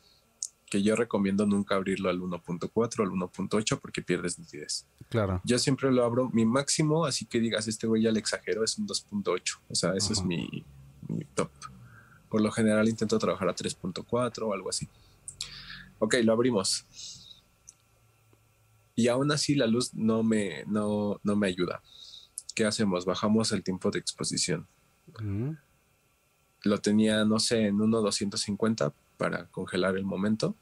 que yo recomiendo nunca abrirlo al 1.4 o al 1.8 porque pierdes nitidez. Claro. Yo siempre lo abro mi máximo, así que digas, este güey ya le exagero, es un 2.8. O sea, eso es mi, mi top. Por lo general intento trabajar a 3.4 o algo así. Ok, lo abrimos. Y aún así la luz no me, no, no me ayuda. ¿Qué hacemos? Bajamos el tiempo de exposición. Lo tenía, no sé, en 1.250 para congelar el momento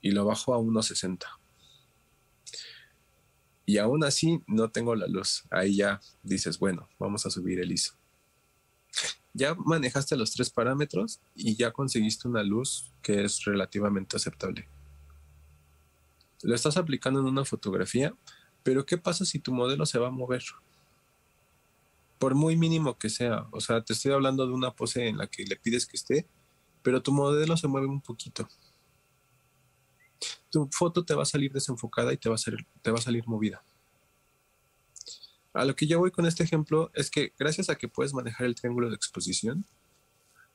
y lo bajo a 1.60. Y aún así no tengo la luz. Ahí ya dices, bueno, vamos a subir el ISO. Ya manejaste los tres parámetros y ya conseguiste una luz que es relativamente aceptable. Lo estás aplicando en una fotografía, pero ¿qué pasa si tu modelo se va a mover? Por muy mínimo que sea. O sea, te estoy hablando de una pose en la que le pides que esté pero tu modelo se mueve un poquito. Tu foto te va a salir desenfocada y te va a, salir, movida. A lo que yo voy con este ejemplo es que gracias a que puedes manejar el triángulo de exposición,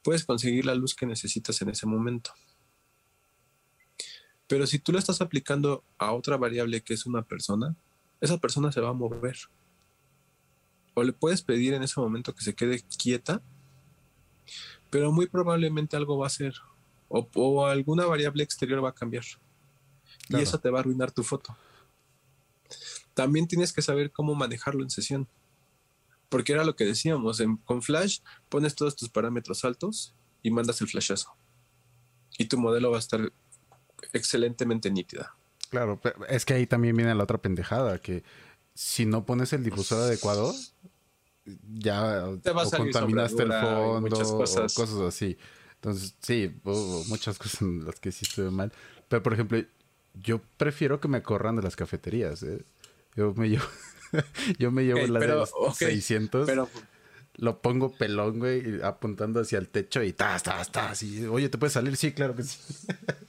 puedes conseguir la luz que necesitas en ese momento. Pero si tú lo estás aplicando a otra variable que es una persona, esa persona se va a mover. O le puedes pedir en ese momento que se quede quieta, pero muy probablemente algo va a hacer. O, alguna variable exterior va a cambiar. Y eso te va a arruinar tu foto. También tienes que saber cómo manejarlo en sesión. Porque era lo que decíamos, con Flash pones todos tus parámetros altos y mandas el flashazo. Y tu modelo va a estar excelentemente nítida. Claro, es que ahí también viene la otra pendejada, que si no pones el difusor adecuado, ya Te contaminaste el fondo muchas cosas. o cosas así. Entonces, sí, muchas cosas en las que sí estuve mal. Pero, por ejemplo, yo prefiero que me corran de las cafeterías. ¿eh? Yo me llevo, yo me llevo la de los 600. Pero, lo pongo pelón, güey, apuntando hacia el techo y tas, tas, tas. Y, oye, ¿te puedes salir? Sí, claro que sí.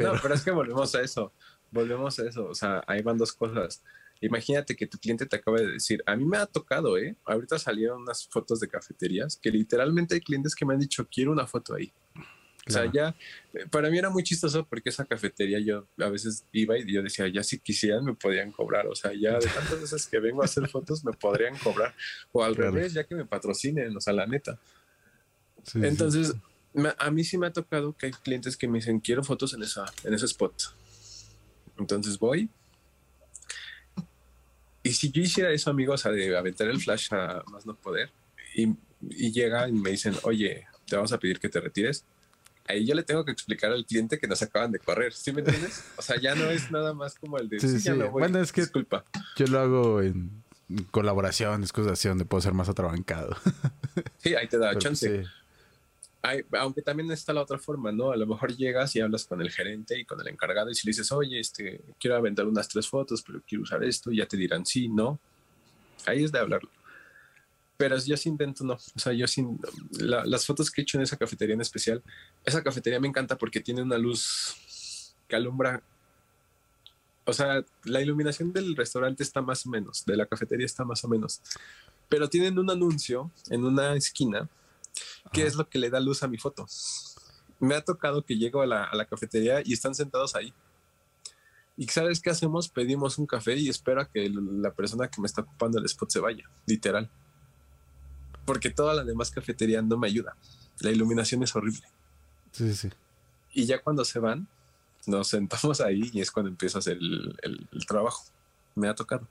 pero... No, pero es que volvemos a eso. Volvemos a eso. O sea, ahí van dos cosas. Imagínate que tu cliente te acaba de decir, a mí me ha tocado, ¿eh? Ahorita salieron unas fotos de cafeterías que literalmente hay clientes que me han dicho, quiero una foto ahí. O sea, ya, eh, para mí era muy chistoso porque esa cafetería yo a veces iba y yo decía, ya si quisieran me podían cobrar. O sea, ya de tantas veces que vengo a hacer fotos me podrían cobrar. O al revés, ya que me patrocinen, o sea, la neta. Entonces, a mí sí me ha tocado que hay clientes que me dicen, quiero fotos en, esa, en ese spot. Entonces voy, y si yo hiciera eso, amigos, o sea, de aventar el flash a más no poder, y, y llega y me dicen, oye, te vamos a pedir que te retires, ahí yo le tengo que explicar al cliente que nos acaban de correr, ¿sí me entiendes? O sea, ya no es nada más como el de, sí, sí, bueno, es que disculpa. Yo lo hago en colaboraciones, cosas así, donde puedo ser más atrabancado. Sí, ahí te da chance aunque también está la otra forma, ¿no? A lo mejor llegas y hablas con el gerente y con el encargado y si le dices, oye, este, quiero aventar unas tres fotos, pero quiero usar esto, y ya te dirán sí, no. Ahí es de hablarlo. Pero yo sí intento, no. O sea, yo sin las fotos que he hecho en esa cafetería en especial, esa cafetería me encanta porque tiene una luz que alumbra. O sea, la iluminación del restaurante está más o menos, de la cafetería está más o menos. Pero tienen un anuncio en una esquina ¿Qué es lo que le da luz a mi foto? Me ha tocado que llego a la, cafetería y están sentados ahí. ¿Y sabes qué hacemos? Pedimos un café y espero a que la persona que me está ocupando el spot se vaya, literal. Porque toda la demás cafetería no me ayuda. La iluminación es horrible. Sí, sí. Y ya cuando se van, nos sentamos ahí y es cuando empiezo a hacer el trabajo. Me ha tocado.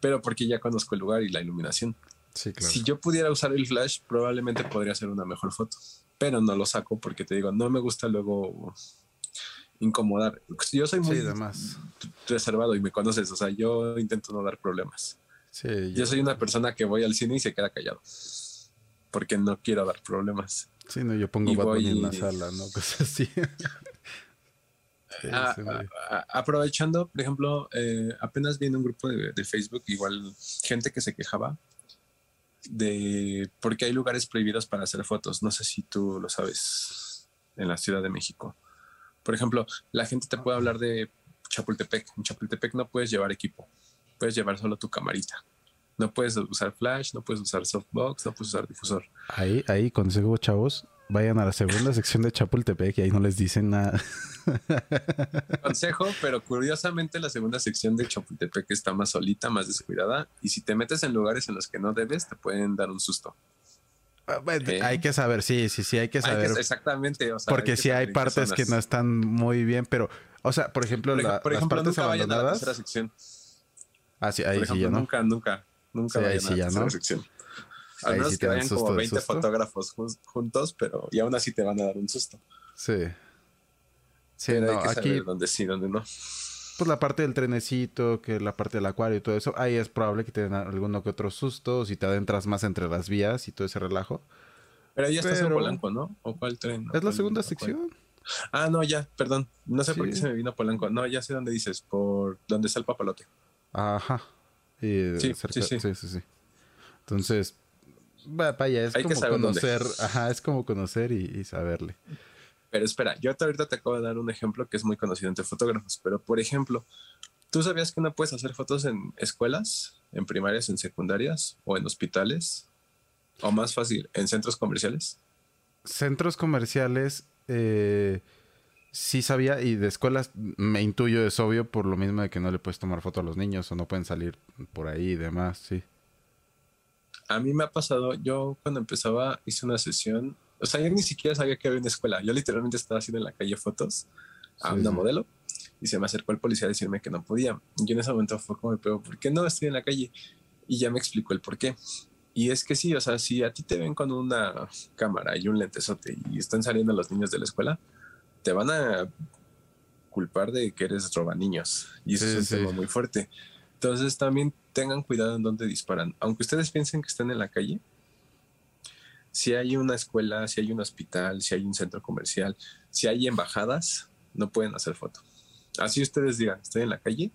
Pero porque ya conozco el lugar y la iluminación. Si yo pudiera usar el flash, probablemente podría hacer una mejor foto, pero no lo saco porque te digo, no me gusta luego incomodar. Yo soy muy reservado y me conoces, o sea, yo intento no dar problemas. yo soy una persona que voy al cine y se queda callado porque no quiero dar problemas. Sí, no, yo pongo Batman en la sala, ¿no? Cosas así. Ah, ah, ah, aprovechando, por ejemplo, eh, apenas viene un grupo de, de, Facebook, igual gente que se quejaba de porque hay lugares prohibidos para hacer fotos. No sé si tú lo sabes en la Ciudad de México. Por ejemplo, la gente te puede hablar de Chapultepec. En Chapultepec no puedes llevar equipo, puedes llevar solo tu camarita. No puedes usar flash, no puedes usar softbox, no puedes usar difusor. Ahí, ahí, consejo, chavos, vayan a la segunda sección de Chapultepec y ahí no les dicen nada. Consejo, pero curiosamente la segunda sección de Chapultepec está más solita, más descuidada y si te metes en lugares en los que no debes, te pueden dar un susto. Ah, eh. Hay que saber, sí, sí, sí, hay que saber. exactamente. porque sí hay partes que no están muy bien, pero, o sea, por ejemplo, las partes abandonadas. la sección. Ah, sí, ahí sí ya no. Nunca, nunca, nunca sí, ahí ya, ¿no? sección. Al menos que vayan como 20 fotógrafos juntos, pero y aún así te van a dar un susto. Sí. Sí, no, hay que aquí dónde sí, dónde no. Pues la parte del trenecito, que la parte del acuario y todo eso, ahí es probable que te den alguno que otro susto, si te adentras más entre las vías y todo ese relajo. Pero ya estás en Polanco, ¿no? ¿O cuál tren? Es la segunda sección. Ah, no, ya, perdón. No sé por qué se me vino Polanco. No, ya sé dónde dices, por donde está el papalote. Ajá. sí, sí, sí, sí, sí. Entonces, Vaya, es como conocer, ajá, es como conocer y, saberle. Pero espera, yo ahorita te acabo de dar un ejemplo que es muy conocido entre fotógrafos, pero por ejemplo, ¿tú sabías que no puedes hacer fotos en escuelas, en primarias, en secundarias o en hospitales? O más fácil, en centros comerciales. Centros comerciales, eh, sí sabía, y de escuelas me intuyo, es obvio, por lo mismo de que no le puedes tomar foto a los niños o no pueden salir por ahí y demás, sí. A mí me ha pasado, yo cuando empezaba hice una sesión, o sea, yo ni siquiera sabía que había una escuela, yo literalmente estaba haciendo en la calle fotos a una modelo y se me acercó el policía a decirme que no podía. Y en ese momento fue como, pero ¿por qué no estoy en la calle? Y ya me explicó el por qué. Y es que sí, o sea, si a ti te ven con una cámara y un lentesote y están saliendo los niños de la escuela, te van a culpar de que eres roba niños. Y eso es un tema muy fuerte. Entonces también tengan cuidado en dónde disparan. Aunque ustedes piensen que estén en la calle, si hay una escuela, si hay un hospital, si hay un centro comercial, si hay embajadas, no pueden hacer foto. Así ustedes digan, estoy en la calle.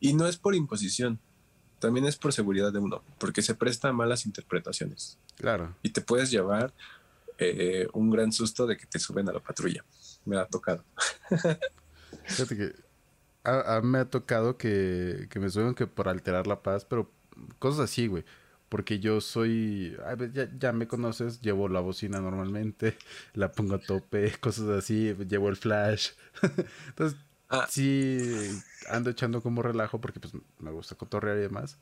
Y no es por imposición, también es por seguridad de uno, porque se presta a malas interpretaciones. Claro. Y te puedes llevar eh, un gran susto de que te suben a la patrulla. Me ha tocado. Fíjate que a, me ha tocado que, me suben que por alterar la paz, pero cosas así, güey. Porque yo soy, ya, ya, me conoces, llevo la bocina normalmente, la pongo a tope, cosas así, llevo el flash. Entonces, ah. sí, ando echando como relajo porque pues me gusta cotorrear y demás.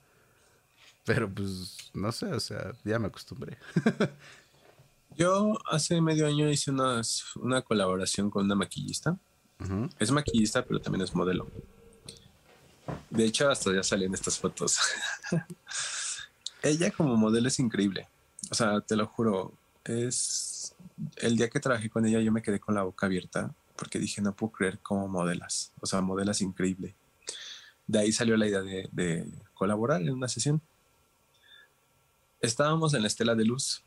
Pero pues no sé, o sea, ya me acostumbré. Yo hace medio año hice una colaboración con una maquillista. Es maquillista, pero también es modelo. De hecho, hasta ya salen estas fotos. Ella como modelo es increíble. O sea, te lo juro, es el día que trabajé con ella yo me quedé con la boca abierta porque dije, no puedo creer cómo modelas. O sea, modelas increíble. De ahí salió la idea de, colaborar en una sesión. Estábamos en la Estela de Luz.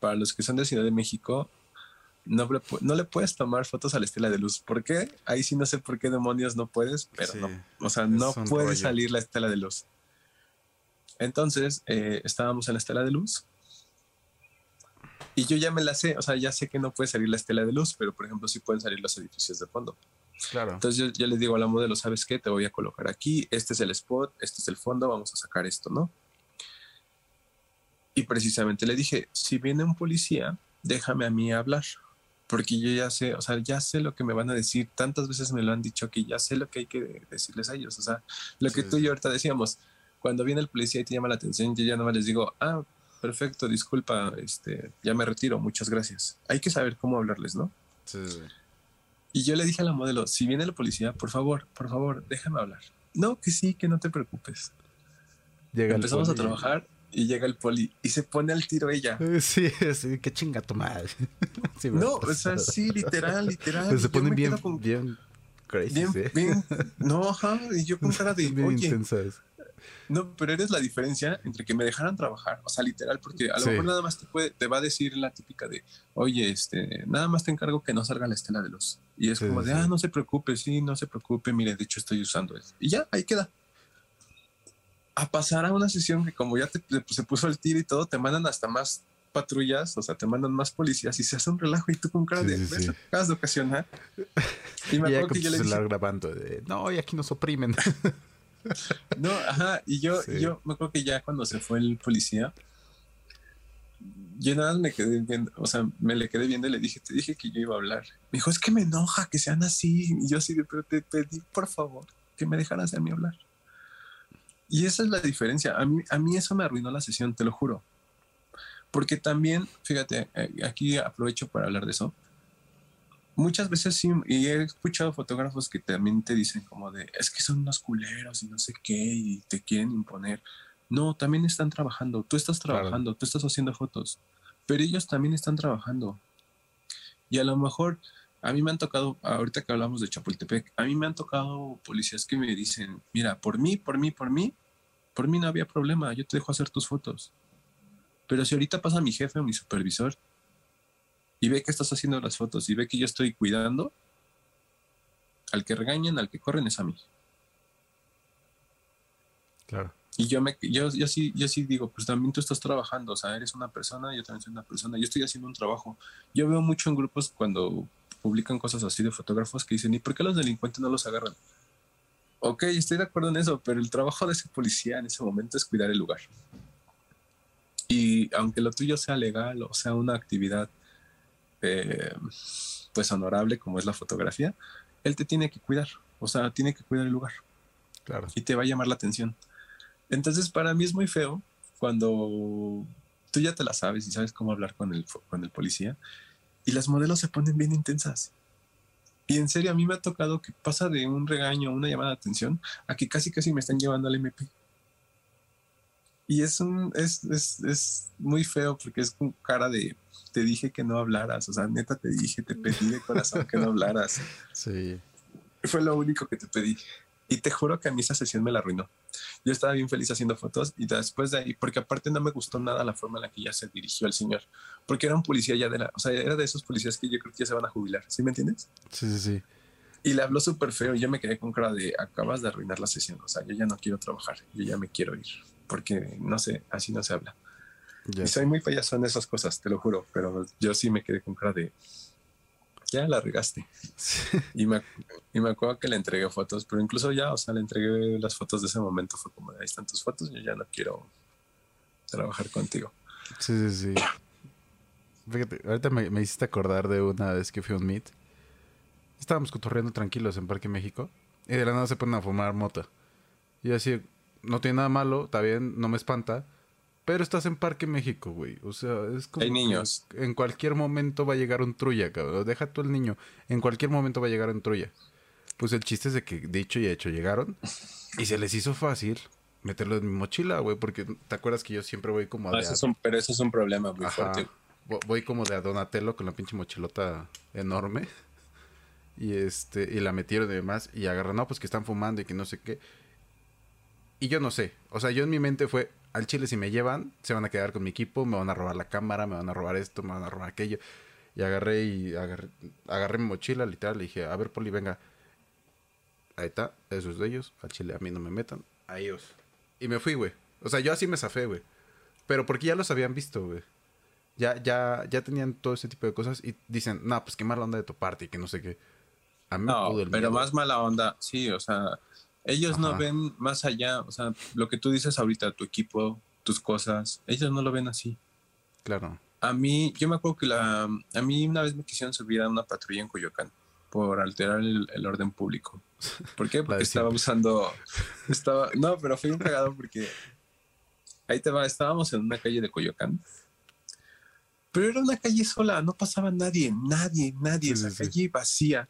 Para los que son de Ciudad de México, no le, no le puedes tomar fotos a la Estela de Luz. ¿Por qué? Ahí sí no sé por qué demonios no puedes, pero no. O sea, no puede salir la Estela de Luz. Entonces, eh, estábamos en la Estela de Luz y yo ya me la sé, o sea, ya sé que no puede salir la estela de luz, pero por ejemplo sí pueden salir los edificios de fondo. Claro. Entonces yo, ya les digo a la modelo, ¿sabes qué? Te voy a colocar aquí, este es el spot, este es el fondo, vamos a sacar esto, ¿no? Y precisamente le dije, si viene un policía, déjame a mí hablar, porque yo ya sé, o sea, ya sé lo que me van a decir, tantas veces me lo han dicho que ya sé lo que hay que decirles a ellos, o sea, lo que tú y yo ahorita decíamos, cuando viene el policía y te llama la atención, yo ya no les digo, ah, perfecto, disculpa, este, ya me retiro, muchas gracias. Hay que saber cómo hablarles, ¿no? Sí. Y yo le dije a la modelo, si viene la policía, por favor, por favor, déjame hablar. No, que sí, que no te preocupes. Empezamos a trabajar y llega el poli y se pone al tiro ella. Sí, sí, qué chinga tu madre. no, o sea, sí, literal, literal. se ponen bien, bien crazy. Bien, no, ajá, y yo con cara de, oye, no, pero eres la diferencia entre que me dejaran trabajar, o sea, literal, porque a lo mejor nada más te, puede, te va a decir la típica de, oye, este, nada más te encargo que no salga la estela de luz. Y es como de, ah, no se preocupe, sí, no se preocupe, mire, de hecho estoy usando eso. Y ya, ahí queda. A pasar a una sesión que como ya te, se puso el tiro y todo, te mandan hasta más patrullas, o sea, te mandan más policías y se hace un relajo y tú con cara de, sí, acabas de ocasionar. Y me acuerdo que yo le dije, grabando de, no, y aquí nos oprimen. No, ajá, y yo, yo me acuerdo que ya cuando se fue el policía, yo nada más me quedé viendo, o sea, me le quedé viendo y le dije, te dije que yo iba a hablar. Me dijo, es que me enoja que sean así. Y yo así, pero te pedí, por favor, que me dejaras a mí hablar. Y esa es la diferencia. A mí, a mí eso me arruinó la sesión, te lo juro. Porque también, fíjate, eh, aquí aprovecho para hablar de eso muchas veces sí, y he escuchado fotógrafos que también te dicen como de, es que son unos culeros y no sé qué, y te quieren imponer. No, también están trabajando, tú estás trabajando, tú estás haciendo fotos, pero ellos también están trabajando. Y a lo mejor, a mí me han tocado, ahorita que hablamos de Chapultepec, a mí me han tocado policías que me dicen, mira, por mí, por mí, por mí, por mí no había problema, yo te dejo hacer tus fotos. Pero si ahorita pasa mi jefe o mi supervisor y ve que estás haciendo las fotos y ve que yo estoy cuidando, al que regañan, al que corren es a mí. Claro. Y yo, me, yo, yo, sí, yo sí digo, pues también tú estás trabajando, o sea, eres una persona, yo también soy una persona, yo estoy haciendo un trabajo. Yo veo mucho en grupos cuando publican cosas así de fotógrafos que dicen, ¿y por qué los delincuentes no los agarran? Ok, estoy de acuerdo en eso, pero el trabajo de ese policía en ese momento es cuidar el lugar. Y aunque lo tuyo sea legal o sea una actividad eh, pues honorable como es la fotografía, él te tiene que cuidar, o sea, tiene que cuidar el lugar. Claro. Y te va a llamar la atención. Entonces, para mí es muy feo cuando tú ya te la sabes y sabes cómo hablar con el, con el policía y las modelos se ponen bien intensas. Y en serio, a mí me ha tocado que pasa de un regaño, una llamada de atención, a que casi casi me están llevando al MP. Y es, un, es, es, es muy feo porque es con cara de, te dije que no hablaras, o sea, neta te dije, te pedí de corazón que no hablaras. Sí. Fue lo único que te pedí. Y te juro que a mí esa sesión me la arruinó. Yo estaba bien feliz haciendo fotos y después de ahí, porque aparte no me gustó nada la forma en la que ya se dirigió el señor, porque era un policía ya de la, o sea, era de esos policías que yo creo que ya se van a jubilar, ¿sí me entiendes? Sí, sí, sí. Y le habló súper feo y yo me quedé con cara de, acabas de arruinar la sesión, o sea, yo ya no quiero trabajar, yo ya me quiero ir, porque no sé, así no se habla. Y soy muy payaso en esas cosas, te lo juro, pero yo sí me quedé con cara de, ya la regaste. Y, me, y me acuerdo que le entregué fotos, pero incluso ya, o sea, le entregué las fotos de ese momento. Fue como, ahí están tus fotos, yo ya no quiero trabajar contigo. Sí, sí, sí. Fíjate, ahorita me, me hiciste acordar de una vez que fui a un meet. Estábamos cotorreando tranquilos en Parque México. Y de la nada se ponen a fumar mota. Y así, no tiene nada malo, está bien, no me espanta. Pero estás en Parque México, güey. O sea, es como. Hay niños. En cualquier momento va a llegar un trulla, cabrón. Deja tú el niño. En cualquier momento va a llegar un trulla. Pues el chiste es de que, dicho y hecho, llegaron. Y se les hizo fácil meterlo en mi mochila, güey. Porque te acuerdas que yo siempre voy como No, eso es un- pero eso es un problema muy Ajá. fuerte. Vo- Voy como de a Donatello con la pinche mochilota enorme. Y este, y la metieron y demás. Y agarran, no, pues que están fumando y que no sé qué. Y yo no sé. O sea, yo en mi mente fue, al chile si me llevan, se van a quedar con mi equipo, me van a robar la cámara, me van a robar esto, me van a robar aquello. Y agarré y agarré, agarré mi mochila, literal, le dije, a ver, Poli, venga. Ahí está, eso es de ellos. Al chile a mí no me metan. A ellos. Y me fui, güey. O sea, yo así me zafé, güey. Pero porque ya los habían visto, güey. Ya, ya, ya tenían todo ese tipo de cosas y dicen, no, pues qué mala onda de toparte y que no sé qué. A mí me No, pudo el pero miedo. más mala onda, sí, o sea, ellos no ven más allá, o sea, lo que tú dices ahorita, tu equipo, tus cosas, ellos no lo ven así. Claro. A mí, yo me acuerdo que la, a mí una vez me quisieron subir a una patrulla en Coyoacán por alterar el, el orden público. ¿Por qué? La Porque estaba usando, estaba, no, pero fue un cagado porque ahí te va, estábamos en una calle de Coyoacán, pero era una calle sola, no pasaba nadie, nadie, nadie, Sí, esa sí, sí. calle vacía.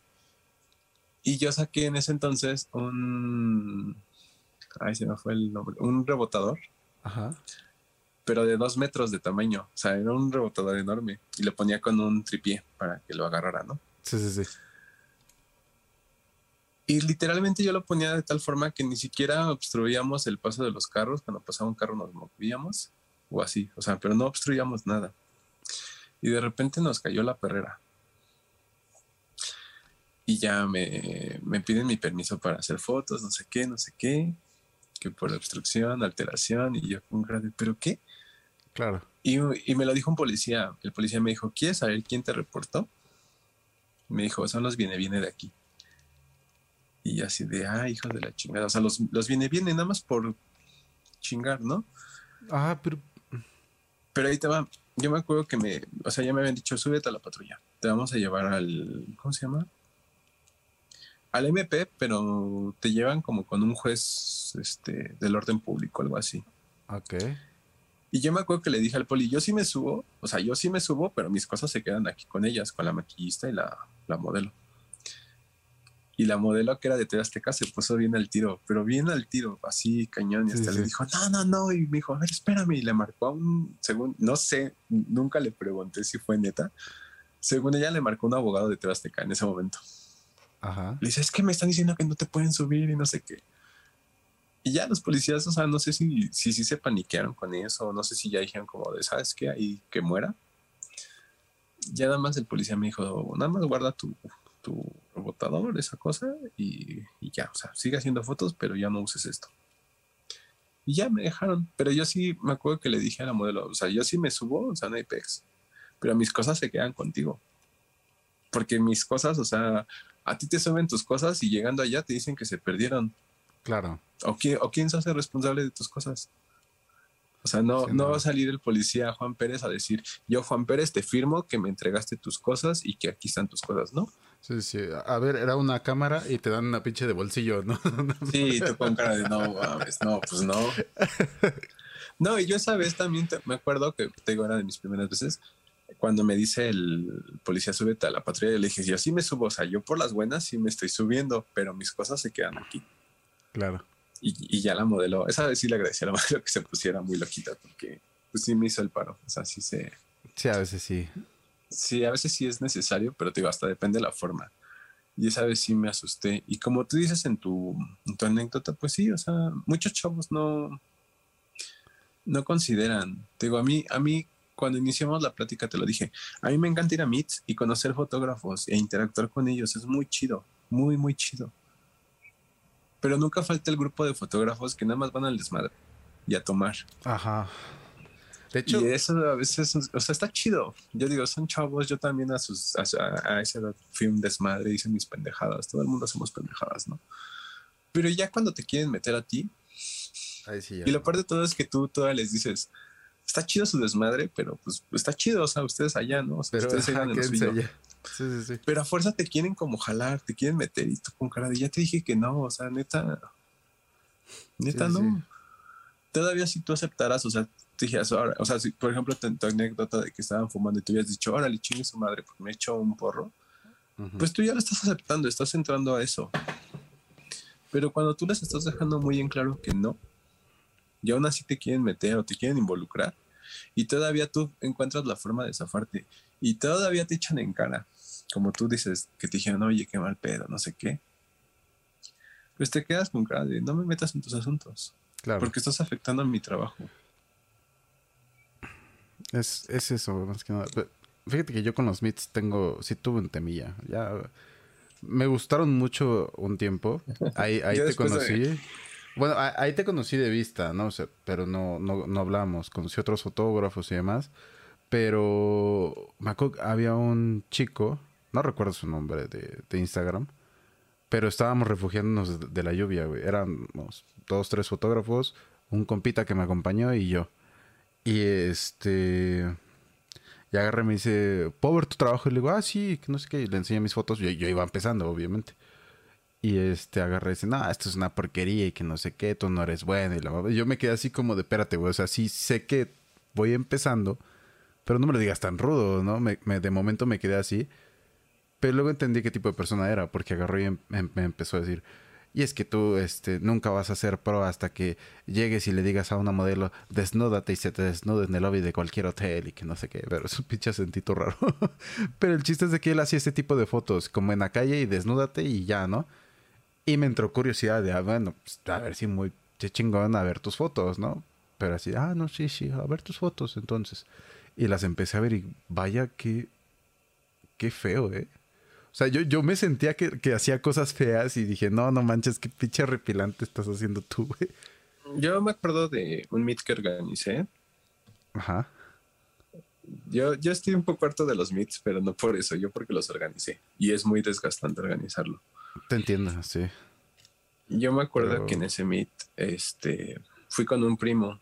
Y yo saqué en ese entonces un, ay, se me fue el nombre, un rebotador Ajá. pero de dos metros de tamaño. O sea, era un rebotador enorme. Y lo ponía con un tripié para que lo agarrara, ¿no? Sí, sí, sí. Y literalmente yo lo ponía de tal forma que ni siquiera obstruíamos el paso de los carros. Cuando pasaba un carro nos movíamos o así. O sea, pero no obstruíamos nada. Y de repente nos cayó la perrera. Y ya me, me piden mi permiso para hacer fotos, no sé qué, no sé qué. Que por obstrucción, alteración. Y yo con cara de, ¿pero qué? Claro. Y, y me lo dijo un policía. El policía me dijo, ¿quieres saber quién te reportó? Me dijo, son los viene viene de aquí. Y así de, ah, hijos de la chingada. O sea, los, los viene viene nada más por chingar, ¿no? Ah, pero. Pero ahí te va. Yo me acuerdo que me, o sea, ya me habían dicho, súbete a la patrulla. Te vamos a llevar al, ¿cómo se llama? Al MP, pero te llevan como con un juez este, del orden público, algo así. Ok. Y yo me acuerdo que le dije al poli, yo sí me subo, o sea, yo sí me subo, pero mis cosas se quedan aquí con ellas, con la maquillista y la, la modelo. Y la modelo que era de TV Azteca se puso bien al tiro, pero bien al tiro, así cañón. Y hasta sí. le dijo, no, no, no. Y me dijo, a ver, espérame. Y le marcó a un, según, no sé, nunca le pregunté si fue neta. Según ella, le marcó un abogado de TV Azteca en ese momento. Ajá. Le dice, es que me están diciendo que no te pueden subir y no sé qué. Y ya los policías, o sea, no sé si si, si se paniquearon con eso, no sé si ya dijeron como de, ¿sabes qué? Ahí que muera. Ya nada más el policía me dijo, nada más guarda tu, tu rebotador, esa cosa, y, y ya, o sea, sigue haciendo fotos, pero ya no uses esto. Y ya me dejaron. Pero yo sí me acuerdo que le dije a la modelo, o sea, yo sí me subo, o sea, no hay pex. Pero mis cosas se quedan contigo. Porque mis cosas, o sea, a ti te suben tus cosas y llegando allá te dicen que se perdieron. Claro. ¿O quién, o quién se hace responsable de tus cosas? O sea, no, Sí, no no. va a salir el policía Juan Pérez a decir, yo Juan Pérez te firmo que me entregaste tus cosas y que aquí están tus cosas, ¿no? Sí, sí. A ver, era una cámara y te dan una pinche de bolsillo, ¿no? Sí, tú con cara de no, mames, no, pues no. No, y yo esa vez también te- me acuerdo que te digo, era de mis primeras veces, cuando me dice el policía, súbete a la patrulla, yo le dije, yo sí me subo, o sea, yo por las buenas sí me estoy subiendo, pero mis cosas se quedan aquí. claro. Y, y ya la modelo, esa vez sí le agradecí a la modelo que se pusiera muy loquita, porque pues sí me hizo el paro, o sea, sí se... Sí, a veces sí. Sí, a veces sí es necesario, pero te digo, hasta depende de la forma. Y esa vez sí me asusté. Y como tú dices en tu, en tu anécdota, pues sí, o sea, muchos chavos no, no consideran. Te digo, a mí, a mí, cuando iniciamos la plática, te lo dije, a mí me encanta ir a Meets y conocer fotógrafos e interactuar con ellos. Es muy chido, muy, muy chido. Pero nunca falta el grupo de fotógrafos que nada más van al desmadre y a tomar. Ajá. De hecho, y eso a veces, o sea, está chido. Yo digo, son chavos, yo también a, sus, a, a- esa edad fui un desmadre, hice mis pendejadas, todo el mundo hacemos pendejadas, ¿no? Pero ya cuando te quieren meter a ti, ahí sí ya. y lo peor de todo es que tú todavía les dices, está chido su desmadre, pero pues está chido, o sea, ustedes allá, ¿no? O sea, Pero ustedes suyo. allá. Sí, sí, sí. Pero a fuerza te quieren como jalar, te quieren meter y tú con cara de ya te dije que no, o sea, neta, neta no. Todavía si tú aceptaras, o sea, te dijeras, ahora, o sea, si por ejemplo tu, tu anécdota de que estaban fumando y tú habías dicho, órale, chingue su madre, porque me he hecho un porro, Ujú. pues tú ya lo estás aceptando, estás entrando a eso. Pero cuando tú les estás dejando muy en claro que no, y aún así te quieren meter o te quieren involucrar, y todavía tú encuentras la forma de zafarte, y todavía te echan en cara, como tú dices, que te dijeron, oye, qué mal pedo, no sé qué, pues te quedas con cara de no me metas en tus asuntos, claro. porque estás afectando a mi trabajo. Es, es eso, más que nada. Fíjate que yo con los meets tengo, sí tuve un temilla. Ya me gustaron mucho un tiempo. Ahí, ahí te después de- conocí. Bueno, ahí te conocí de vista, ¿no? O sea, pero no, no, no hablamos. Conocí otros fotógrafos y demás. Pero me había un chico, no recuerdo su nombre de, de Instagram, pero estábamos refugiándonos de, la lluvia, güey. Éramos dos, tres fotógrafos, un compita que me acompañó y yo. Y este. Y agarra y me dice, ¿puedo ver tu trabajo? Y le digo, ah, sí, no sé qué. Y le enseñé mis fotos. Yo, yo iba empezando, obviamente. Y este agarra y dice, no, esto es una porquería y que no sé qué, tú no eres bueno. Y la yo me quedé así como de, espérate, güey. O sea, sí sé que voy empezando, pero no me lo digas tan rudo, ¿no? Me, me- de momento me quedé así. Pero luego entendí qué tipo de persona era, porque agarró y em- em- me empezó a decir, y es que tú este, nunca vas a ser pro hasta que llegues y le digas a una modelo, desnúdate y se te desnude en el lobby de cualquier hotel y que no sé qué, pero es un pinche acentito raro. pero el chiste es de que él hacía este tipo de fotos, como en la calle y desnúdate y ya, ¿no? Y me entró curiosidad de, ah, bueno, pues, a ver si muy chingón a ver tus fotos, ¿no? Pero así, ah, no, sí, sí, a ver tus fotos entonces. Y las empecé a ver y vaya que, qué feo, ¿eh? O sea, yo, yo me sentía que, que hacía cosas feas y dije, no, no manches, qué pinche repilante estás haciendo tú, güey. Yo me acuerdo de un meet que organicé. Ajá. Yo, yo estoy un poco harto de los meets, pero no por eso, yo porque los organicé. Y es muy desgastante organizarlo. Te entiendo, sí. Yo me acuerdo Pero- que en ese meet, este, fui con un primo.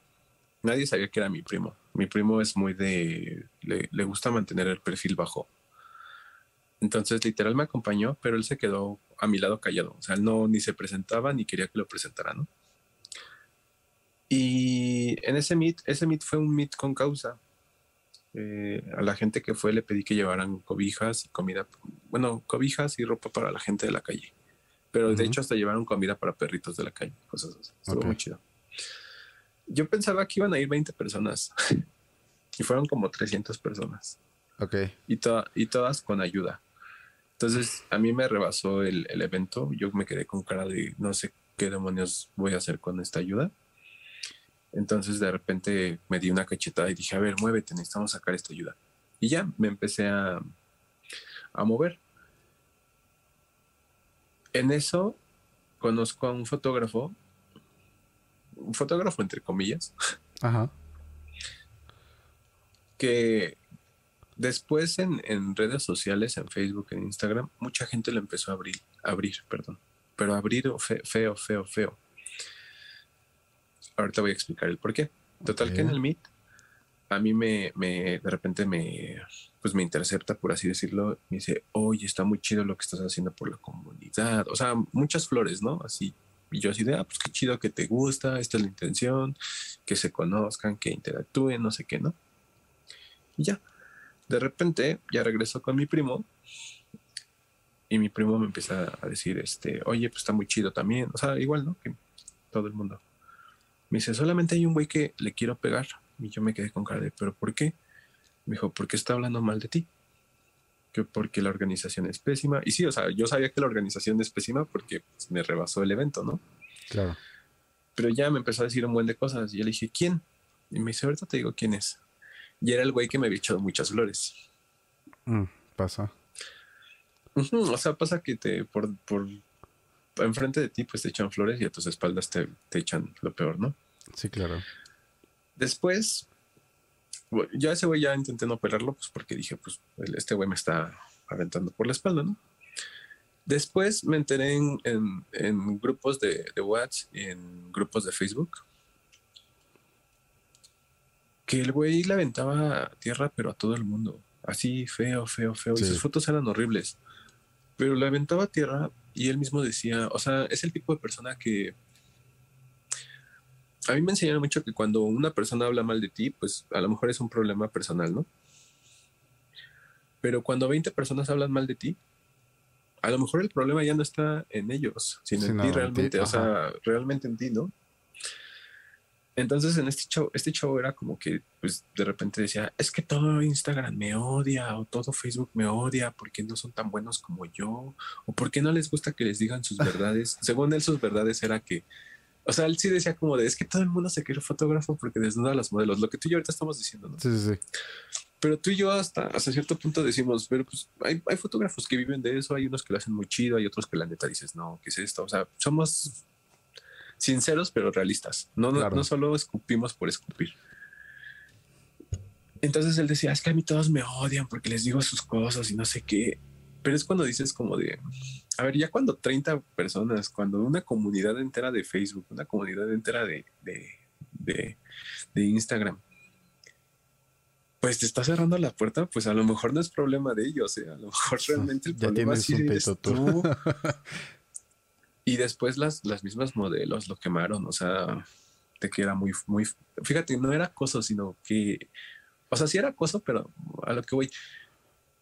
Nadie sabía que era mi primo. Mi primo es muy de, le, le gusta mantener el perfil bajo. Entonces, literal me acompañó, pero él se quedó a mi lado callado. O sea, él no ni se presentaba ni quería que lo presentara, ¿no? Y en ese meet, ese meet fue un meet con causa. Eh, a la gente que fue le pedí que llevaran cobijas y comida, bueno, cobijas y ropa para la gente de la calle. Pero de hecho hasta llevaron comida para perritos de la calle, cosas así. Estuvo muy chido. Yo pensaba que iban a ir 20 personas y fueron como 300 personas Ok. y, to- y todas con ayuda. Entonces a mí me rebasó el, el evento. Yo me quedé con cara de no sé qué demonios voy a hacer con esta ayuda. Entonces de repente me di una cachetada y dije, a ver, muévete, necesitamos sacar esta ayuda. Y ya me empecé a, a mover. En eso conozco a un fotógrafo fotógrafo entre comillas, Ajá. que después en, en redes sociales, en Facebook, en Instagram, mucha gente lo empezó a abrir, abrir, perdón, pero abrir fe- feo, feo, feo. Ahorita voy a explicar el por qué. Total que en el Meet, a mí me, me, de repente me, pues me intercepta, por así decirlo, me dice, oye, está muy chido lo que estás haciendo por la comunidad. O sea, muchas flores, ¿no? Así. Y yo así de, ah, pues qué chido que te gusta, esta es la intención, que se conozcan, que interactúen, no sé qué, ¿no? Y ya. De repente, ya regreso con mi primo y mi primo me empieza a decir, este, oye, pues está muy chido también. O sea, igual, ¿no? Que todo el mundo. Me dice, solamente hay un güey que le quiero pegar. Y yo me quedé con cara de, ¿pero por qué? Me dijo, porque está hablando mal de ti. Que porque la organización es pésima. Y sí, o sea, yo sabía que la organización es pésima porque pues, me rebasó el evento, ¿no? Claro. Pero ya me empezó a decir un buen de cosas. Y yo le dije, ¿quién? Y me dice, ahorita te digo quién es. Y era el güey que me había echado muchas flores. Mm, pasa. O sea, pasa que te por, por enfrente de ti pues te echan flores y a tus espaldas te, te echan lo peor, ¿no? Sí, claro. Después, bueno, ya ese güey ya intenté no pelarlo, pues porque dije, pues este güey me está aventando por la espalda, ¿no? Después me enteré en, en- en grupos de, de WhatsApp y en grupos de Facebook que el güey le aventaba tierra, pero a todo el mundo. Así feo, feo, feo. Sí. Y sus fotos eran horribles. Pero le aventaba tierra y él mismo decía, o sea, es el tipo de persona que a mí me enseñaron mucho que cuando una persona habla mal de ti, pues a lo mejor es un problema personal, ¿no? Pero cuando 20 personas hablan mal de ti, a lo mejor el problema ya no está en ellos, sino en ti en ti, realmente, o sea, realmente en ti, ¿no? Entonces en este show, este show era como que, pues de repente decía, es que todo Instagram me odia o todo Facebook me odia porque no son tan buenos como yo o porque no les gusta que les digan sus verdades. Según él, sus verdades era que, o sea, él sí decía como de, es que todo el mundo se quiere fotógrafo porque desnuda a los modelos, lo que tú y yo ahorita estamos diciendo, ¿no? Sí, sí, sí. Pero tú y yo hasta, hasta cierto punto decimos, pero pues hay, hay fotógrafos que viven de eso, hay unos que lo hacen muy chido, hay otros que la neta dices, no, ¿qué es esto? O sea, somos sinceros pero realistas. No, no, Claro. no solo escupimos por escupir. Entonces él decía, es que a mí todos me odian porque les digo sus cosas y no sé qué. Pero es cuando dices como de, a ver, ya cuando 30 personas, cuando una comunidad entera de Facebook, una comunidad entera de, de, de, de Instagram, pues te está cerrando la puerta, pues a lo mejor no es problema de ellos, ¿eh? a lo mejor realmente el Ya problema tienes sí un eres tú. y después las, las mismas modelos lo quemaron, o sea, te queda muy, muy, fíjate, no era acoso, sino que, o sea, sí era acoso, pero a lo que voy,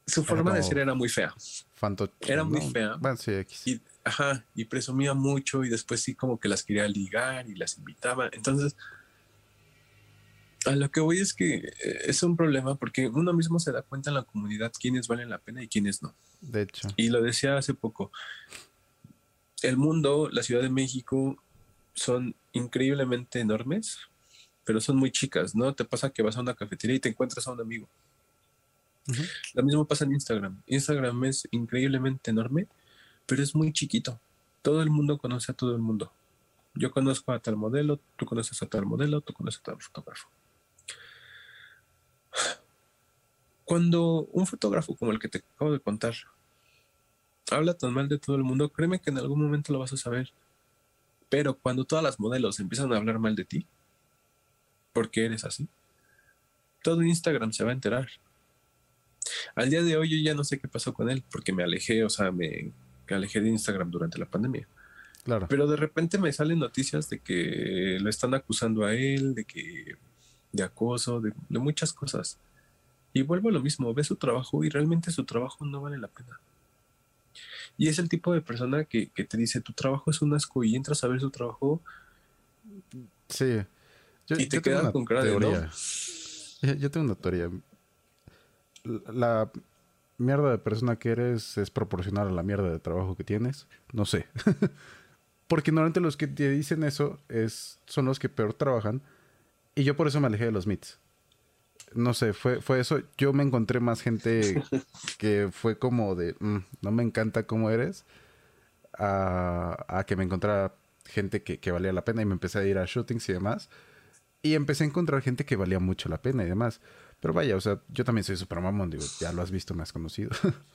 su forma de ser era muy fea. Fanto Era muy no, fea. Bueno, sí, X. Y, ajá, y presumía mucho y después sí como que las quería ligar y las invitaba. Entonces, a lo que voy es que eh, es un problema porque uno mismo se da cuenta en la comunidad quiénes valen la pena y quiénes no. De hecho. Y lo decía hace poco. El mundo, la Ciudad de México, son increíblemente enormes, pero son muy chicas, ¿no? Te pasa que vas a una cafetería y te encuentras a un amigo. Lo mismo pasa en Instagram. Instagram es increíblemente enorme, pero es muy chiquito. Todo el mundo conoce a todo el mundo. Yo conozco a tal modelo, tú conoces a tal modelo, tú conoces a tal fotógrafo. Cuando un fotógrafo como el que te acabo de contar habla tan mal de todo el mundo, créeme que en algún momento lo vas a saber. Pero cuando todas las modelos empiezan a hablar mal de ti, porque eres así, todo Instagram se va a enterar. Al día de hoy yo ya no sé qué pasó con él, porque me alejé, o sea, me, alejé de Instagram durante la pandemia. Claro. Pero de repente me salen noticias de que lo están acusando a él, de que de acoso, de, de muchas cosas. Y vuelvo a lo mismo, ve su trabajo y realmente su trabajo no vale la pena. Y es el tipo de persona que, que te dice, tu trabajo es un asco y entras a ver su trabajo Sí. Yo, y te quedas con cara de teoría. no. Yo, tengo una teoría. La mierda de persona que eres es proporcional a la mierda de trabajo que tienes. No sé. Porque normalmente los que te dicen eso es, son los que peor trabajan. Y yo por eso me alejé de los meets. No sé, fue, fue eso. Yo me encontré más gente que fue como de, "Mm, no me encanta cómo eres, a, a que me encontrara gente que, que valía la pena y me empecé a ir a shootings y demás. Y empecé a encontrar gente que valía mucho la pena y demás. Pero vaya, o sea, yo también soy super mamón, digo, ya lo has visto, me has conocido.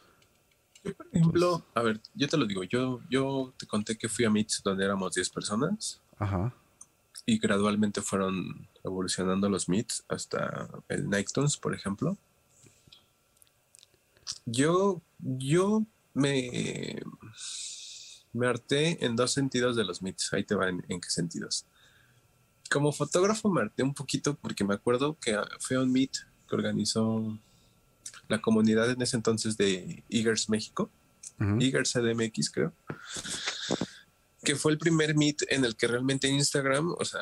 Yo, por ejemplo, a ver, yo te lo digo, yo, yo te conté que fui a Meets donde éramos 10 personas Ajá. y gradualmente fueron evolucionando los Meets hasta el Nighttones, por ejemplo. Yo, yo me, me harté en dos sentidos de los Meets. Ahí te va en, en qué sentidos. Como fotógrafo me harté un poquito porque me acuerdo que fue un Meet que organizó la comunidad en ese entonces de Eagers México. Eagers CDMX creo, que fue el primer meet en el que realmente Instagram, o sea,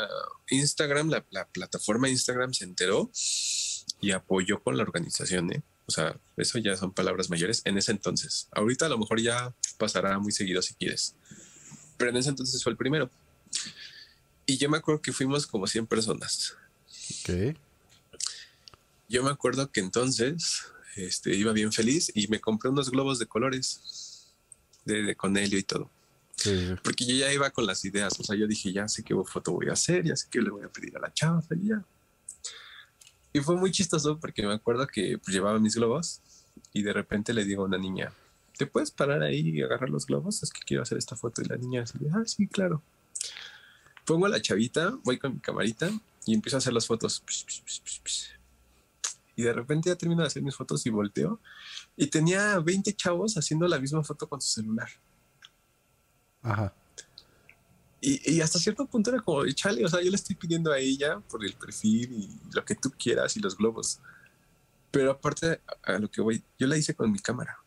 Instagram, la, la plataforma Instagram se enteró y apoyó con la organización, ¿eh? O sea, eso ya son palabras mayores en ese entonces. Ahorita a lo mejor ya pasará muy seguido si quieres, pero en ese entonces fue el primero. Y yo me acuerdo que fuimos como 100 personas. Ok. Yo me acuerdo que entonces este, iba bien feliz y me compré unos globos de colores de, de Conelio y todo. Porque yo ya iba con las ideas. O sea, yo dije, ya sé qué foto voy a hacer, ya sé qué le voy a pedir a la chava y ya. Y fue muy chistoso porque me acuerdo que pues, llevaba mis globos y de repente le digo a una niña, ¿te puedes parar ahí y agarrar los globos? Es que quiero hacer esta foto. Y la niña así, ah, sí, claro. Pongo a la chavita, voy con mi camarita y empiezo a hacer las fotos. Y de repente ya termino de hacer mis fotos y volteo. Y tenía 20 chavos haciendo la misma foto con su celular. Ajá. Y, y hasta cierto punto era como, chale, o sea, yo le estoy pidiendo a ella por el perfil y lo que tú quieras y los globos. Pero aparte a, lo que voy, yo la hice con mi cámara.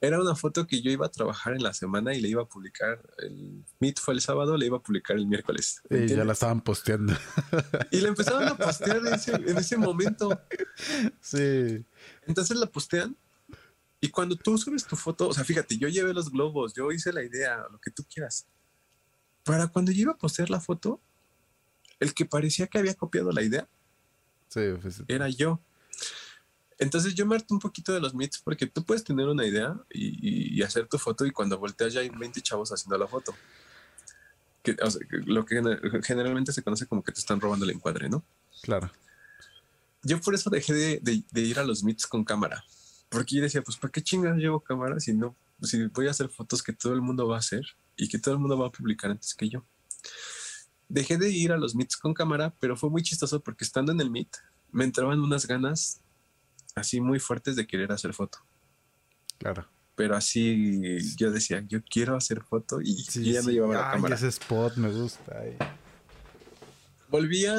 Era una foto que yo iba a trabajar en la semana y le iba a publicar. El Meet fue el sábado, le iba a publicar el miércoles. Y ya la estaban posteando. Y la empezaron a postear en ese, en ese momento. sí. Entonces la postean y cuando tú subes tu foto, o sea, fíjate, yo llevé los globos, yo hice la idea, lo que tú quieras. Para cuando yo iba a postear la foto, el que parecía que había copiado la idea Sí, pues, era yo. Entonces yo me harto un poquito de los meets porque tú puedes tener una idea y, y- y hacer tu foto y cuando volteas ya hay 20 chavos haciendo la foto. Que, o sea, lo que gener- generalmente se conoce como que te están robando el encuadre, ¿no? claro. Yo por eso dejé de, de- de ir a los meets con cámara. Porque yo decía, pues, ¿para qué chingas llevo cámara si no, si voy a hacer fotos que todo el mundo va a hacer y que todo el mundo va a publicar antes que yo? Dejé de ir a los meets con cámara, pero fue muy chistoso porque estando en el meet me entraban unas ganas así muy fuertes de querer hacer foto. Claro. Pero así yo decía, yo quiero hacer foto y Sí, yo ya no sí. llevaba la cámara. ese spot me gusta. ay. Volví a,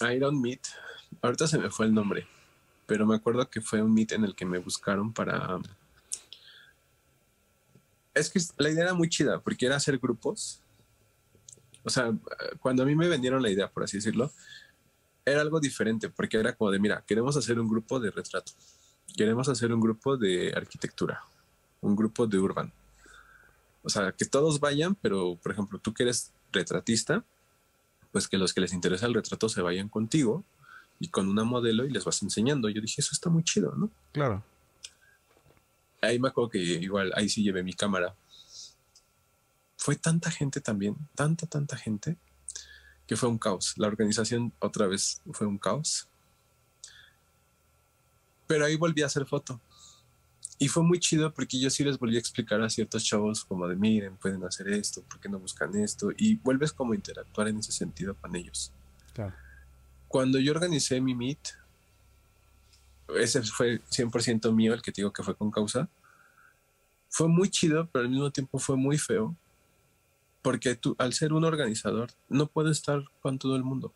a ir a un meet. Ahorita se me fue el nombre, pero me acuerdo que fue un meet en el que me buscaron para. Es que la idea era muy chida porque era hacer grupos. O sea, cuando a mí me vendieron la idea, por así decirlo, era algo diferente porque era como de: mira, queremos hacer un grupo de retrato, queremos hacer un grupo de arquitectura, un grupo de urban. O sea, que todos vayan, pero por ejemplo, tú que eres retratista, pues que los que les interesa el retrato se vayan contigo y con una modelo y les vas enseñando. Yo dije, eso está muy chido, ¿no? Claro. Ahí me acuerdo que igual, ahí sí llevé mi cámara. Fue tanta gente también, tanta, tanta gente, que fue un caos. La organización otra vez fue un caos. Pero ahí volví a hacer foto. Y fue muy chido porque yo sí les volví a explicar a ciertos chavos como de miren, pueden hacer esto, ¿por qué no buscan esto? Y vuelves como a interactuar en ese sentido con ellos. Claro. Cuando yo organicé mi meet, ese fue 100% mío, el que te digo que fue con causa. Fue muy chido, pero al mismo tiempo fue muy feo, porque tú, al ser un organizador, no puedes estar con todo el mundo.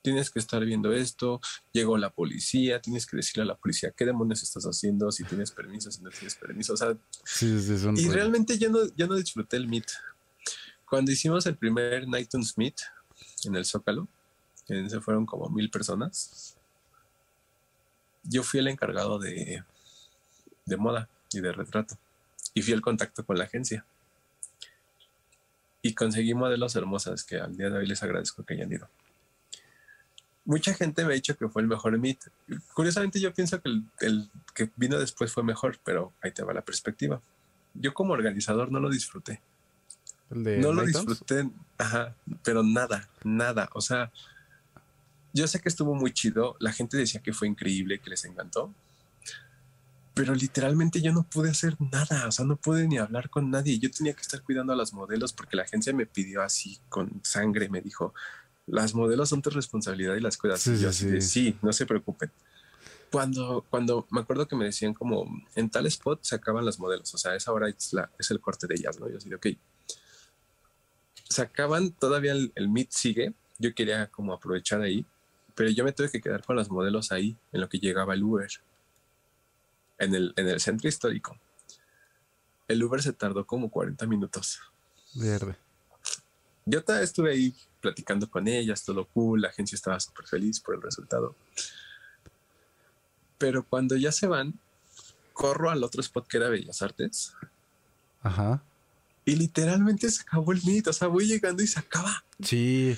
Tienes que estar viendo esto, llegó la policía, tienes que decirle a la policía qué demonios estás haciendo, si tienes permiso, si no tienes permiso. O sea, Sí, sí, es un y realmente ya no, ya no disfruté el meet. Cuando hicimos el primer Nightons Meet en el Zócalo, que se fueron como mil personas, yo fui el encargado de, de moda y de retrato. Y fui el contacto con la agencia. Y conseguí modelos hermosas que al día de hoy les agradezco que hayan ido. Mucha gente me ha dicho que fue el mejor meet. Curiosamente yo pienso que el, el que vino después fue mejor, pero ahí te va la perspectiva. Yo como organizador no lo disfruté. no lo disfruté, ajá, pero nada, nada. O sea, yo sé que estuvo muy chido. La gente decía que fue increíble, que les encantó. Pero literalmente yo no pude hacer nada, o sea, no pude ni hablar con nadie. Yo tenía que estar cuidando a las modelos porque la agencia me pidió así con sangre, me dijo, las modelos son tu responsabilidad y las cuidas. Sí, yo así de, sí, no se preocupen. Cuando, cuando me acuerdo que me decían como en tal spot se acaban las modelos, o sea, esa hora es, la, es el corte de ellas, ¿no? Yo así de, ok. Se acaban, todavía el, el meet sigue. Yo quería como aprovechar ahí pero yo me tuve que quedar con los modelos ahí, en lo que llegaba el Uber, en el, en el centro histórico. El Uber se tardó como 40 minutos. Verde. Yo estuve ahí platicando con ellas, todo cool, la agencia estaba súper feliz por el resultado. Pero cuando ya se van, corro al otro spot que era Bellas Artes. Ajá. Y literalmente se acabó el meet. O sea, voy llegando y se acaba. Sí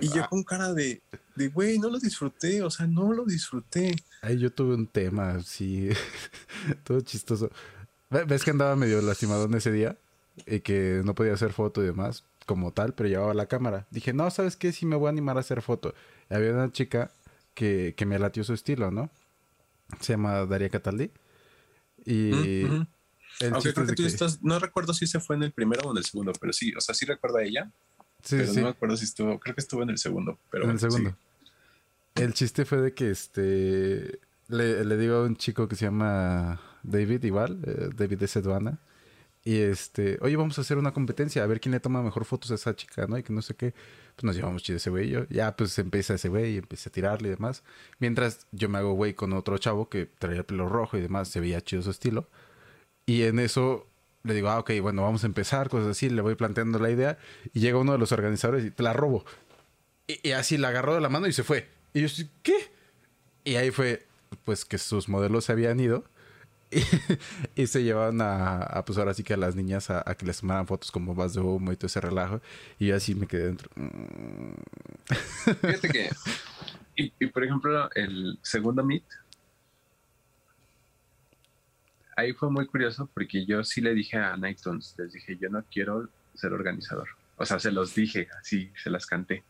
y yo ah, con cara de, de, güey, no lo disfruté, o sea, no lo disfruté. Ahí yo tuve un tema, sí, todo chistoso. ¿Ves que andaba medio lastimado en ese día? Y que no podía hacer foto y demás, como tal, pero llevaba la cámara. Dije, no, ¿sabes qué? Sí me voy a animar a hacer foto. había una chica que, que me latió su estilo, ¿no? Se llama Daria Cataldi. Y... Aunque creo que tú estás, no recuerdo si se fue en el primero o en el segundo, pero sí, o sea, sí recuerda a ella. Sí, pero no me acuerdo si estuvo, creo que estuvo en el segundo. Pero en el segundo. El chiste fue de que este le, digo a un chico que se llama David, igual, eh, David de Seduana. Y este, oye, vamos a hacer una competencia, a ver quién le toma mejor fotos a esa chica, ¿no? Y que no sé qué. Pues nos llevamos chido ese güey yo. Ya, pues empieza ese güey y empieza a tirarle y demás. Mientras yo me hago güey con otro chavo que traía el pelo rojo y demás, se veía chido su estilo. Y en eso le digo, ah, ok, bueno, vamos a empezar, cosas así, le voy planteando la idea y llega uno de los organizadores y te la robo. Y, así la agarró de la mano y se fue. Y yo, ¿qué? Y ahí fue, pues, que sus modelos se habían ido y, se llevaban a, pues ahora sí que a las niñas a, que les tomaran fotos con bombas de humo y todo ese relajo. Y yo así me quedé dentro. Fíjate que, y, y por ejemplo, el segundo meet ahí fue muy curioso porque yo sí le dije a Nightons, les dije, yo no quiero ser organizador. O sea, se los dije, así, se las canté.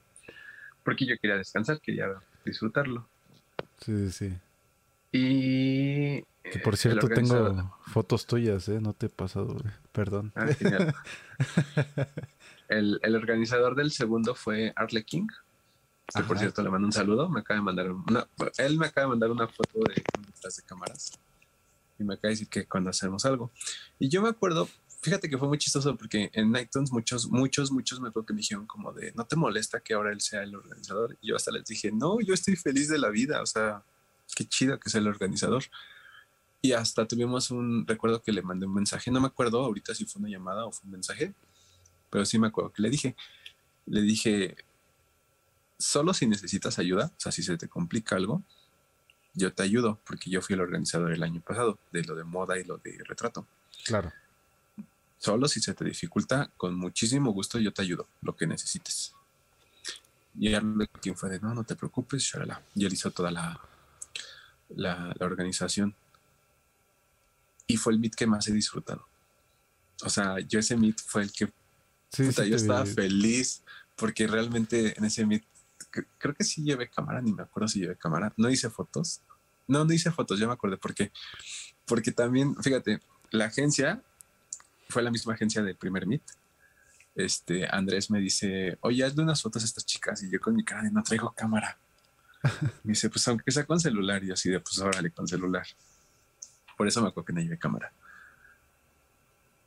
Porque yo quería descansar, quería disfrutarlo. Sí, sí. Y... Que por cierto tengo fotos tuyas, ¿eh? No te he pasado, Perdón. Ah, genial. el, el, organizador del segundo fue Arle King. Que por cierto le mando un saludo. Me acaba de mandar una... Él me acaba de mandar una foto de detrás de cámaras y me acaba de decir que cuando hacemos algo. Y yo me acuerdo, fíjate que fue muy chistoso porque en Nightons muchos, muchos, muchos me acuerdo que me dijeron como de, ¿no te molesta que ahora él sea el organizador? Y yo hasta les dije, no, yo estoy feliz de la vida, o sea, qué chido que sea el organizador. Y hasta tuvimos un, recuerdo que le mandé un mensaje, no me acuerdo ahorita si fue una llamada o fue un mensaje, pero sí me acuerdo que le dije, le dije, solo si necesitas ayuda, o sea, si se te complica algo, yo te ayudo, porque yo fui el organizador el año pasado de lo de moda y lo de retrato. Claro. Solo si se te dificulta, con muchísimo gusto yo te ayudo, lo que necesites. Y quien fue de, no, no te preocupes, shalala. Y él hizo toda la, la, organización. Y fue el meet que más he disfrutado. O sea, yo ese meet fue el que... Sí, yo estaba feliz porque realmente en ese meet creo que sí llevé cámara, ni me acuerdo si llevé cámara. No hice fotos. No, no hice fotos, ya me acordé por qué. Porque también, fíjate, la agencia fue la misma agencia del primer Meet. Este, Andrés me dice, oye, hazle unas fotos a estas chicas. Y yo con mi cara de no traigo cámara. me dice, pues aunque sea con celular. Y así de, pues órale, con celular. Por eso me acuerdo que no llevé cámara.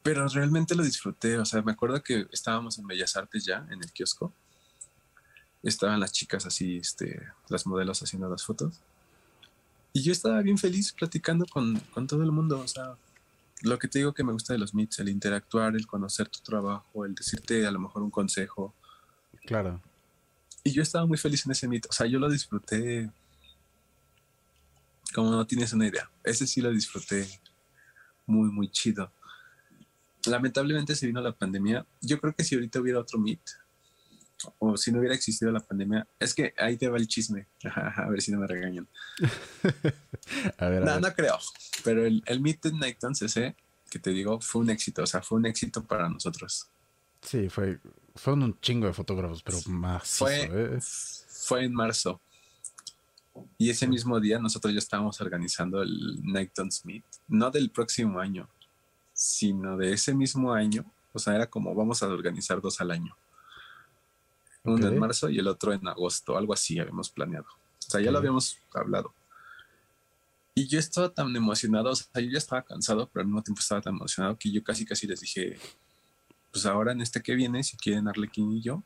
Pero realmente lo disfruté. O sea, me acuerdo que estábamos en Bellas Artes ya, en el kiosco estaban las chicas así, este, las modelos haciendo las fotos. Y yo estaba bien feliz platicando con, con todo el mundo. O sea, lo que te digo que me gusta de los meets, el interactuar, el conocer tu trabajo, el decirte a lo mejor un consejo. Claro. Y yo estaba muy feliz en ese meet. O sea, yo lo disfruté como no tienes una idea. Ese sí lo disfruté muy, muy chido. Lamentablemente se vino la pandemia. Yo creo que si ahorita hubiera otro meet, o si no hubiera existido la pandemia, es que ahí te va el chisme. a ver si no me regañan. a ver, no, no creo. Pero el, el Meet Night CC, que te digo, fue un éxito. O sea, fue un éxito para nosotros. Sí, fue, fueron un chingo de fotógrafos, pero más. Fue, ¿eh? fue en marzo. Y ese mismo día nosotros ya estábamos organizando el Nighton Smith, no del próximo año, sino de ese mismo año. O sea, era como vamos a organizar dos al año. Uno en marzo y el otro en agosto, algo así habíamos planeado. O sea, ya lo habíamos hablado. Y yo estaba tan emocionado, o sea, yo ya estaba cansado, pero al mismo tiempo estaba tan emocionado que yo casi casi les dije, pues ahora en este que viene, si quieren Arlequín y yo,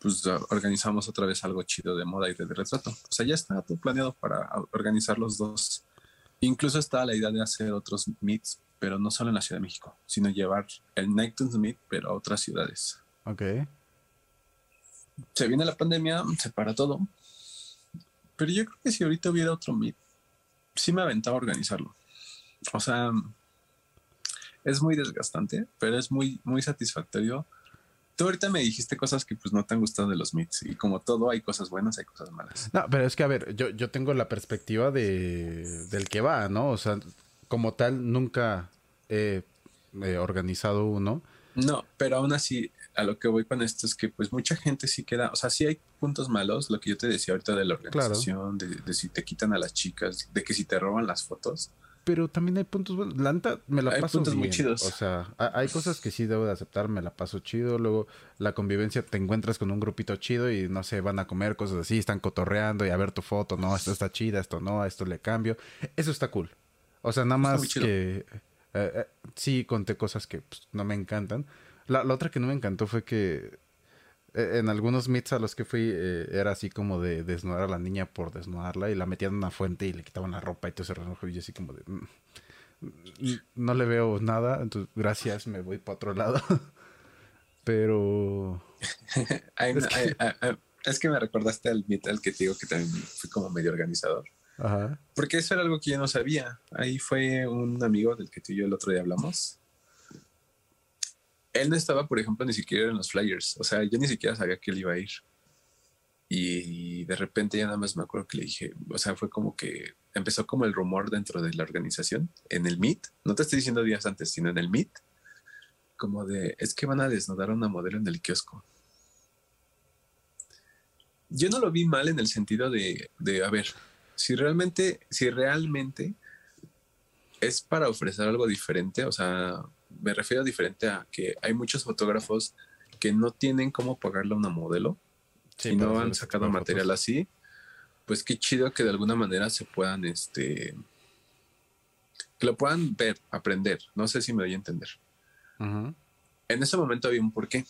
pues organizamos otra vez algo chido de moda y de retrato. O sea, ya está todo planeado para organizar los dos. Incluso está la idea de hacer otros meets, pero no solo en la Ciudad de México, sino llevar el Nighton's Meet, pero a otras ciudades. Ok. Se viene la pandemia, se para todo. Pero yo creo que si ahorita hubiera otro meet, sí me aventaba a organizarlo. O sea, es muy desgastante, pero es muy, muy satisfactorio. Tú ahorita me dijiste cosas que pues no te han gustado de los meets y como todo hay cosas buenas, hay cosas malas. No, pero es que, a ver, yo, yo tengo la perspectiva de, del que va, ¿no? O sea, como tal, nunca he eh, organizado uno. No, pero aún así, a lo que voy con esto es que pues mucha gente sí queda, o sea, sí hay puntos malos, lo que yo te decía ahorita de la organización, de, de si te quitan a las chicas, de que si te roban las fotos. Pero también hay puntos buenos. La neta, me la Hay paso puntos muy bien. chidos. O sea, ha- hay cosas que sí debo de aceptar, me la paso chido. Luego, la convivencia, te encuentras con un grupito chido y no sé, van a comer cosas así, están cotorreando y a ver tu foto. No, esto está chida, esto no, a esto le cambio. Eso está cool. O sea, nada más muy que. eh, eh, sí, conté cosas que pues, no me encantan. La, la otra que no me encantó fue que eh, en algunos meets a los que fui eh, era así como de desnudar a la niña por desnudarla y la metían en una fuente y le quitaban la ropa y todo ese relajo y yo así como de "Mm, mm, no le veo nada, entonces gracias, me voy para otro lado. Pero Es que- es que me recordaste al meet al que te digo que también fui como medio organizador. ajá. Porque eso era algo que yo no sabía. Ahí fue un amigo del que tú y yo el otro día hablamos. Él no estaba, por ejemplo, ni siquiera en los flyers. O sea, yo ni siquiera sabía que él iba a ir. Y de repente ya nada más me acuerdo que le dije, o sea, fue como que empezó como el rumor dentro de la organización, en el Meet. No te estoy diciendo días antes, sino en el Meet. Como de, es que van a desnudar a una modelo en el kiosco. Yo no lo vi mal en el sentido de, de a ver, si realmente, si realmente es para ofrecer algo diferente, o sea, me refiero diferente a que hay muchos fotógrafos que no tienen cómo pagarle a una modelo Sí, y no han sacado material fotos. así, pues qué chido que de alguna manera se puedan, este, que lo puedan ver, aprender. No sé si me doy a entender. En ese momento había un porqué.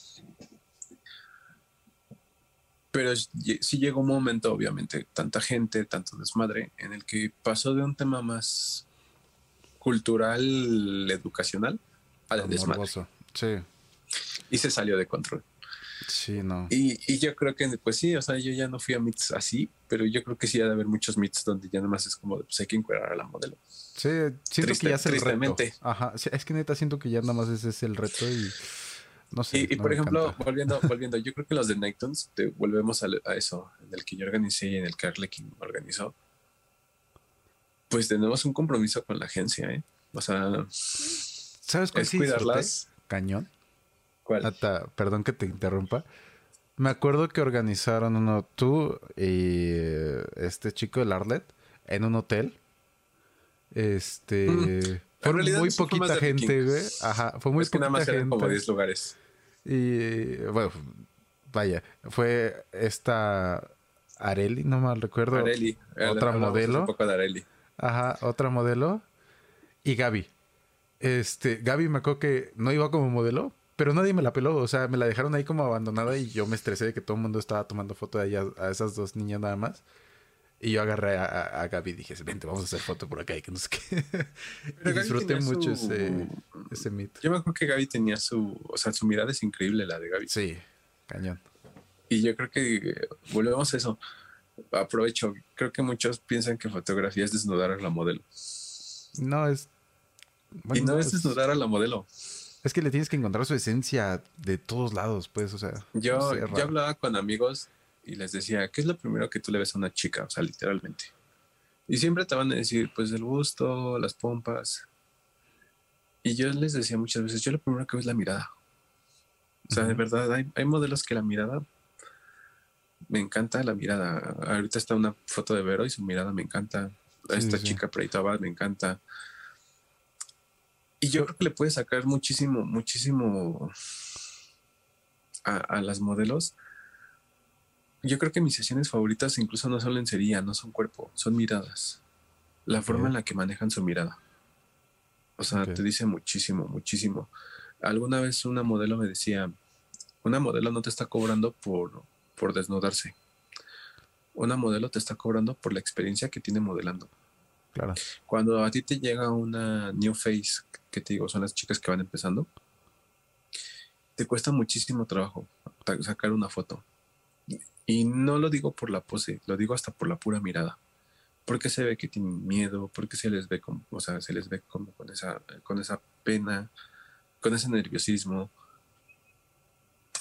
Pero sí llegó un momento, obviamente, tanta gente, tanto desmadre, en el que pasó de un tema más cultural, educacional, a de desmadre. Sí, Y se salió de control. sí, no. Y, y yo creo que, pues sí, o sea, yo ya no fui a meets así, pero yo creo que sí ha de haber muchos meets donde ya nada más es como, pues hay que encuadrar a la modelo. Sí, siento Triste- que ya es el reto. Ajá, es que neta siento que ya nada más ese es el reto y no sé. Y, y no por ejemplo, encanta. volviendo, volviendo, yo creo que los de Nightons, te volvemos a, a eso, en el que yo organicé y en el que Arlequín organizó. Pues tenemos un compromiso con la agencia, ¿eh? O sea, ¿Sabes cuál es sí cuidarlas. Cañón. ¿cuál? Nata, perdón que te interrumpa. Me acuerdo que organizaron uno tú y eh, este chico del Arlet en un hotel. Este. Mm. Fueron muy más poquita gente, güey. Ajá, fue muy es que nada poquita más eran gente. como 10 lugares. Y bueno, vaya, fue esta Areli, no mal recuerdo. Areli. Otra modelo. Un poco de Areli. Ajá, otra modelo. Y Gaby. Este, Gaby me acuerdo que no iba como modelo, pero nadie me la peló. O sea, me la dejaron ahí como abandonada y yo me estresé de que todo el mundo estaba tomando foto de ellas, a esas dos niñas nada más. Y yo agarré a, a- a Gaby y dije, vente, vamos a hacer foto por acá y que no sé qué. y Gaby disfruté tenía mucho su- ese, ese meet. Yo me acuerdo que Gaby tenía su, o sea, su mirada es increíble, la de Gaby. Sí, cañón. Y yo creo que volvemos a eso. Aprovecho, creo que muchos piensan que fotografía es desnudar a la modelo. No, es... y no es desnudar a la modelo. Es que le tienes que encontrar su esencia de todos lados, pues, o sea. Yo, no sé, yo hablaba con amigos y les decía, ¿qué es lo primero que tú le ves a una chica? O sea, literalmente. Y siempre te van a decir, pues el gusto, las pompas. Y yo les decía muchas veces, yo lo primero que veo es la mirada. O sea, de verdad, hay, hay modelos que la mirada me encanta la mirada. Ahorita está una foto de Vero y su mirada me encanta. Esta chica Preitaba me encanta. Y yo creo que le puede sacar muchísimo, muchísimo a, las modelos. Yo creo que mis sesiones favoritas incluso no son lencería, no son cuerpo, son miradas. La forma en la que manejan su mirada. O sea, te dice muchísimo, muchísimo. Alguna vez una modelo me decía, una modelo no te está cobrando por, por desnudarse. Una modelo te está cobrando por la experiencia que tiene modelando. Claro. Cuando a ti te llega una new face, que te digo, son las chicas que van empezando, te cuesta muchísimo trabajo sacar una foto. Y no lo digo por la pose, lo digo hasta por la pura mirada. Porque se ve que tienen miedo, porque se les ve como, o sea, se les ve como con esa, con esa pena, con ese nerviosismo.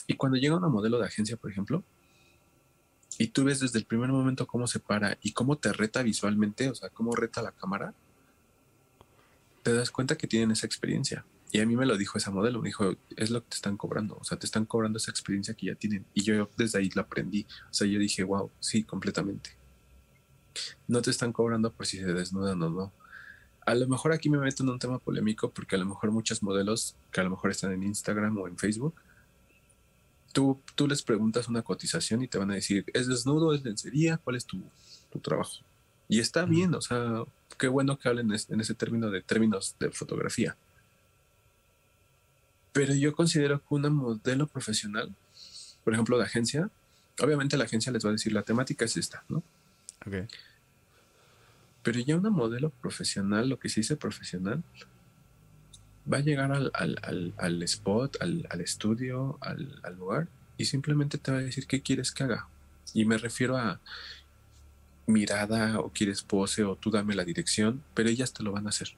Y cuando llega una modelo de agencia, por ejemplo, y tú ves desde el primer momento cómo se para y cómo te reta visualmente, o sea, cómo reta la cámara, te das cuenta que tienen esa experiencia. Y a mí me lo dijo esa modelo, me dijo, es lo que te están cobrando, o sea, te están cobrando esa experiencia que ya tienen. Y yo desde ahí la aprendí, o sea, yo dije, wow, sí, completamente. No te están cobrando por si se desnudan o no. A lo mejor aquí me meto en un tema polémico porque a lo mejor muchos modelos que a lo mejor están en Instagram o en Facebook tú, tú les preguntas una cotización y te van a decir, ¿es desnudo, es lencería? ¿Cuál es tu, trabajo? Y está bien, o sea, qué bueno que hablen en ese término de términos de fotografía. Pero yo considero que una modelo profesional, por ejemplo, de agencia, obviamente la agencia les va a decir, la temática es esta, ¿no? Ok. Pero ya una modelo profesional, lo que se dice profesional, va a llegar al, al, al, spot, al, estudio, al, lugar y simplemente te va a decir qué quieres que haga. Y me refiero a mirada o quieres pose o tú dame la dirección, pero ellas te lo van a hacer.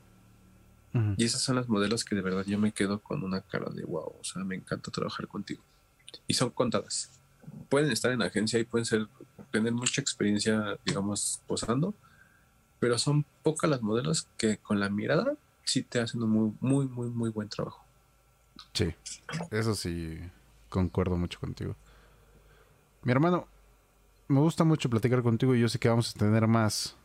Y esas son las modelos que de verdad yo me quedo con una cara de wow, o sea, me encanta trabajar contigo. Y son contadas. Pueden estar en agencia y pueden ser, tener mucha experiencia, digamos, posando, pero son pocas las modelos que con la mirada sí te hacen un muy, muy, muy, muy buen trabajo. Sí, eso sí, concuerdo mucho contigo. Mi hermano, me gusta mucho platicar contigo y yo sé que vamos a tener más,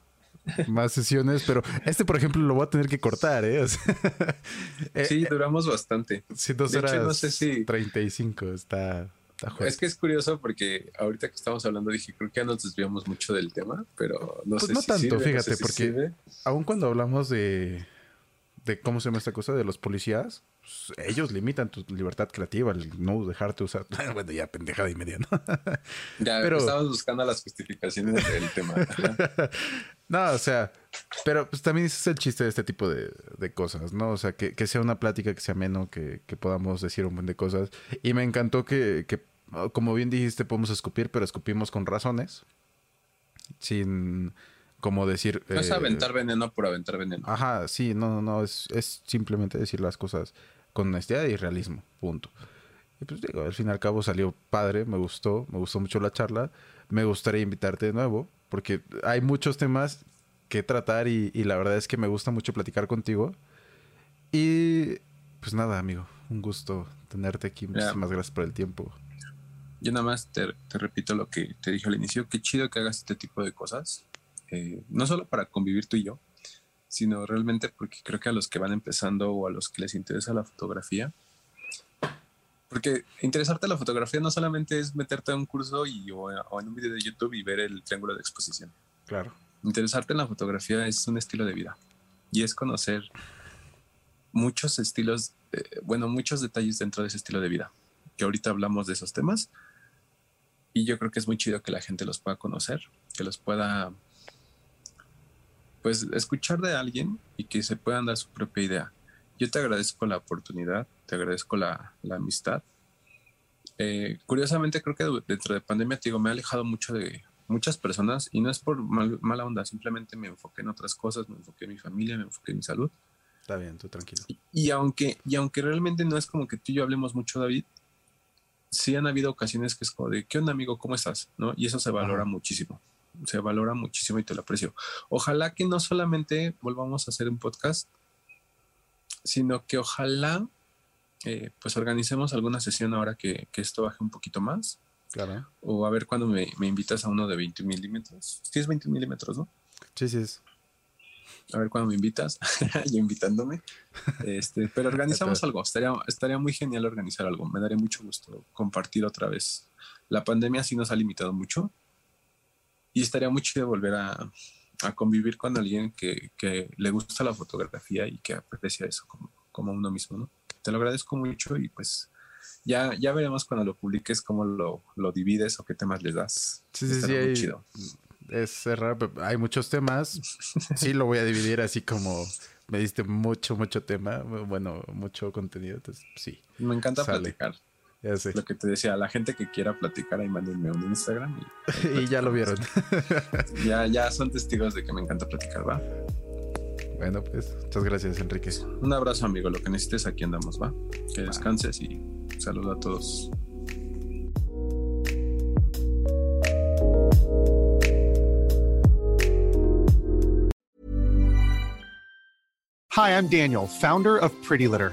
más sesiones, pero este, por ejemplo, lo voy a tener que cortar, ¿eh? eh sí, eh, duramos bastante. Sí, dos horas no sé si... 35, está... es que es curioso porque ahorita que estamos hablando dije, creo que ya nos desviamos mucho del tema, pero no pues sé no tanto, fíjate, porque aún cuando hablamos de de cómo se llama esta cosa de los policías, pues, ellos limitan tu libertad creativa, el no dejarte usar. bueno, ya pendejada y media, ¿no? ya, pero estamos buscando las justificaciones del tema. no, o sea, pero pues también ese es el chiste de este tipo de, cosas, ¿no? O sea, que, sea una plática que sea menos, que, que, podamos decir un montón de cosas. Y me encantó que, que, como bien dijiste, podemos escupir, pero escupimos con razones. Sin como decir... No es eh, aventar veneno por aventar veneno. Ajá, sí, no, no, no, es, es simplemente decir las cosas con honestidad y realismo, punto. Y pues digo, al fin y al cabo salió padre, me gustó, me gustó mucho la charla. Me gustaría invitarte de nuevo, porque hay muchos temas que tratar y, la verdad es que me gusta mucho platicar contigo. Y pues nada, amigo, un gusto tenerte aquí. Muchísimas gracias por el tiempo. Yo nada más te, te, repito lo que te dije al inicio, qué chido que hagas este tipo de cosas. Eh, no solo para convivir tú y yo, sino realmente porque creo que a los que van empezando o a los que les interesa la fotografía, porque interesarte la fotografía no solamente es meterte a un curso y, o, en un video de YouTube y ver el triángulo de exposición. Claro. Interesarte en la fotografía es un estilo de vida y es conocer muchos estilos, eh, bueno, muchos detalles dentro de ese estilo de vida. Que ahorita hablamos de esos temas y yo creo que es muy chido que la gente los pueda conocer, que los pueda pues escuchar de alguien y que se puedan dar su propia idea. Yo te agradezco la oportunidad, te agradezco la, amistad. Eh, curiosamente creo que dentro de pandemia, te digo, me he alejado mucho de muchas personas y no es por mala onda, simplemente me enfoqué en otras cosas, me enfoqué en mi familia, me enfoqué en mi salud. Está bien, tú tranquilo. Y, aunque, y aunque realmente no es como que tú y yo hablemos mucho, David, sí han habido ocasiones que es como de, ¿qué onda amigo? ¿Cómo estás? ¿No? Y eso se valora muchísimo se valora muchísimo y te lo aprecio. Ojalá que no solamente volvamos a hacer un podcast, sino que ojalá eh, pues organicemos alguna sesión ahora que, que, esto baje un poquito más. Claro. O a ver cuando me, me invitas a uno de 20 milímetros. Sí es 20 milímetros, ¿no? Sí, sí es. A ver cuando me invitas, yo invitándome. Este, pero organizamos algo. Estaría, estaría muy genial organizar algo. Me daría mucho gusto compartir otra vez. La pandemia sí nos ha limitado mucho. Y estaría muy chido volver a, a convivir con alguien que, que, le gusta la fotografía y que aprecia eso como, como uno mismo, ¿no? Te lo agradezco mucho y pues ya, ya veremos cuando lo publiques cómo lo, lo divides o qué temas le das. Sí, sí, sí. Hay, chido. Es raro, hay muchos temas. Sí, lo voy a dividir así como me diste mucho, mucho tema, bueno, mucho contenido, entonces sí. Me encanta platicar. Ya sé. Lo que te decía, la gente que quiera platicar, ahí mándenme un Instagram. Y, y ya lo vieron. ya, ya son testigos de que me encanta platicar, ¿va? Bueno, pues muchas gracias, Enrique. Un abrazo, amigo. Lo que necesites, aquí andamos, ¿va? Que descanses y saludo a todos. Hi, I'm Daniel, founder of Pretty Litter.